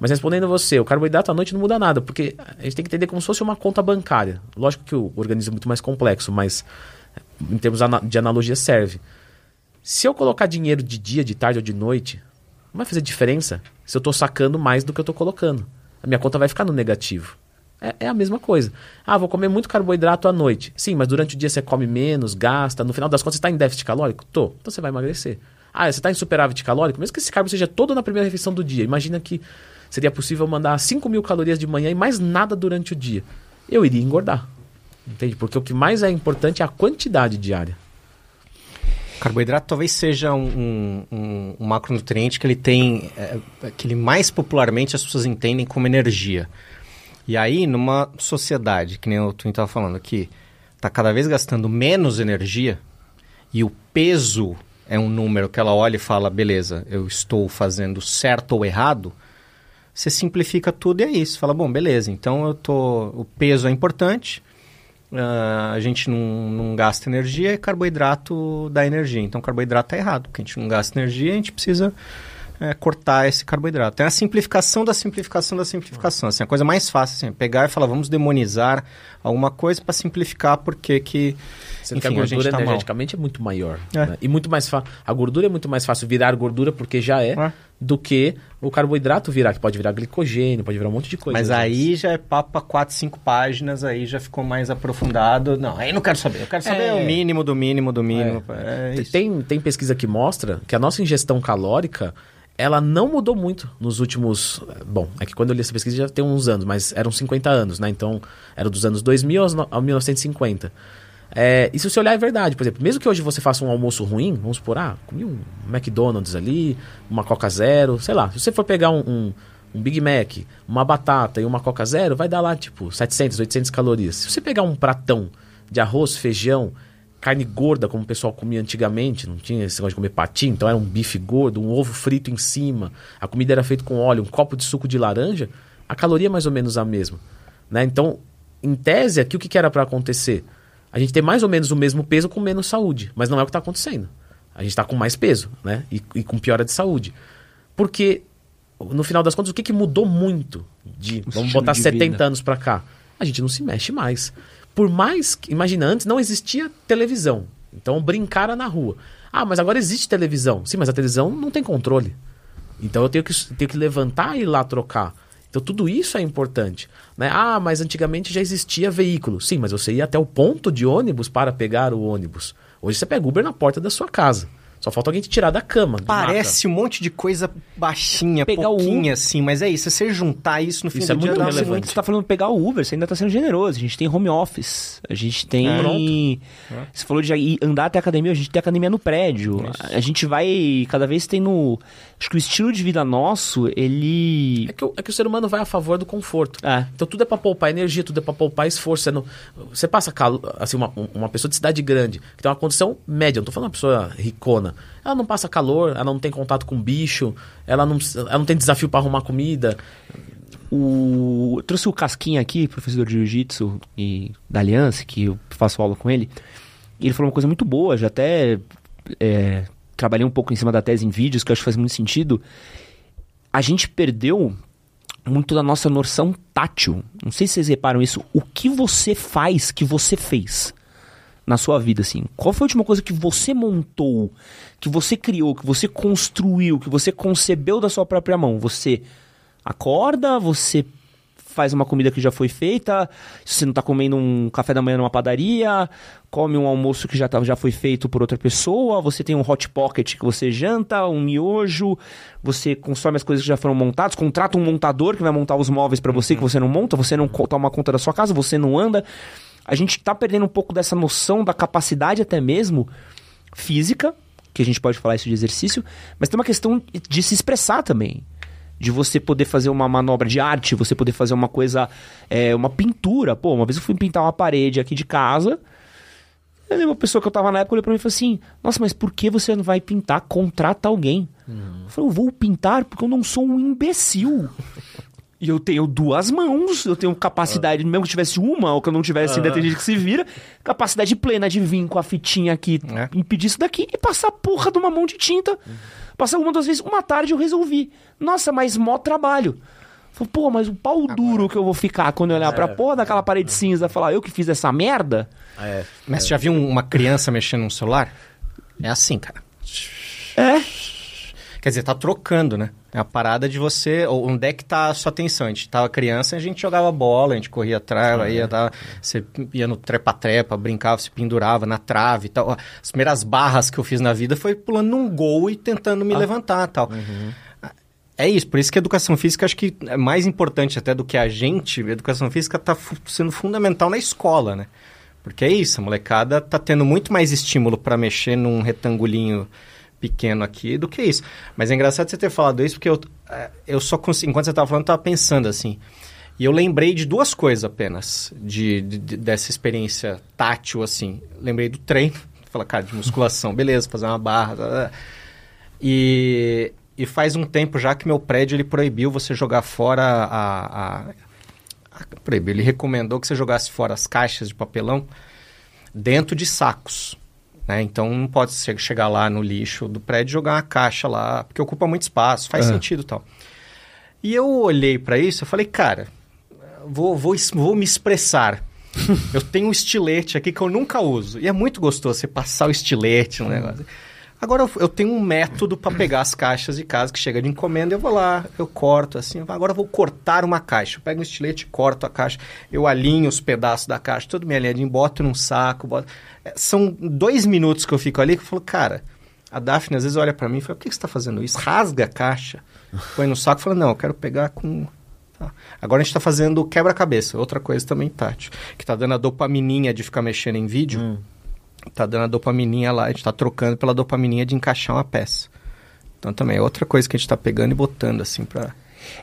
[SPEAKER 2] Mas respondendo você, o carboidrato à noite não muda nada, porque a gente tem que entender como se fosse uma conta bancária. Lógico que o organismo é muito mais complexo, mas em termos de analogia serve. Se eu colocar dinheiro de dia, de tarde ou de noite, não vai fazer diferença se eu estou sacando mais do que eu estou colocando. A minha conta vai ficar no negativo. É, é, a mesma coisa. Ah, vou comer muito carboidrato à noite. Sim, mas durante o dia você come menos, gasta. No final das contas, você está em déficit calórico? Tô. Então você vai emagrecer. Ah, você está em superávit calórico? Mesmo que esse carbo seja todo na primeira refeição do dia. Imagina que seria possível mandar 5 mil calorias de manhã e mais nada durante o dia. Eu iria engordar. Entende? Porque o que mais é importante é a quantidade diária.
[SPEAKER 3] Carboidrato talvez seja um, um, um macronutriente que ele tem, é, que ele mais popularmente as pessoas entendem como energia. E aí, numa sociedade, que nem o Twin estava falando aqui, está cada vez gastando menos energia e o peso é um número que ela olha e fala, beleza, eu estou fazendo certo ou errado, você simplifica tudo e é isso. Fala, bom, beleza, então eu tô, o peso é importante, Uh, a gente não, não gasta energia e carboidrato dá energia. Então, carboidrato está errado, porque a gente não gasta energia, a gente precisa é, cortar esse carboidrato. É a simplificação da simplificação da simplificação. Assim, a coisa mais fácil assim, é pegar e falar, vamos demonizar alguma coisa para simplificar porque que
[SPEAKER 2] Sendo Enfim, que a gordura a tá energeticamente mal. é muito maior. É. Né? E muito mais fácil. A gordura é muito mais fácil virar gordura, porque já é, é, do que o carboidrato virar, que pode virar glicogênio, pode virar um monte de coisa.
[SPEAKER 3] Mas aí já é papo para 4, 5 páginas, aí já ficou mais aprofundado. Não, aí não quero saber. Eu quero saber é. o mínimo do mínimo do mínimo.
[SPEAKER 2] É. é tem, tem pesquisa que mostra que a nossa ingestão calórica ela não mudou muito nos últimos. Bom, é que quando eu li essa pesquisa já tem uns anos, mas eram 50 anos, né? Então, era dos anos 2000 a 1950. É, e se você olhar, é verdade. Por exemplo, mesmo que hoje você faça um almoço ruim, vamos supor, ah, comi um McDonald's ali, uma Coca Zero, sei lá. Se você for pegar um, um, um, Big Mac, uma batata e uma Coca Zero, vai dar lá, tipo, 700, 800 calorias. Se você pegar um pratão de arroz, feijão, carne gorda, como o pessoal comia antigamente, não tinha esse negócio de comer patinho, então era um bife gordo, um ovo frito em cima, a comida era feita com óleo, um copo de suco de laranja, a caloria é mais ou menos a mesma. Né? Então, em tese, aqui o que, que era para acontecer? a gente tem mais ou menos o mesmo peso com menos saúde. Mas não é o que está acontecendo. A gente está com mais peso, né? E, e, com piora de saúde. Porque, no final das contas, o que, que mudou muito de, o vamos botar 70 vida. anos para cá? A gente não se mexe mais. Por mais que, imagina, antes não existia televisão. Então brincara na rua. Ah, mas agora existe televisão. Sim, mas a televisão não tem controle. Então eu tenho que, tenho que levantar e ir lá trocar. Então tudo isso é importante. Né? Ah, mas antigamente já existia veículo. Sim, mas você ia até o ponto de ônibus para pegar o ônibus. Hoje você pega Uber na porta da sua casa. Só falta alguém te tirar da cama.
[SPEAKER 3] Parece um monte de coisa baixinha, pegar pouquinha, o... assim, mas é isso. Se você juntar isso no fim isso
[SPEAKER 1] é
[SPEAKER 3] do
[SPEAKER 1] é dia... Muito relevante. Você está falando pegar o Uber, você ainda está sendo generoso. A gente tem home office, a gente tem... É. Você falou de andar até a academia, a gente tem academia no prédio. Isso. A gente vai cada vez tendo... Acho que o estilo de vida nosso, ele...
[SPEAKER 2] É que, o, é que o ser humano vai a favor do conforto. É. Então tudo é para poupar energia, tudo é para poupar esforço. Você, não... você passa, assim, uma, uma pessoa de cidade grande, que tem uma condição média, não estou falando uma pessoa ricona, ela não passa calor, ela não tem contato com bicho, ela não, ela não tem desafio para arrumar comida.
[SPEAKER 1] O... Eu trouxe o Casquinha aqui, professor de Jiu-Jitsu e da Aliança, que eu faço aula com ele. E ele falou uma coisa muito boa, já até é, trabalhei um pouco em cima da tese em vídeos, que eu acho que faz muito sentido. A gente perdeu muito da nossa noção tátil. Não sei se vocês reparam isso. O que você faz que você fez na sua vida, assim? Qual foi a última coisa que você montou, que você criou, que você construiu, que você concebeu da sua própria mão? Você acorda, você faz uma comida que já foi feita, se você não está comendo um café da manhã numa padaria, come um almoço que já, tá, já foi feito por outra pessoa, você tem um hot pocket que você janta, um miojo, você consome as coisas que já foram montadas, contrata um montador que vai montar os móveis para você que você não monta, você não toma conta da sua casa, você não anda. A gente está perdendo um pouco dessa noção da capacidade até mesmo física, que a gente pode falar isso de exercício, mas tem uma questão de se expressar também de você poder fazer uma manobra de arte, você poder fazer uma coisa, é, uma pintura. Pô, uma vez eu fui pintar uma parede aqui de casa. E uma pessoa que eu tava na época olhou pra mim e falou assim: Nossa, mas por que você não vai pintar? Contrata alguém. Uhum. Eu falei: Eu vou pintar porque eu não sou um imbecil. E eu tenho duas mãos, eu tenho capacidade, mesmo que eu tivesse uma, ou que eu não tivesse, ainda tem gente que se vira, capacidade plena de vir com a fitinha aqui, é. impedir isso daqui e passar a porra de uma mão de tinta. Uhum. Passar uma das vezes, uma tarde eu resolvi. Nossa, mas mó trabalho. Falei, pô, mas o pau Agora... duro que eu vou ficar quando eu olhar é, pra porra daquela parede é. cinza e falar, eu que fiz essa merda?
[SPEAKER 3] É, mas você já viu uma criança mexendo no celular? É assim, cara.
[SPEAKER 1] É.
[SPEAKER 3] Quer dizer, tá trocando, né? É a parada de você. Onde é que tá a sua atenção? A gente tava criança, a gente jogava bola, a gente corria atrás, aí ia, tava, você ia no trepa-trepa, brincava, se pendurava na trave e tal. As primeiras barras que eu fiz na vida foi pulando num gol e tentando me ah. levantar tal. Uhum. É isso, por isso que a educação física acho que é mais importante até do que a gente. A educação física está sendo fundamental na escola, né? Porque é isso, a molecada tá tendo muito mais estímulo para mexer num retangulinho pequeno aqui do que isso. Mas é engraçado você ter falado isso, porque eu, é, eu só consigo, enquanto você estava falando, eu estava pensando assim. E eu lembrei de duas coisas apenas, de, de, de dessa experiência tátil, assim. Lembrei do treino, [LAUGHS] fala, cara, de musculação, beleza, fazer uma barra. Tá, tá. E, e faz um tempo já que meu prédio ele proibiu você jogar fora a, a, a proibiu, ele recomendou que você jogasse fora as caixas de papelão dentro de sacos. Né? Então não pode chegar lá no lixo do prédio e jogar uma caixa lá, porque ocupa muito espaço, faz uhum. sentido tal. E eu olhei para isso e falei, cara, vou, vou, vou me expressar. [LAUGHS] eu tenho um estilete aqui que eu nunca uso. E é muito gostoso você passar o estilete no negócio. Agora eu tenho um método para pegar as caixas de casa que chega de encomenda, eu vou lá, eu corto assim, agora eu vou cortar uma caixa. Eu pego um estilete, corto a caixa, eu alinho os pedaços da caixa, tudo bem alinhadinho, boto num saco, boto... É, são dois minutos que eu fico ali que eu falo, cara, a Daphne às vezes olha para mim e fala, por que você está fazendo isso? Rasga a caixa, põe no saco e fala, não, eu quero pegar com tá. Agora a gente está fazendo quebra-cabeça, outra coisa também tátil, que está dando a dopamininha de ficar mexendo em vídeo. Hum tá dando a dopamininha lá, a gente tá trocando pela dopamininha de encaixar uma peça. Então também é outra coisa que a gente tá pegando e botando assim pra...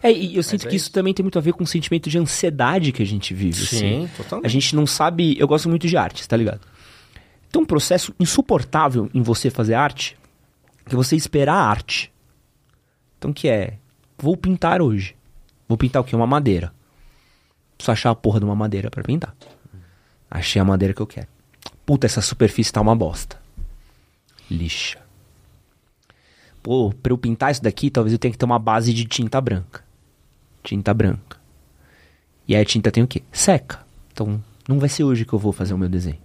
[SPEAKER 1] É, e eu Mas sinto é que isso. isso também tem muito a ver com o sentimento de ansiedade que a gente vive. Sim, assim. totalmente. A gente não sabe. Eu gosto muito de arte, tá ligado? Tem um processo insuportável em você fazer arte, que é você esperar a arte. Então, que é. Vou pintar hoje. Vou pintar o quê? Uma madeira. Preciso achar a porra de uma madeira para pintar. Achei a madeira que eu quero. Puta, essa superfície tá uma bosta. Lixa. Pô, pra eu pintar isso daqui, talvez eu tenha que ter uma base de tinta branca. Tinta branca. E aí a tinta tem o quê? Seca. Então, não vai ser hoje que eu vou fazer o meu desenho.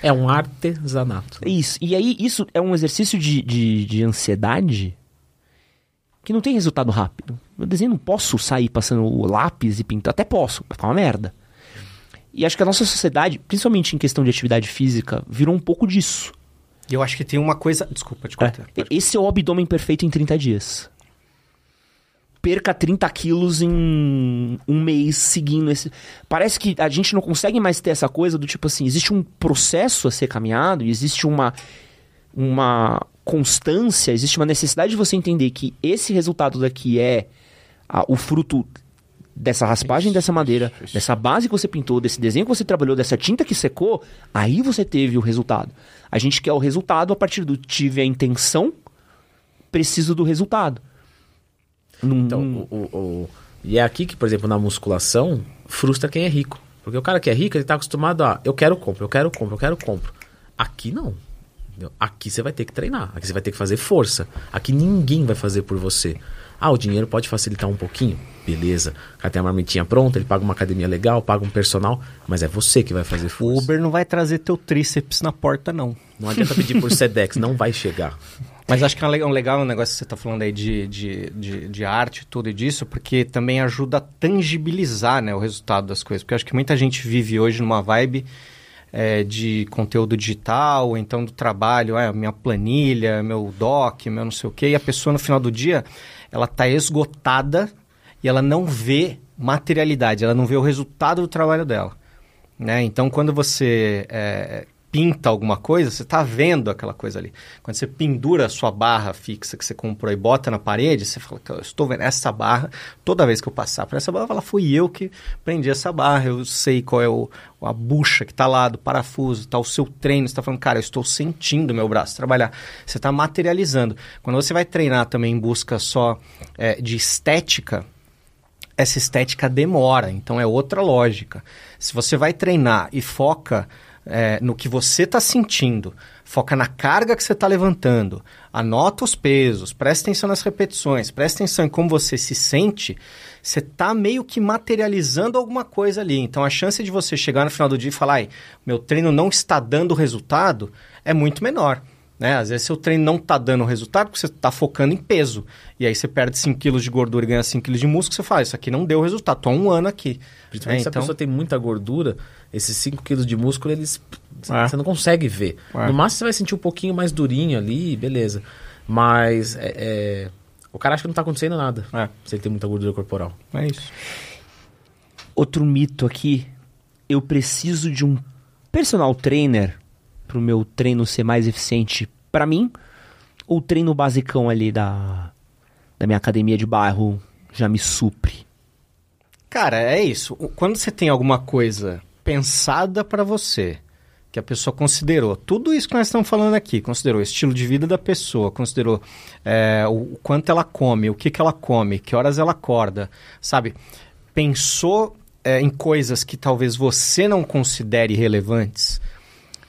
[SPEAKER 2] É um artesanato.
[SPEAKER 1] Isso. E aí, isso é um exercício de, de, de ansiedade que não tem resultado rápido. Meu desenho não posso sair passando o lápis e pintar. Até posso, vai ficar uma merda. E acho que a nossa sociedade, principalmente em questão de atividade física, virou um pouco disso.
[SPEAKER 3] E eu acho que tem uma coisa. Desculpa te cortar.
[SPEAKER 1] É, esse é o abdômen perfeito em 30 dias. Perca 30 quilos em um mês seguindo esse. Parece que a gente não consegue mais ter essa coisa do tipo assim: existe um processo a ser caminhado, existe uma, uma constância, existe uma necessidade de você entender que esse resultado daqui é o fruto dessa raspagem dessa madeira, dessa base que você pintou, desse desenho que você trabalhou, dessa tinta que secou, aí você teve o resultado. A gente quer o resultado a partir do tive a intenção, preciso do resultado.
[SPEAKER 2] Num, então, o, o, o, e é aqui que, por exemplo, na musculação, frustra quem é rico. Porque o cara que é rico, ele está acostumado a eu quero compro, eu quero compro, eu quero compro. Aqui não. Aqui você vai ter que treinar, aqui você vai ter que fazer força. Aqui ninguém vai fazer por você. Ah, o dinheiro pode facilitar um pouquinho? Beleza. O cara tem a marmitinha pronta, ele paga uma academia legal, paga um personal, mas é você que vai fazer
[SPEAKER 3] O
[SPEAKER 2] força.
[SPEAKER 3] Uber não vai trazer teu tríceps na porta, não.
[SPEAKER 2] Não adianta pedir por [LAUGHS] Sedex, não vai chegar.
[SPEAKER 3] Mas acho que é um legal, um negócio que você está falando aí de, de, de, de arte e tudo e disso, porque também ajuda a tangibilizar né, o resultado das coisas. Porque eu acho que muita gente vive hoje numa vibe é, de conteúdo digital, então do trabalho, é, minha planilha, meu doc, meu não sei o quê, e a pessoa no final do dia, ela está esgotada e ela não vê materialidade, ela não vê o resultado do trabalho dela. Né? Então, quando você é, pinta alguma coisa, você está vendo aquela coisa ali. Quando você pendura a sua barra fixa que você comprou e bota na parede, você fala, eu estou vendo essa barra, toda vez que eu passar por essa barra, ela fui eu que prendi essa barra, eu sei qual é o, a bucha que está lá, do parafuso, está o seu treino, você está falando, cara, eu estou sentindo meu braço trabalhar. Você está materializando. Quando você vai treinar também em busca só é, de estética, essa estética demora, então é outra lógica. Se você vai treinar e foca é, no que você está sentindo, foca na carga que você está levantando, anota os pesos, presta atenção nas repetições, presta atenção em como você se sente, você está meio que materializando alguma coisa ali. Então a chance de você chegar no final do dia e falar, Ai, meu treino não está dando resultado, é muito menor. Né? Às vezes seu treino não está dando resultado porque você está focando em peso. E aí você perde 5 quilos de gordura e ganha 5 quilos de músculo, você fala, isso aqui não deu resultado, estou há um ano aqui.
[SPEAKER 2] Principalmente
[SPEAKER 3] É,
[SPEAKER 2] se a
[SPEAKER 3] então-
[SPEAKER 2] pessoa tem muita gordura, esses 5 quilos de músculo, eles.
[SPEAKER 3] É.
[SPEAKER 2] Você não consegue ver.
[SPEAKER 3] É.
[SPEAKER 2] No máximo você vai sentir um pouquinho mais durinho ali, beleza. Mas é, é, o cara acha que não tá acontecendo nada.
[SPEAKER 3] É.
[SPEAKER 2] Se ele tem muita gordura corporal.
[SPEAKER 3] É isso.
[SPEAKER 1] Outro mito aqui. Eu preciso de um personal trainer pro meu treino ser mais eficiente pra mim? Ou o treino basicão ali da, da minha academia de bairro já me supre?
[SPEAKER 3] Cara, é isso. O- Quando você tem alguma coisa pensada para você, que a pessoa considerou, tudo isso que nós estamos falando aqui, considerou o estilo de vida da pessoa, considerou é, o, quanto ela come, o que, que ela come, que horas ela acorda, sabe? Pensou é, em coisas que talvez você não considere relevantes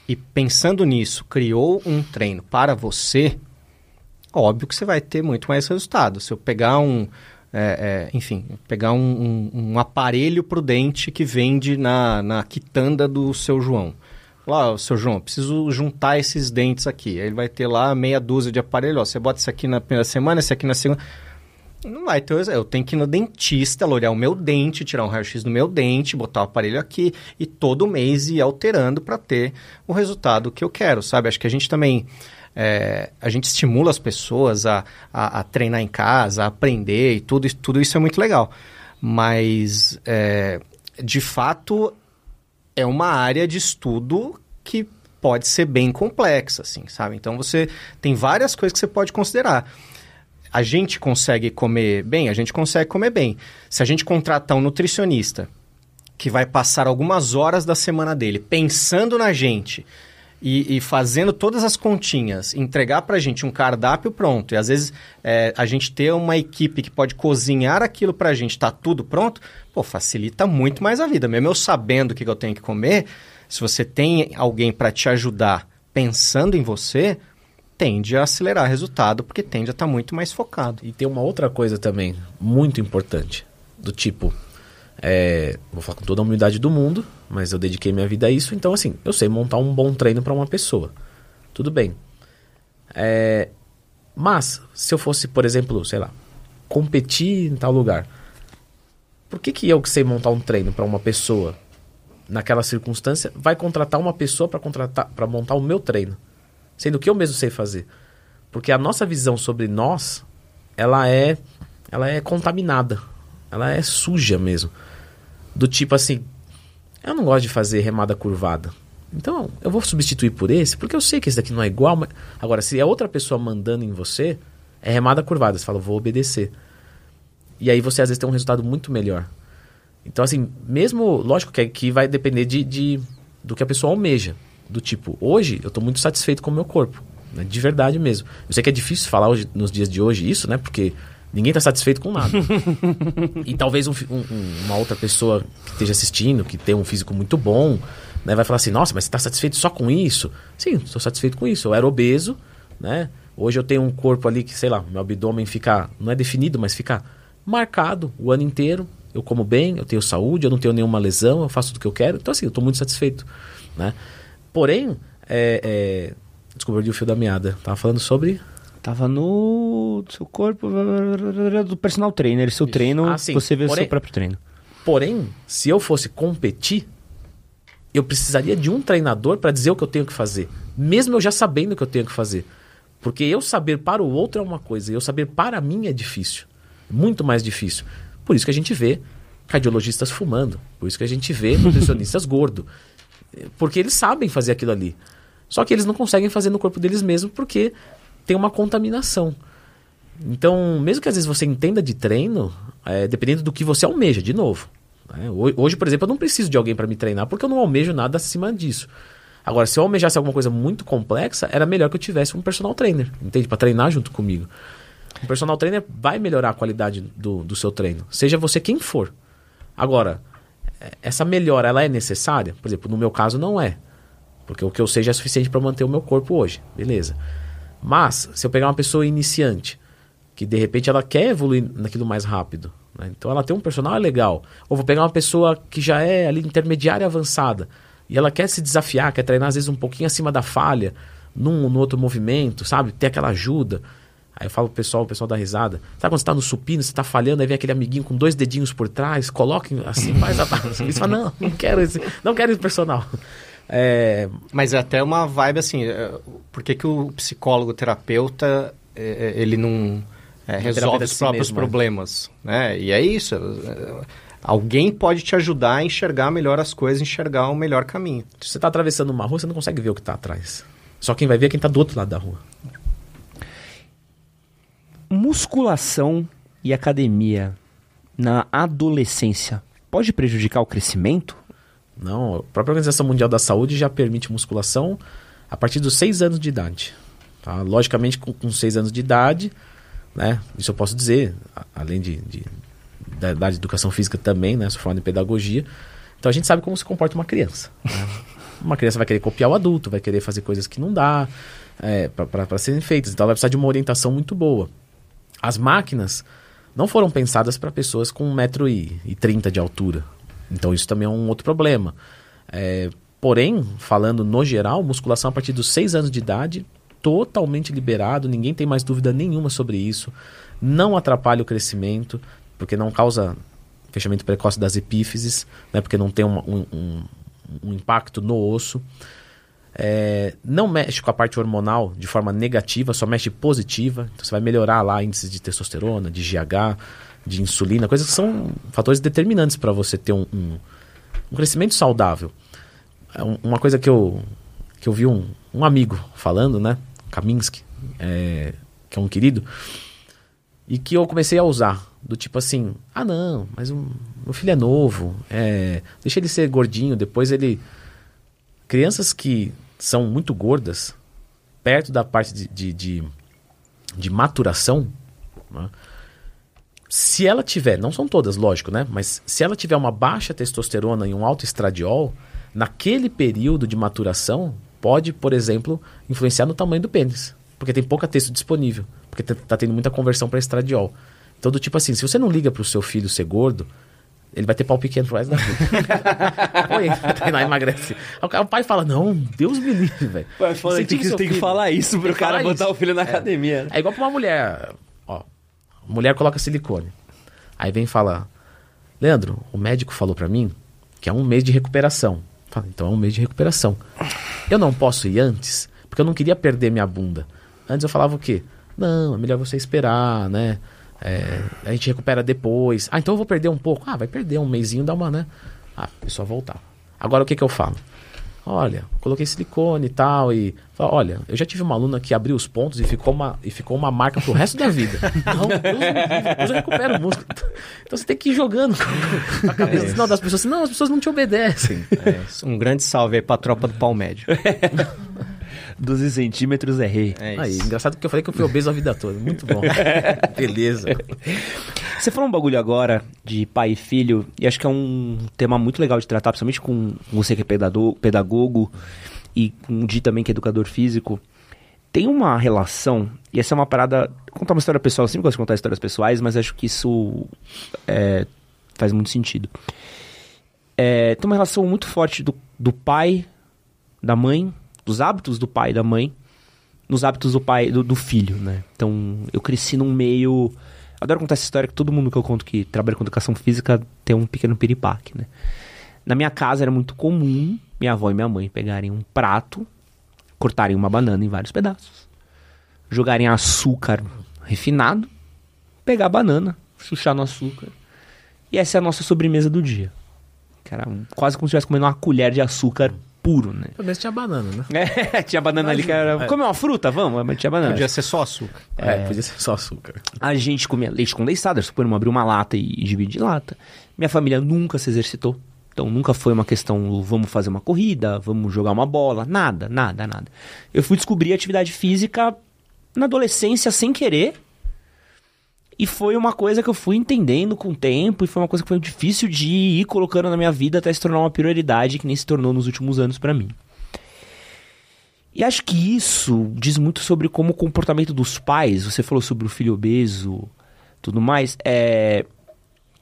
[SPEAKER 3] e pensando nisso, criou um treino para você, óbvio que você vai ter muito mais resultado. Se eu pegar um, é, é, enfim, pegar um, um- um aparelho prudente que vende na, na quitanda do seu João. Lá, "Ó, seu João, preciso juntar esses dentes aqui. Aí ele vai ter lá meia dúzia de aparelho. Ó, você bota isso aqui na primeira semana, esse aqui na segunda. Não vai ter. Eu tenho que ir no dentista, olhar o meu dente, tirar um raio-x do meu dente, botar o aparelho aqui e todo mês ir alterando para ter o resultado que eu quero, sabe? Acho que a gente também. É, a gente estimula as pessoas a, a, a treinar em casa, a aprender e tudo, isso- tudo isso é muito legal. Mas, é, de fato, é uma área de estudo que pode ser bem complexa, assim, sabe? Então você tem várias coisas que você pode considerar. A gente consegue comer bem? A gente consegue comer bem. Se a gente contratar um nutricionista que vai passar algumas horas da semana dele pensando na gente e, e fazendo todas as continhas, entregar pra gente um cardápio pronto, e às vezes é, a gente ter uma equipe que pode cozinhar aquilo pra gente, tá tudo pronto, pô, facilita muito mais a vida. Mesmo eu sabendo o que eu tenho que comer, se você tem alguém para te ajudar pensando em você, tende a acelerar resultado, porque tende a estar muito mais focado.
[SPEAKER 2] E tem uma outra coisa também, muito importante. Do tipo, é, vou falar com toda a humildade do mundo, mas eu dediquei minha vida a isso, então assim, eu sei montar um bom treino para uma pessoa. Tudo bem. É, mas, se eu fosse, por exemplo, sei lá, competir em tal lugar, por que, que eu que sei montar um treino para uma pessoa naquela circunstância vai contratar uma pessoa para contratar para montar o meu treino, sendo que eu mesmo sei fazer? Porque a nossa visão sobre nós, ela é ela é contaminada. Ela é suja mesmo. Do tipo assim, eu não gosto de fazer remada curvada. Então, eu vou substituir por esse, porque eu sei que esse daqui não é igual. Mas... Agora, se é outra pessoa mandando em você, é remada curvada. Você fala, vou obedecer. E aí você às vezes tem um resultado muito melhor. Então, assim, mesmo, lógico que aqui vai depender de, de- do que a pessoa almeja. Do tipo, hoje eu estou muito satisfeito com o meu corpo. né? De verdade mesmo. Eu sei que é difícil falar hoje, nos dias de hoje isso, né? Porque ninguém está satisfeito com nada. [LAUGHS] e talvez um um- um- uma outra pessoa que esteja assistindo, que tem um físico muito bom, né, vai falar assim, nossa, mas você está satisfeito só com isso? Sim, estou satisfeito com isso. Eu era obeso, né? Hoje eu tenho um corpo ali que, sei lá, meu abdômen fica, não é definido, mas fica marcado o ano inteiro. Eu como bem, eu tenho saúde, eu não tenho nenhuma lesão, eu faço tudo que eu quero. Então, assim, eu estou muito satisfeito, né? Porém, é, é... perdi o fio da meada. Tava falando sobre...
[SPEAKER 1] Tava no seu corpo do personal trainer, seu treino,
[SPEAKER 2] Ah,
[SPEAKER 1] você vê o
[SPEAKER 2] Porém-
[SPEAKER 1] seu próprio treino.
[SPEAKER 2] Porém, se eu fosse competir, eu precisaria de um treinador para dizer o que eu tenho que fazer, mesmo eu já sabendo o que eu tenho que fazer. Porque eu saber para o outro é uma coisa, e eu saber para mim é difícil. Muito mais difícil. Por isso que a gente vê cardiologistas fumando, por isso que a gente vê nutricionistas [LAUGHS] gordo. Porque eles sabem fazer aquilo ali. Só que eles não conseguem fazer no corpo deles mesmos porque tem uma contaminação. Então, mesmo que às vezes você entenda de treino, é, dependendo do que você almeja, de novo. né? Ho- Hoje, por exemplo, eu não preciso de alguém para me treinar porque eu não almejo nada acima disso. Agora, se eu almejasse alguma coisa muito complexa, era melhor que eu tivesse um personal trainer, entende? Para treinar junto comigo. Um personal trainer vai melhorar a qualidade do, do seu treino, seja você quem for. Agora, é, essa melhora, ela é necessária? Por exemplo, no meu caso, não é. Porque o que eu sei já é suficiente para manter o meu corpo hoje, beleza. Mas, se eu pegar uma pessoa iniciante, que de repente ela quer evoluir naquilo mais rápido, né? então ela tem um personal legal. Ou vou pegar uma pessoa que já é ali intermediária avançada, e ela quer se desafiar, quer treinar às vezes um pouquinho acima da falha, num no outro movimento, sabe? Ter aquela ajuda. Aí eu falo pro pessoal, o pessoal dá risada. Sabe quando você tá no supino, você tá falhando, aí vem aquele amiguinho com dois dedinhos por trás, coloque assim, faz a [LAUGHS] Você fala, não, não quero esse, não quero esse personal. É,
[SPEAKER 3] Mas é até uma vibe assim, é, por que, que o psicólogo, o terapeuta, é, é, ele não é, resolve os
[SPEAKER 2] si
[SPEAKER 3] próprios
[SPEAKER 2] mesmo, é.
[SPEAKER 3] problemas, né? E é isso, alguém pode te ajudar a enxergar melhor as coisas, enxergar o melhor caminho.
[SPEAKER 2] se você tá atravessando uma rua, você não consegue ver o que tá atrás. Só quem vai ver é quem tá do outro lado da rua.
[SPEAKER 1] Musculação e academia na adolescência pode prejudicar o crescimento?
[SPEAKER 2] Não, a própria Organização Mundial da Saúde já permite musculação a partir dos 6 anos de idade. Tá? Logicamente, com, com 6 anos de idade, né? Isso eu posso dizer, além de, de- da, da educação física também, né? Sou formado em pedagogia. Então a gente sabe como se comporta uma criança. né? [LAUGHS] Uma criança vai querer copiar o adulto, vai querer fazer coisas que não dá é, para serem feitas. Então ela vai precisar de uma orientação muito boa. As máquinas não foram pensadas para pessoas com 1,30m de altura. Então isso também é um outro problema. É, porém, falando no geral, musculação a partir dos 6 anos de idade, totalmente liberado, ninguém tem mais dúvida nenhuma sobre isso. Não atrapalha o crescimento, porque não causa fechamento precoce das epífises, né, porque não tem um, um- um impacto no osso. É, não mexe com a parte hormonal de forma negativa, só mexe positiva. Então você vai melhorar lá índices de testosterona, de GH, de insulina, coisas que são fatores determinantes para você ter um, um- um crescimento saudável. É um- uma coisa que eu, que eu vi um, um amigo falando, né? Kaminsky, é, que é um querido, e que eu comecei a usar. Do tipo assim, ah não, mas o meu filho é novo, é, deixa ele ser gordinho, depois ele crianças que são muito gordas, perto da parte de, de, de, de maturação, né? Se ela tiver, não são todas, lógico, né? Mas se ela tiver uma baixa testosterona e um alto estradiol, naquele período de maturação, pode, por exemplo, influenciar no tamanho do pênis. Porque tem pouca texto disponível. Porque tá- tá tendo muita conversão para estradiol. Então, do tipo assim, se você não liga pro seu filho ser gordo, ele vai ter pau pequeno pro resto da vida. [LAUGHS] Emagrece. O cara- o pai fala, não, Deus me livre, velho. Seu filho.
[SPEAKER 1] isso
[SPEAKER 2] Tem que falar isso.
[SPEAKER 1] filho na
[SPEAKER 2] É.
[SPEAKER 1] academia.
[SPEAKER 2] É igual pra uma mulher. Mulher coloca silicone. Aí vem falar: Leandro, o médico falou pra mim que é um mês de recuperação. Fala, então é um mês de recuperação. Eu não posso ir antes, porque eu não queria perder minha bunda. Antes eu falava o quê? Não, é melhor você esperar, né? É, a gente recupera depois. Ah, então eu vou perder um pouco. Ah, vai perder um mêsinho, dá uma, né? Ah, a pessoa voltar. Agora o que que eu falo? Olha, coloquei silicone e tal, e fala, olha, eu já tive uma aluna que abriu os pontos e ficou uma, e ficou uma marca pro resto da vida. [LAUGHS] Não, Deus depois eu recupero o músculo. Então você tem que ir jogando com a cabeça não, das pessoas assim, não, as pessoas não te obedecem.
[SPEAKER 3] Um grande salve aí pra tropa do pau [LAUGHS] médio.
[SPEAKER 1] 12 centímetros é rei.
[SPEAKER 3] É
[SPEAKER 2] Aí, engraçado que eu falei que eu fui obeso a vida toda. Muito bom. [LAUGHS] Beleza.
[SPEAKER 1] Você falou um bagulho agora de pai e filho, e acho que é um tema muito legal de tratar, principalmente com você que é pedagogo, pedagogo e com o Di também que é educador físico. Tem uma relação, e essa é uma parada. Vou contar uma história pessoal, eu sempre gosto de contar histórias pessoais, mas acho que isso é, faz muito sentido. É, tem uma relação muito forte do, do pai, da mãe, dos hábitos do pai e da mãe, nos hábitos do pai do, do filho, né? Então, eu cresci num meio. Adoro contar essa história que todo mundo que eu conto que trabalha com educação física tem um pequeno piripaque, né? Na minha casa era muito comum minha avó e minha mãe pegarem um prato, cortarem uma banana em vários pedaços, jogarem açúcar refinado, pegar a banana, chuchar no açúcar. E essa é a nossa sobremesa do dia. Um- quase como se estivesse comendo uma colher de açúcar puro, né?
[SPEAKER 2] Pelo menos tinha banana, né?
[SPEAKER 1] É, [LAUGHS] tinha banana ali que era. Comer uma fruta? Vamos, mas tinha banana.
[SPEAKER 3] Podia ser só açúcar.
[SPEAKER 2] É, podia ser só açúcar.
[SPEAKER 1] A gente comia leite condensado, comum abrir uma lata e, dividir lata. Minha família nunca se exercitou. Então nunca foi uma questão, vamos fazer uma corrida, vamos jogar uma bola, nada, nada, nada. Eu fui descobrir atividade física na adolescência sem querer. E foi uma coisa que eu fui entendendo com o tempo, e foi uma coisa que foi difícil de ir colocando na minha vida até se tornar uma prioridade que nem se tornou nos últimos anos pra mim. E acho que isso diz muito sobre como o comportamento dos pais, você falou sobre o filho obeso, tudo mais, é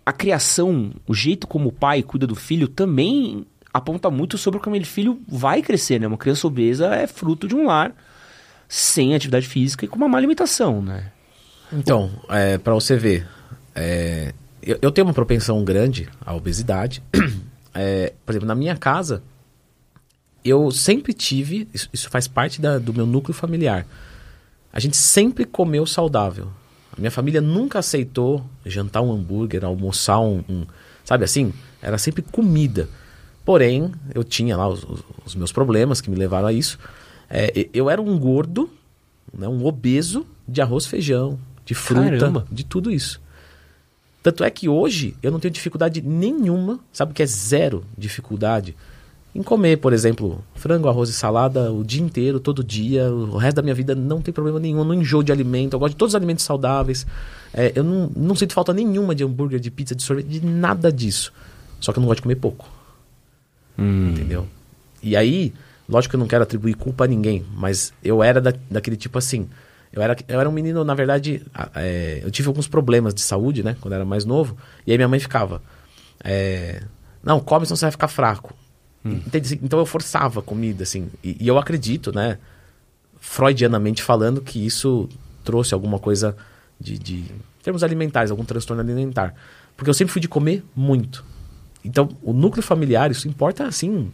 [SPEAKER 1] a criação, o jeito como o pai cuida do filho também aponta muito sobre como aquele filho vai crescer, né? Uma criança obesa é fruto de um lar sem atividade física e com uma má alimentação, né?
[SPEAKER 2] Então, é, para você ver, é, eu, eu tenho uma propensão grande à obesidade. [CLEARS THROAT] É, por exemplo, na minha casa, eu sempre tive, isso, isso faz parte da- do meu núcleo familiar. A gente sempre comeu saudável. A minha família nunca aceitou jantar um hambúrguer, almoçar um, um- sabe assim? Era sempre comida. Porém, eu tinha lá os, os- meus problemas que me levaram a isso. É, eu era um gordo, né, um obeso de arroz, feijão, de fruta,
[SPEAKER 1] Caramba.
[SPEAKER 2] de tudo isso. Tanto é que hoje eu não tenho dificuldade nenhuma, sabe o que é zero dificuldade? Em comer, por exemplo, frango, arroz e salada o dia inteiro, todo dia, o resto da minha vida não tem problema nenhum, eu não enjoo de alimento, eu gosto de todos os alimentos saudáveis. É, eu não, não sinto falta nenhuma de hambúrguer, de pizza, de sorvete, de nada disso. Só que eu não gosto de comer pouco. Entendeu? E aí, lógico que eu não quero atribuir culpa a ninguém, mas eu era da, daquele tipo assim. Eu era, eu era um menino, na verdade, é, eu tive alguns problemas de saúde, né, quando eu era mais novo, e aí minha mãe ficava. é, não, come senão você vai ficar fraco. Entende? Então eu forçava a comida, assim. E, e eu acredito, né, freudianamente falando, que isso trouxe alguma coisa de, de em termos alimentares, algum transtorno alimentar. Porque eu sempre fui de comer muito. Então, o núcleo familiar, isso importa, assim,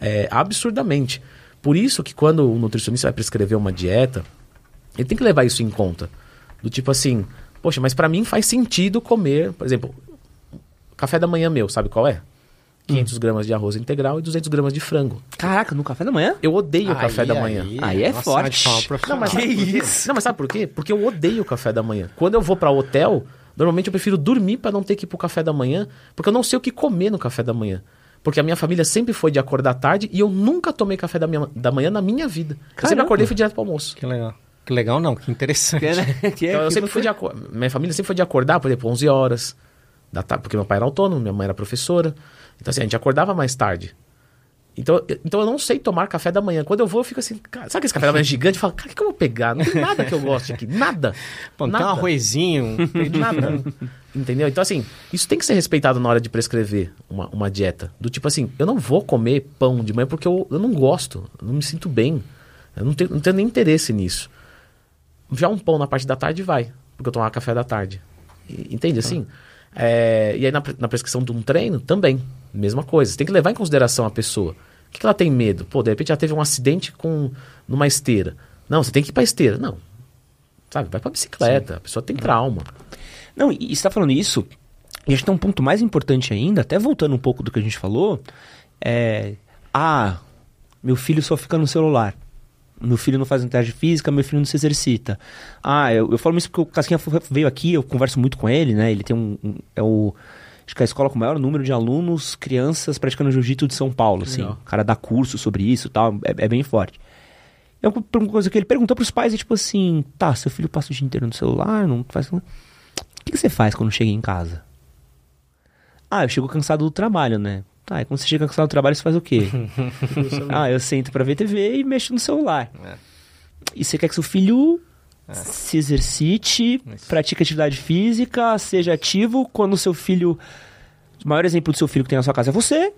[SPEAKER 2] é, absurdamente. Por isso que quando o nutricionista vai prescrever uma dieta, ele tem que levar isso em conta. Do tipo assim, poxa, mas pra mim faz sentido comer, por exemplo, café da manhã meu, sabe qual é? 500 gramas de arroz integral e 200 gramas de frango.
[SPEAKER 1] Caraca, no café da manhã?
[SPEAKER 2] Eu odeio o café da manhã.
[SPEAKER 1] Aí é
[SPEAKER 3] Nossa,
[SPEAKER 1] forte.
[SPEAKER 2] Não, mas sabe por quê? Não, mas sabe por quê? Porque eu odeio o café da manhã. Quando eu vou pra hotel, normalmente eu prefiro dormir pra não ter que ir pro café da manhã, porque eu não sei o que comer no café da manhã. Porque a minha família sempre foi de acordar tarde e eu nunca tomei café da, minha, da manhã na minha vida. Eu sempre
[SPEAKER 1] Caramba.
[SPEAKER 2] acordei e fui direto pro almoço.
[SPEAKER 3] Que legal. Que legal não, que interessante.
[SPEAKER 1] Que, né? [LAUGHS] que é,
[SPEAKER 2] Então, eu sempre
[SPEAKER 1] você-
[SPEAKER 2] fui de acor- Minha família sempre foi de acordar, por exemplo, 11 horas da tarde, porque meu pai era autônomo, minha mãe era professora. Então, assim, a gente acordava mais tarde. Então, eu- então eu não sei tomar café da manhã. Quando eu vou, eu fico assim, cara, sabe aquele café da manhã gigante? Eu falo, cara, o que, que eu vou pegar? Não tem nada que eu goste aqui. Nada.
[SPEAKER 3] Pô, não
[SPEAKER 2] nada.
[SPEAKER 3] tem um arrozinho. [LAUGHS]
[SPEAKER 2] Nada. Entendeu? Então, assim, isso tem que ser respeitado na hora de prescrever uma, uma dieta. Do tipo assim, eu não vou comer pão de manhã porque eu, eu não gosto, eu não me sinto bem. Eu não tenho, não tenho nem interesse nisso. Já um pão na parte da tarde vai, porque eu tomava café da tarde. E- entende assim? É, e aí na, na prescrição de um treino, também. Mesma coisa. Você tem que levar em consideração a pessoa. O que, que ela tem medo? Pô, de repente ela teve um acidente com numa esteira. Não, você tem que ir pra esteira. Não. Sabe, vai pra bicicleta. A pessoa tem trauma.
[SPEAKER 1] Não, e você tá falando isso, e acho que tem um ponto mais importante ainda, até voltando um pouco do que a gente falou, é... Ah, meu filho só fica no celular. Meu filho não faz atividade física, meu filho não se exercita. Ah, eu, eu falo isso porque o Casquinha veio aqui, eu converso muito com ele, né? Ele tem um... um- é o... Acho que é a escola com o maior número de alunos, crianças praticando jiu-jitsu de São Paulo, assim.
[SPEAKER 2] Legal.
[SPEAKER 1] O cara dá curso sobre isso e tal, é, é bem forte. É uma coisa que ele perguntou pros pais, é tipo assim, tá, seu filho passa o dia inteiro no celular, não faz... O que você faz quando chega em casa? Ah, eu chego cansado do trabalho, né? Tá, e quando você chega cansado do trabalho, você faz o quê? [LAUGHS] ah, eu sento pra ver TV e mexo no celular.
[SPEAKER 3] É.
[SPEAKER 1] E você quer que seu filho se exercite,
[SPEAKER 3] Isso.
[SPEAKER 1] pratique atividade física, seja ativo. Quando o seu filho. O maior exemplo do seu filho que tem na sua casa é você.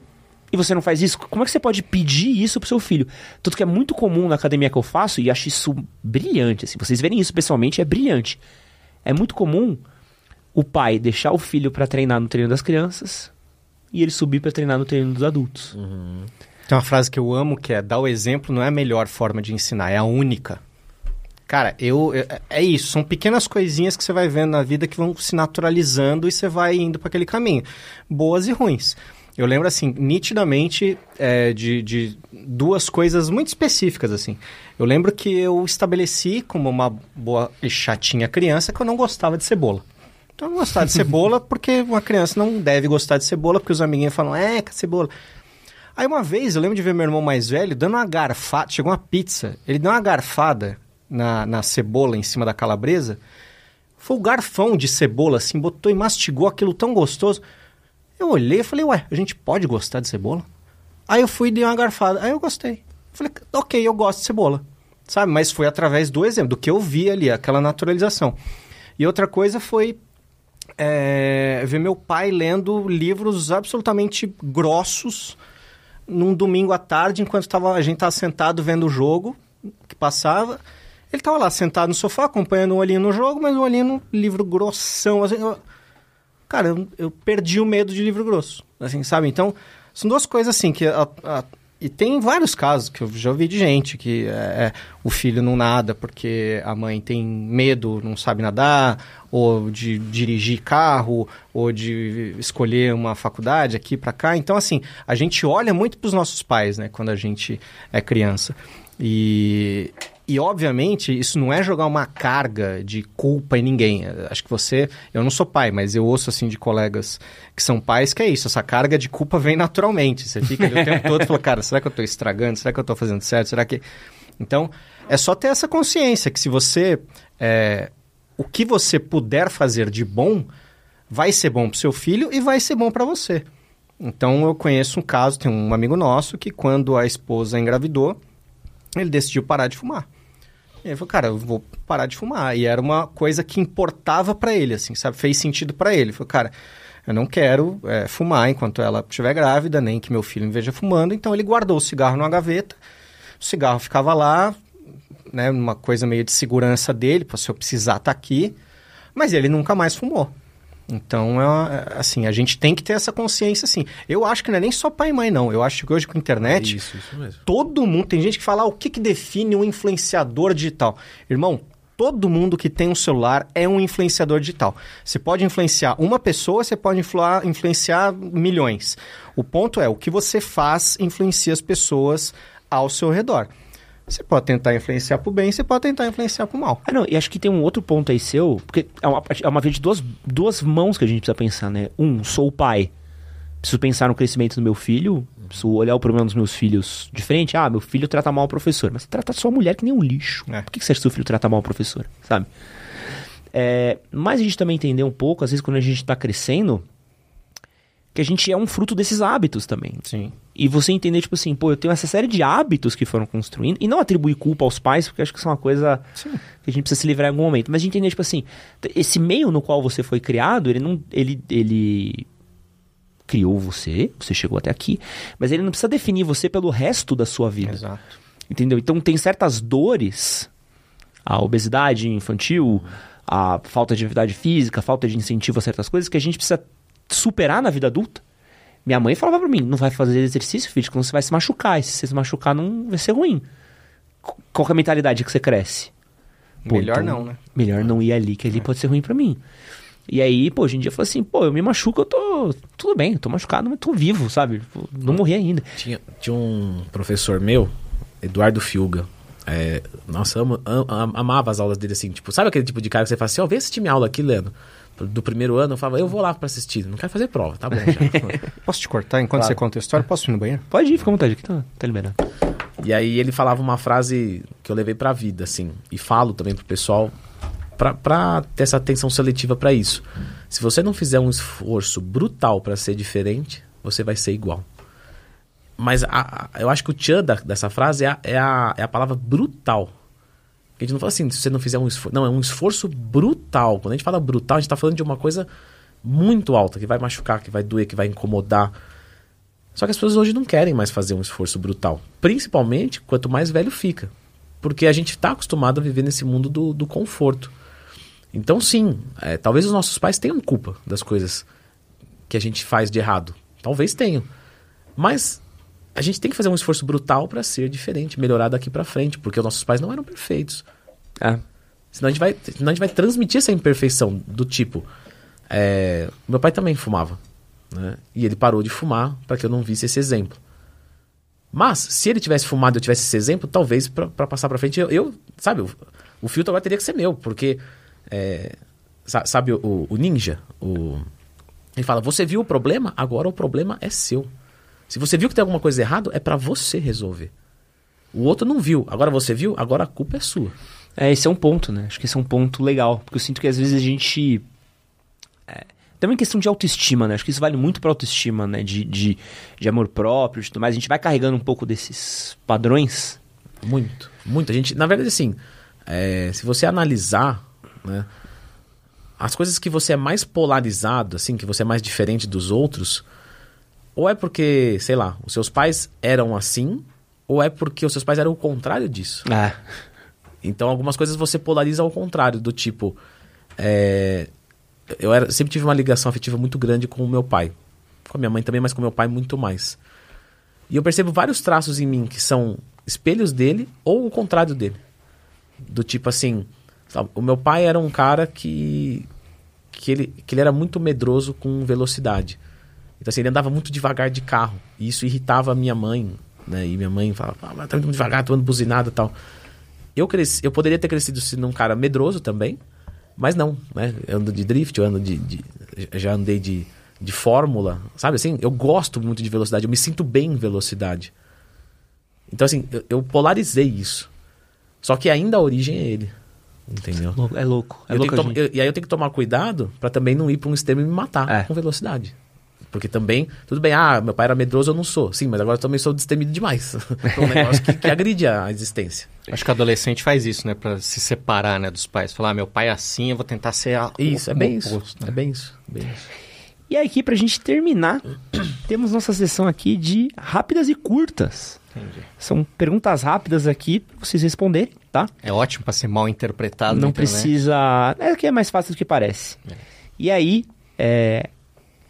[SPEAKER 1] E você não faz isso? Como é que você pode pedir isso pro seu filho? Tanto que é muito comum na academia que eu faço, e acho isso brilhante. Assim, vocês verem isso pessoalmente, é brilhante. É muito comum o pai deixar o filho pra treinar no treino das crianças e ele subir pra treinar no treino dos adultos.
[SPEAKER 3] Tem uma frase que eu amo que é: dar o exemplo não é a melhor forma de ensinar, é a única. Cara, eu, é- é isso, são pequenas coisinhas que você vai vendo na vida que vão se naturalizando e você vai indo para aquele caminho, boas e ruins. Eu lembro, assim, nitidamente é, de, de duas coisas muito específicas, assim. Eu lembro que eu estabeleci, como uma boa e chatinha criança, que eu não gostava de cebola. Então, eu não gostava de cebola [LAUGHS] porque uma criança não deve gostar de cebola, porque os amiguinhos falam, é, que cebola. Aí uma vez eu lembro de ver meu irmão mais velho dando uma garfada, chegou uma pizza, ele deu uma garfada na, na cebola em cima da calabresa, foi o garfão de cebola assim, botou e mastigou aquilo tão gostoso. Eu olhei e falei, ué, a gente pode gostar de cebola? Aí eu fui e dei uma garfada, aí eu gostei. Falei, ok, eu gosto de cebola, sabe? Mas foi através do exemplo, do que eu vi ali, aquela naturalização. E outra coisa foi é, ver meu pai lendo livros absolutamente grossos num domingo à tarde, enquanto tava, a gente estava sentado vendo o jogo que passava. Ele estava lá sentado no sofá, acompanhando um olhinho no jogo, mas um olhinho no livro grossão. Assim, eu- cara, eu, eu perdi o medo de livro grosso, assim, sabe? Então, são duas coisas assim que... a- a- e tem vários casos que eu já ouvi de gente que é, é, o filho não nada porque a mãe tem medo, não sabe nadar, ou de dirigir carro, ou de escolher uma faculdade aqui para cá. Então, assim, a gente olha muito para os nossos pais, né, quando a gente é criança. E, e, obviamente, isso não é jogar uma carga de culpa em ninguém. Acho que você... Eu não sou pai, mas eu ouço, assim, de colegas que são pais que é isso. Essa carga de culpa vem naturalmente. Você fica ali o tempo todo e fala, cara, será que eu estou estragando? Será que eu estou fazendo certo? Será que... Então, é só ter essa consciência que se você... é, o que você puder fazer de bom vai ser bom para seu filho e vai ser bom para você. Então, eu conheço um caso, tem um amigo nosso que quando a esposa engravidou, ele decidiu parar de fumar. Ele falou, cara, eu vou parar de fumar. E era uma coisa que importava para ele, assim, sabe? Fez sentido para ele. Ele falou, cara, eu não quero é, fumar enquanto ela estiver grávida, nem que meu filho me veja fumando. Então ele guardou o cigarro numa gaveta. O cigarro ficava lá, né? Uma coisa meio de segurança dele, para se eu precisar estar aqui. Mas ele nunca mais fumou. Então, é, é, assim, a gente tem que ter essa consciência, assim. Eu acho que não é nem só pai e mãe, não. Eu acho que hoje com a internet,
[SPEAKER 2] Isso, isso mesmo.
[SPEAKER 3] todo mundo, tem gente que fala ah, o que, que define um influenciador digital. Irmão, todo mundo que tem um celular é um influenciador digital. Você pode influenciar uma pessoa, você pode influar- influenciar milhões. O ponto é, o que você faz influencia as pessoas ao seu redor. Você pode tentar influenciar pro bem, você pode tentar influenciar pro mal.
[SPEAKER 1] Ah, não, e acho que tem um outro ponto aí seu, porque é uma, é uma vez de duas, duas mãos que a gente precisa pensar, né? Um, sou o pai. Preciso pensar no crescimento do meu filho, preciso olhar o problema dos meus filhos de frente. Ah, meu filho trata mal o professor. Mas você trata sua mulher que nem um lixo.
[SPEAKER 3] É.
[SPEAKER 1] Por que que você acha que seu filho trata mal o professor? Sabe? É, mas a gente também entender um pouco, às vezes, quando a gente tá crescendo, que a gente é um fruto desses hábitos também.
[SPEAKER 3] Sim.
[SPEAKER 1] E você entender, tipo assim, pô, eu tenho essa série de hábitos que foram construindo, e não atribuir culpa aos pais, porque acho que isso é uma coisa
[SPEAKER 3] Sim.
[SPEAKER 1] que a gente precisa se livrar em algum momento. Mas de entender, tipo assim, esse meio no qual você foi criado, ele não. Ele, ele criou você, você chegou até aqui, mas ele não precisa definir você pelo resto da sua vida.
[SPEAKER 3] Exato.
[SPEAKER 1] Entendeu? Então tem certas dores, a obesidade infantil, a falta de atividade física, a falta de incentivo a certas coisas que a gente precisa superar na vida adulta. Minha mãe falava pra mim, não vai fazer exercício, filho, que você vai se machucar. E se você se machucar, não vai ser ruim. Qu- Qual que é a mentalidade que você cresce? Pô,
[SPEAKER 3] Melhor
[SPEAKER 1] então,
[SPEAKER 3] não, né?
[SPEAKER 1] Melhor não ir ali, que ali pode ser ruim pra mim. E aí, pô, hoje em dia eu falo assim, pô, eu me machuco, eu tô. Tudo bem, eu tô machucado, mas tô vivo, sabe? Tipo, Não morri ainda.
[SPEAKER 2] Tinha, tinha um professor meu, Eduardo Filga. É, nossa, amo, am- am- amava as aulas dele assim. Tipo, sabe aquele tipo de cara que você fala assim: Ó, vem assistir minha aula aqui, Leandro. Do primeiro ano, eu falava, eu vou lá pra assistir. Não quero fazer prova, tá bom já. [LAUGHS]
[SPEAKER 3] Posso te cortar enquanto
[SPEAKER 1] Claro.
[SPEAKER 3] você conta a história? Posso ir no banheiro?
[SPEAKER 1] Pode ir, fica à vontade, aqui tá, tá liberado.
[SPEAKER 2] E aí ele falava uma frase que eu levei pra vida, assim. E falo também pro pessoal. para ter essa atenção seletiva para isso. Se você não fizer um esforço brutal para ser diferente, você vai ser igual. Mas a, a, eu acho que o tchan da, dessa frase é a, é, a, é a palavra brutal. A gente não fala assim, se você não fizer um esforço. Não, é um esforço brutal. Quando a gente fala brutal, a gente está falando de uma coisa muito alta, que vai machucar, que vai doer, que vai incomodar. Só que as pessoas hoje não querem mais fazer um esforço brutal. Principalmente quanto mais velho fica. Porque a gente está acostumado a viver nesse mundo do, do conforto. Então, sim, é, talvez os nossos pais tenham culpa das coisas que a gente faz de errado. Talvez tenham. Mas a gente tem que fazer um esforço brutal para ser diferente, melhorar daqui para frente, porque os nossos pais não eram perfeitos.
[SPEAKER 1] É.
[SPEAKER 2] Senão a gente vai, senão a gente vai transmitir essa imperfeição do tipo. É, meu pai também fumava. Né? E ele parou de fumar para que eu não visse esse exemplo. Mas, se ele tivesse fumado e eu tivesse esse exemplo, talvez para passar para frente, eu, eu, sabe, o, o, filtro agora teria que ser meu, porque, é, sabe, o, o ninja, o, ele fala: Você viu o problema? Agora o problema é seu. Se você viu que tem alguma coisa errada, é para você resolver. O outro não viu. Agora você viu, agora a culpa é sua.
[SPEAKER 1] É, esse é um ponto, né? Acho que esse é um ponto legal. Porque eu sinto que às vezes a gente. É, também questão de autoestima, né? Acho que isso vale muito pra autoestima, né? De, de, de amor próprio e tudo mais. A gente vai carregando um pouco desses padrões.
[SPEAKER 2] Muito, muito. A gente, na verdade, assim, é, se você analisar, né? As coisas que você é mais polarizado, assim, que você é mais diferente dos outros, ou é porque, sei lá, os seus pais eram assim, ou é porque os seus pais eram o contrário disso.
[SPEAKER 1] É.
[SPEAKER 2] Então, algumas coisas você polariza ao contrário, do tipo. É, eu era, sempre tive uma ligação afetiva muito grande com o meu pai. Com a minha mãe também, mas com o meu pai muito mais. E eu percebo vários traços em mim que são espelhos dele ou o contrário dele. Do tipo assim, sabe, o meu pai era um cara que que ele, que ele era muito medroso com velocidade. Então, assim, ele andava muito devagar de carro. E isso irritava a minha mãe, né? E minha mãe falava, ah, tá muito devagar, tô andando buzinado e tal. Eu, cresci, eu poderia ter crescido sendo um cara medroso também, mas não, né? Eu ando de drift, eu ando de. de já andei de, de fórmula, sabe assim? Eu gosto muito de velocidade, eu me sinto bem em velocidade. Então, assim, eu, eu polarizei isso. Só que ainda a origem é ele. Entendeu?
[SPEAKER 1] É louco. É
[SPEAKER 2] eu
[SPEAKER 1] louco
[SPEAKER 2] e aí eu tenho que tomar cuidado para também não ir para um extremo e me matar
[SPEAKER 1] É.
[SPEAKER 2] com velocidade. Porque também, tudo bem, ah, meu pai era medroso, eu não sou. Sim, mas agora eu também sou destemido demais. [LAUGHS] é um negócio que, que agride a existência.
[SPEAKER 3] Acho que o adolescente faz isso, né? Pra se separar, né, dos pais. Falar, ah, meu pai é assim, eu vou tentar ser a,
[SPEAKER 2] Isso,
[SPEAKER 3] o,
[SPEAKER 2] é bem
[SPEAKER 3] o
[SPEAKER 2] isso.
[SPEAKER 3] oposto, né?
[SPEAKER 2] É bem isso. Bem isso.
[SPEAKER 1] E aí, aqui, pra gente terminar, [CLEARS THROAT] temos nossa sessão aqui de rápidas e curtas.
[SPEAKER 3] Entendi.
[SPEAKER 1] São perguntas rápidas aqui pra vocês responderem, tá?
[SPEAKER 3] É ótimo pra ser mal interpretado.
[SPEAKER 1] Não precisa. É que é mais fácil do que parece. E aí, é,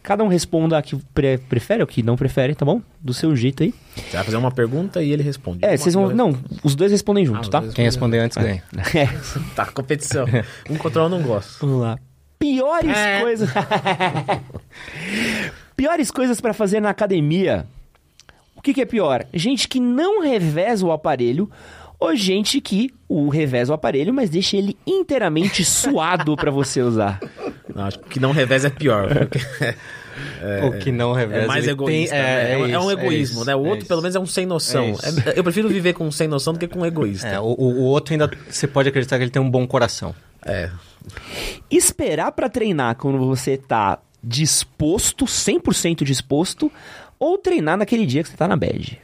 [SPEAKER 1] cada um responda a que pre- prefere ou que não prefere, tá bom? Do seu jeito aí.
[SPEAKER 2] Você vai fazer uma pergunta e ele responde.
[SPEAKER 1] É,
[SPEAKER 2] Uma
[SPEAKER 1] vocês vão. Não, os dois respondem juntos,
[SPEAKER 2] Ah,
[SPEAKER 1] tá?
[SPEAKER 3] Quem responder antes ganha. [LAUGHS]
[SPEAKER 1] É.
[SPEAKER 2] Tá, competição. Um contra um eu não gosto.
[SPEAKER 1] Vamos lá. Piores
[SPEAKER 2] É.
[SPEAKER 1] coisas. [LAUGHS] Piores coisas pra fazer na academia. O que, que é pior? Gente que não reveza o aparelho ou gente que o reveza o aparelho, mas deixa ele inteiramente suado pra você usar.
[SPEAKER 2] Não, acho que o que não reveza é pior. porque [LAUGHS]
[SPEAKER 3] o que não reveza.
[SPEAKER 2] É mais egoísta.
[SPEAKER 3] tem-
[SPEAKER 2] né? é, um- é um
[SPEAKER 3] isso,
[SPEAKER 2] egoísmo,
[SPEAKER 3] isso,
[SPEAKER 2] né? O
[SPEAKER 3] é
[SPEAKER 2] outro,
[SPEAKER 3] isso.
[SPEAKER 2] pelo menos, é um sem noção.
[SPEAKER 3] É isso.
[SPEAKER 2] É- eu prefiro viver com um sem noção do que com um egoísta.
[SPEAKER 3] É, o, o- outro ainda você pode acreditar que ele tem um bom coração.
[SPEAKER 2] É.
[SPEAKER 1] Esperar pra treinar quando você tá disposto, 100% disposto, ou treinar naquele dia que você tá na bad.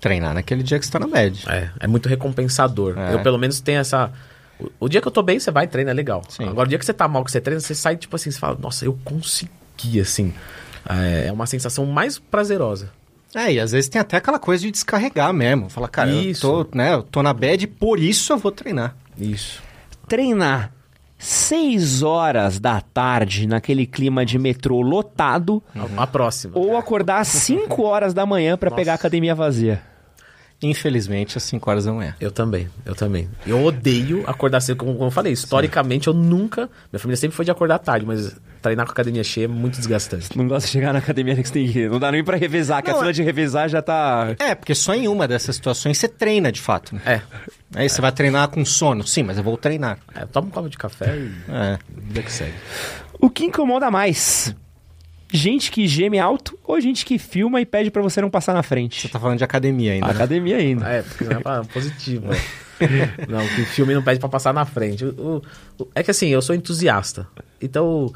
[SPEAKER 3] Treinar naquele dia que você tá na média.
[SPEAKER 2] É, é muito recompensador.
[SPEAKER 3] É.
[SPEAKER 2] Eu, pelo menos, tenho essa. O, o dia que eu tô bem, você vai e treina, é legal.
[SPEAKER 3] Sim.
[SPEAKER 2] Agora, o dia que você tá mal, que você treina, você sai, tipo assim, você fala, nossa, eu consegui, assim. É, é uma sensação mais prazerosa.
[SPEAKER 3] É, e às vezes tem até aquela coisa de descarregar mesmo. Fala, cara,
[SPEAKER 2] Isso.
[SPEAKER 3] eu tô, né, eu tô na bad, por isso eu vou treinar.
[SPEAKER 2] Isso.
[SPEAKER 1] Treinar 6 horas da tarde naquele clima de metrô lotado,
[SPEAKER 2] A, a próxima.
[SPEAKER 1] ou acordar às 5 horas da manhã pra pegar a academia vazia.
[SPEAKER 3] Infelizmente, às 5 horas da manhã.
[SPEAKER 2] Eu também, eu também. Eu odeio acordar cedo, como, como eu falei. Historicamente, eu nunca. Minha família sempre foi de acordar tarde, mas treinar com a academia cheia é muito desgastante.
[SPEAKER 1] Não gosta de chegar na academia que você tem que ir. Não dá nem pra revezar, que a fila
[SPEAKER 3] é-
[SPEAKER 1] de revezar já tá.
[SPEAKER 3] É, porque só em uma dessas situações você treina de fato. Né?
[SPEAKER 2] É.
[SPEAKER 3] Aí você vai treinar com sono. Sim, mas eu vou treinar.
[SPEAKER 2] é toma um copo de café e.
[SPEAKER 3] É.
[SPEAKER 2] Vida que segue.
[SPEAKER 1] O que incomoda mais? Gente que geme alto ou gente que filma e pede pra você não passar na frente?
[SPEAKER 3] Você tá falando de academia ainda, né?
[SPEAKER 1] Academia ainda.
[SPEAKER 2] É, porque não é pra positivo. né? [LAUGHS] não, que filme não pede pra passar na frente. O- o- é que assim, eu sou entusiasta. Então,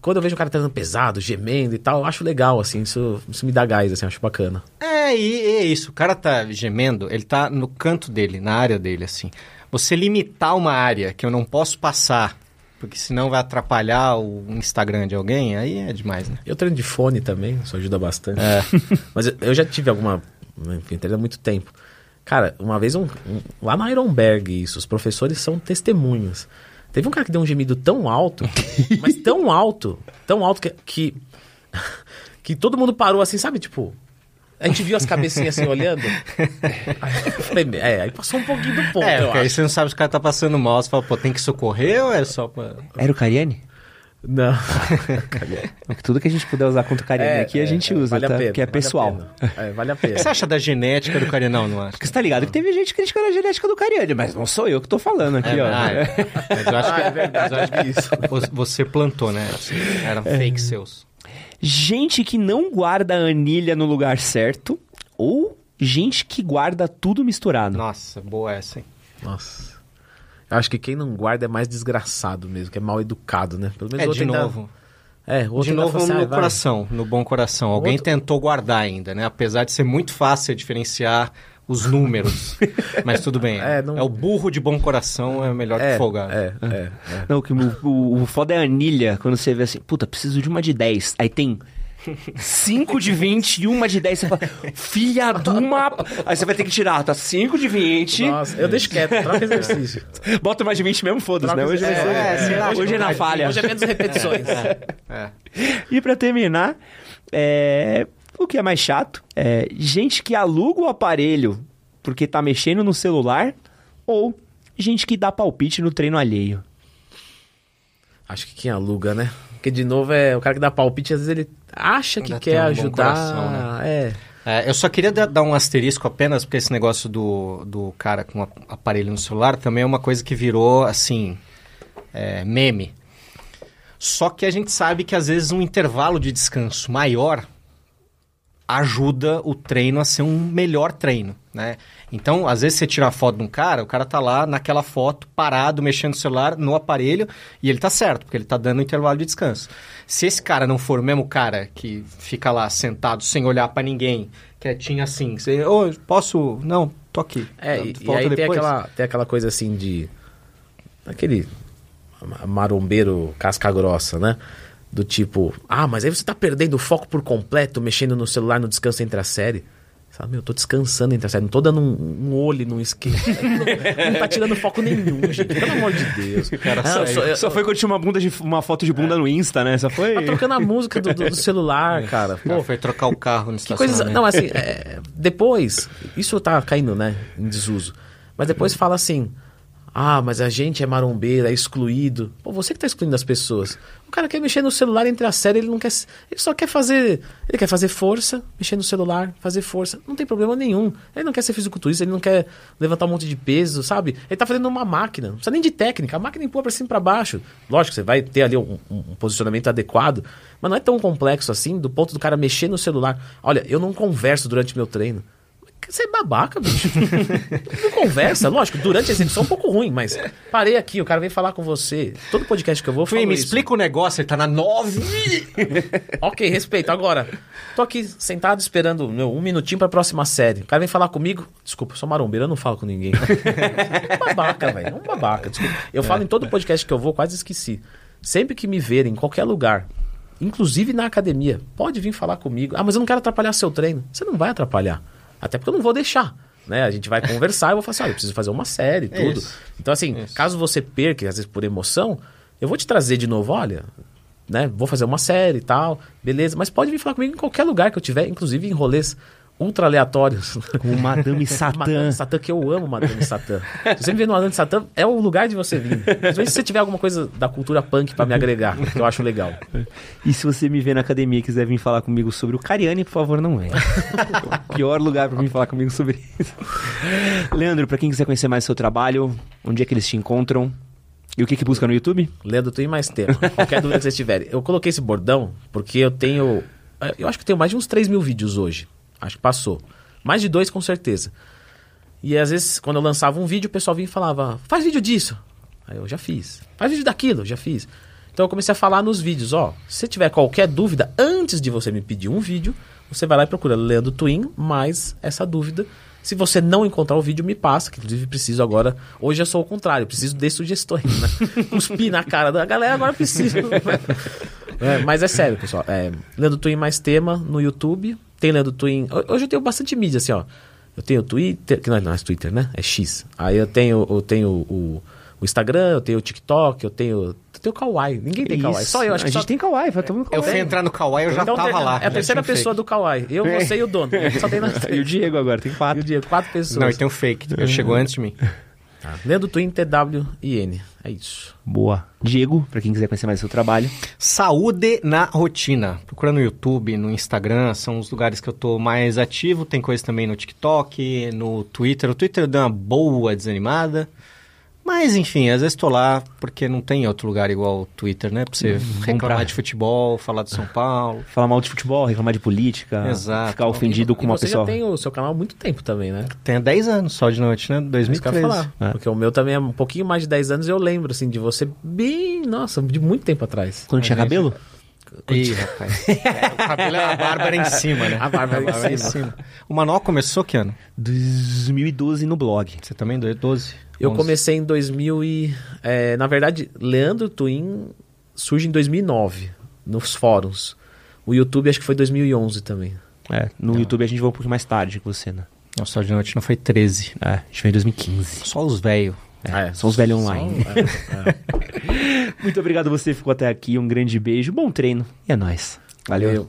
[SPEAKER 2] quando eu vejo o cara treinando pesado, gemendo e tal, eu acho legal, assim, isso, isso me dá gás, assim, eu acho bacana.
[SPEAKER 3] É, e é isso. O cara tá gemendo, ele tá no canto dele, na área dele, assim. Você limitar uma área que eu não posso passar, porque senão vai atrapalhar o Instagram de alguém, aí é demais, né?
[SPEAKER 2] Eu treino de fone também, isso ajuda bastante.
[SPEAKER 3] É. [LAUGHS]
[SPEAKER 2] Mas eu, já tive alguma. Enfim, treino há muito tempo. Cara, uma vez um, um- lá na Ironberg, isso, os professores são testemunhas. Teve um cara que deu um gemido tão alto, [LAUGHS] mas tão alto, tão alto que, que, [LAUGHS] que todo mundo parou assim, sabe? Tipo, a gente viu as cabecinhas assim olhando. [LAUGHS] Aí eu falei, é, aí passou um pouquinho do ponto,
[SPEAKER 3] É, porque aí
[SPEAKER 2] acho.
[SPEAKER 3] você não sabe se o cara tá passando mal, você fala, pô, tem que socorrer ou é só pra...
[SPEAKER 1] Era o Cariani?
[SPEAKER 2] Não. [LAUGHS]
[SPEAKER 1] Tudo que a gente puder usar contra o Cariani aqui, a gente usa,
[SPEAKER 2] vale a
[SPEAKER 1] tá?
[SPEAKER 2] pena,
[SPEAKER 1] Porque é
[SPEAKER 2] vale a
[SPEAKER 1] pessoal.
[SPEAKER 2] pena. É, vale a [LAUGHS]
[SPEAKER 3] O que
[SPEAKER 2] pena.
[SPEAKER 3] você acha da genética do cara? Não, não acho.
[SPEAKER 1] Porque você tá ligado que teve gente criticando a genética do Cariani, mas não sou eu que tô falando aqui, ó.
[SPEAKER 3] ah, é. Mas eu acho que
[SPEAKER 2] Ah, é verdade,
[SPEAKER 3] mas eu acho que
[SPEAKER 2] isso.
[SPEAKER 3] você- Você plantou, né? Assim, eram fake seus.
[SPEAKER 1] Gente que não guarda a anilha no lugar certo ou gente que guarda tudo misturado.
[SPEAKER 3] Nossa, boa essa, hein?
[SPEAKER 2] Nossa. Eu acho que quem não guarda é mais desgraçado mesmo, que é mal educado, né? Pelo menos
[SPEAKER 3] É,
[SPEAKER 2] o
[SPEAKER 3] de
[SPEAKER 2] ainda-
[SPEAKER 3] novo.
[SPEAKER 2] É,
[SPEAKER 3] De novo
[SPEAKER 2] assim,
[SPEAKER 3] no
[SPEAKER 2] "Ah, vai".
[SPEAKER 3] coração, no bom coração. Alguém
[SPEAKER 2] Outro-
[SPEAKER 3] tentou guardar ainda, né? Apesar de ser muito fácil diferenciar os números. [LAUGHS] Mas tudo bem.
[SPEAKER 2] É,
[SPEAKER 3] É,
[SPEAKER 2] não-
[SPEAKER 3] o burro de bom coração é melhor que
[SPEAKER 2] É,
[SPEAKER 3] o folgado.
[SPEAKER 2] é, é, é.
[SPEAKER 1] Não, que o, o, o foda é a anilha, quando você vê assim, puta, preciso de uma de 10. Aí tem 5 de 20 e uma de 10. Você fala, filha de uma. Aí você vai ter que tirar, tá? 5 de 20.
[SPEAKER 2] Nossa, eu deixo quieto, troca exercício.
[SPEAKER 1] Bota mais de 20 mesmo, foda-se, né? Hoje vai ser.
[SPEAKER 3] é, sei lá,
[SPEAKER 1] hoje é na
[SPEAKER 3] hoje-
[SPEAKER 1] falha.
[SPEAKER 2] Hoje é menos repetições.
[SPEAKER 3] É. [LAUGHS]
[SPEAKER 1] E pra terminar, é, o que é mais chato é gente que aluga o aparelho porque tá mexendo no celular ou gente que dá palpite no treino alheio.
[SPEAKER 2] Acho que quem aluga, né? Porque, de novo, é o cara que dá palpite, às vezes ele acha que
[SPEAKER 3] Ainda
[SPEAKER 2] quer
[SPEAKER 3] um
[SPEAKER 2] ajudar.
[SPEAKER 3] coração, né?
[SPEAKER 2] É.
[SPEAKER 3] É, eu só queria da- dar um asterisco apenas, porque esse negócio do, do cara com aparelho no celular também é uma coisa que virou, assim, é, meme. Só que a gente sabe que às vezes um intervalo de descanso maior ajuda o treino a ser um melhor treino, né? Então, às vezes você tira uma foto de um cara, o cara tá lá naquela foto, parado, mexendo no celular, no aparelho, e ele tá certo, porque ele tá dando um intervalo de descanso. Se esse cara não for o mesmo cara que fica lá sentado sem olhar pra ninguém, quietinho assim, você, ô, posso... Não, tô aqui.
[SPEAKER 2] É, e, e aí tem
[SPEAKER 3] depois.
[SPEAKER 2] aquela, tem aquela coisa assim de. Aquele marombeiro casca grossa, né? Do tipo, ah, mas aí você tá perdendo o foco por completo, mexendo no celular no descanso entre a série. Sabe, meu, eu tô descansando entre a série, não tô dando um, um olho num skate. não, não tá tirando foco nenhum, gente. Pelo amor de Deus.
[SPEAKER 3] cara
[SPEAKER 2] Ah, sou- eu-
[SPEAKER 1] Só foi quando tinha uma, bunda de, uma foto de bunda no Insta, né? Só foi.
[SPEAKER 2] Tá trocando a música do, do- do celular, cara.
[SPEAKER 3] O cara
[SPEAKER 2] Pô,
[SPEAKER 3] foi trocar o carro no
[SPEAKER 2] que coisa.
[SPEAKER 3] estacionamento.
[SPEAKER 2] Não, assim, é, depois, isso tá caindo, né, em desuso. Mas depois fala assim: ah, mas a gente é marombeiro, é excluído. Pô, você que tá excluindo as pessoas. O cara quer mexer no celular entre a série, ele não quer. Ele só quer fazer. Ele quer fazer força, mexer no celular, fazer força. Não tem problema nenhum. Ele não quer ser fisiculturista, ele não quer levantar um monte de peso, sabe? Ele tá fazendo uma máquina. Não precisa nem de técnica. A máquina empurra pra cima e pra baixo. Lógico, você vai ter ali um- um posicionamento adequado, mas não é tão complexo assim, do ponto do cara mexer no celular. Olha, eu não converso durante meu treino. Você é babaca, bicho. não conversa, lógico, durante a exibição é um pouco ruim, mas parei aqui, o cara vem falar com você. Todo podcast que eu vou,
[SPEAKER 3] Fui, me
[SPEAKER 2] isso.
[SPEAKER 3] explica o negócio, ele tá na 9.
[SPEAKER 2] Ok, respeito. Agora, tô aqui sentado esperando meu, um minutinho pra próxima série. O cara vem falar comigo. Desculpa, eu sou marombeiro, eu não falo com ninguém. É um babaca, velho. É um babaca. Desculpa. Eu falo em todo podcast que eu vou, quase esqueci. Sempre que me verem em qualquer lugar, inclusive na academia, pode vir falar comigo. Ah, mas eu não quero atrapalhar seu treino. Você não vai atrapalhar. Até porque eu não vou deixar. Né? A gente vai conversar e eu vou falar assim: olha, eu preciso fazer uma série e tudo.
[SPEAKER 3] Isso.
[SPEAKER 2] Então, assim,
[SPEAKER 3] Isso.
[SPEAKER 2] caso você perca, às vezes por emoção, eu vou te trazer de novo, olha, né? Vou fazer uma série e tal, beleza. Mas pode vir falar comigo em qualquer lugar que eu tiver, inclusive em rolês ultra aleatórios.
[SPEAKER 1] Com o Madame [LAUGHS] Satã.
[SPEAKER 2] Madame Satã, que eu amo Madame Satã. Se você me vê no Madame Satã, é o lugar de você vir. Principalmente se você tiver alguma coisa da cultura punk pra me agregar, que eu acho legal.
[SPEAKER 1] E se você me ver na academia e quiser vir falar comigo sobre o Cariani, por favor, não venha. [LAUGHS] o pior lugar pra vir falar comigo sobre isso. Leandro, pra quem quiser conhecer mais seu trabalho, onde é que eles te encontram? E o que que busca no YouTube?
[SPEAKER 2] Leandro Twin mais tema. Qualquer dúvida que vocês tiverem. Eu coloquei esse bordão porque eu tenho. Eu acho que eu tenho mais de uns 3 mil vídeos hoje. Acho que passou. Mais de dois, com certeza. E às vezes, quando eu lançava um vídeo, o pessoal vinha e falava: faz vídeo disso. Aí eu já fiz. Faz vídeo daquilo, já fiz. Então eu comecei a falar nos vídeos: ó, se tiver qualquer dúvida, antes de você me pedir um vídeo, você vai lá e procura Leandro Twin mais essa dúvida. Se você não encontrar o vídeo, me passa, que inclusive preciso agora. Hoje eu sou o contrário, preciso de sugestões, né? [LAUGHS] Cuspir na cara da galera, agora preciso. [LAUGHS] É, mas é sério, pessoal. É, Leandro Twin mais tema no YouTube. Tem Leandro Twin. ho- Hoje eu tenho bastante mídia, assim, ó. Eu tenho o Twitter, que não é, não é Twitter, né? É X. Aí eu tenho, eu tenho o, o Instagram, eu tenho o TikTok, eu tenho. Eu tenho o Kawaii. Ninguém tem Kawaii. Só eu, acho
[SPEAKER 1] a
[SPEAKER 2] que
[SPEAKER 1] gente
[SPEAKER 2] só...
[SPEAKER 1] tem Kawaii, vai todo mundo
[SPEAKER 3] Eu
[SPEAKER 1] Kawaii.
[SPEAKER 3] fui entrar no Kawaii, eu já
[SPEAKER 2] Então,
[SPEAKER 3] tava
[SPEAKER 2] tem-
[SPEAKER 3] lá.
[SPEAKER 2] É a terceira pessoa do Kawaii. Eu,
[SPEAKER 1] É.
[SPEAKER 2] você e o dono. Só tem nós
[SPEAKER 1] E o. Diego agora, tem
[SPEAKER 2] E
[SPEAKER 1] quatro.
[SPEAKER 2] o Diego, quatro pessoas.
[SPEAKER 3] Não, e tem um fake. Ele chegou antes de mim.
[SPEAKER 2] Tá. Leandro Twin, T-W-I-N. É isso.
[SPEAKER 1] Boa. Diego, pra quem quiser conhecer mais o seu trabalho.
[SPEAKER 3] Saúde na rotina. Procura no YouTube, no Instagram, são os lugares que eu tô mais ativo. Tem coisa também no TikTok, no Twitter. O Twitter deu uma boa desanimada. Mas, enfim, às vezes tô lá porque não tem outro lugar igual o Twitter, né? Pra você reclamar
[SPEAKER 1] pra-
[SPEAKER 3] de futebol, falar de São Paulo. [LAUGHS]
[SPEAKER 1] Falar mal de futebol, reclamar de política.
[SPEAKER 3] Exato.
[SPEAKER 1] Ficar ofendido com
[SPEAKER 2] e
[SPEAKER 1] uma
[SPEAKER 2] você
[SPEAKER 1] pessoa.
[SPEAKER 2] já tem o seu canal há muito tempo também, né?
[SPEAKER 3] Tem há 10 anos só de noite, né?
[SPEAKER 2] É Isso que eu ia
[SPEAKER 3] 2013.
[SPEAKER 2] falar.
[SPEAKER 1] É.
[SPEAKER 2] Porque o meu também é um pouquinho mais de 10 anos e eu lembro, assim, de você bem, nossa, de muito tempo atrás.
[SPEAKER 1] Quando tinha cabelo?
[SPEAKER 3] Ih, rapaz. [LAUGHS] É, o cabelo é a Bárbara em cima, né?
[SPEAKER 2] A Bárbara em cima.
[SPEAKER 3] O Manual começou que ano?
[SPEAKER 1] 2012 no blog.
[SPEAKER 3] Você também? 12?
[SPEAKER 2] Eu
[SPEAKER 3] 11.
[SPEAKER 2] comecei em 2000 e... é, na verdade, Leandro Twin surge em 2009, nos fóruns. O YouTube acho que foi 2011 também.
[SPEAKER 1] É, no YouTube a gente vai um pouquinho mais tarde que você, né?
[SPEAKER 3] Só de noite não foi 13.
[SPEAKER 1] É, a gente foi em 2015.
[SPEAKER 3] Só os velhos.
[SPEAKER 2] É,
[SPEAKER 1] são os velhos online.
[SPEAKER 2] Só- é, é. [LAUGHS]
[SPEAKER 1] Muito obrigado você que ficou até aqui. Um grande beijo, bom treino e é nóis. Valeu.
[SPEAKER 2] Valeu.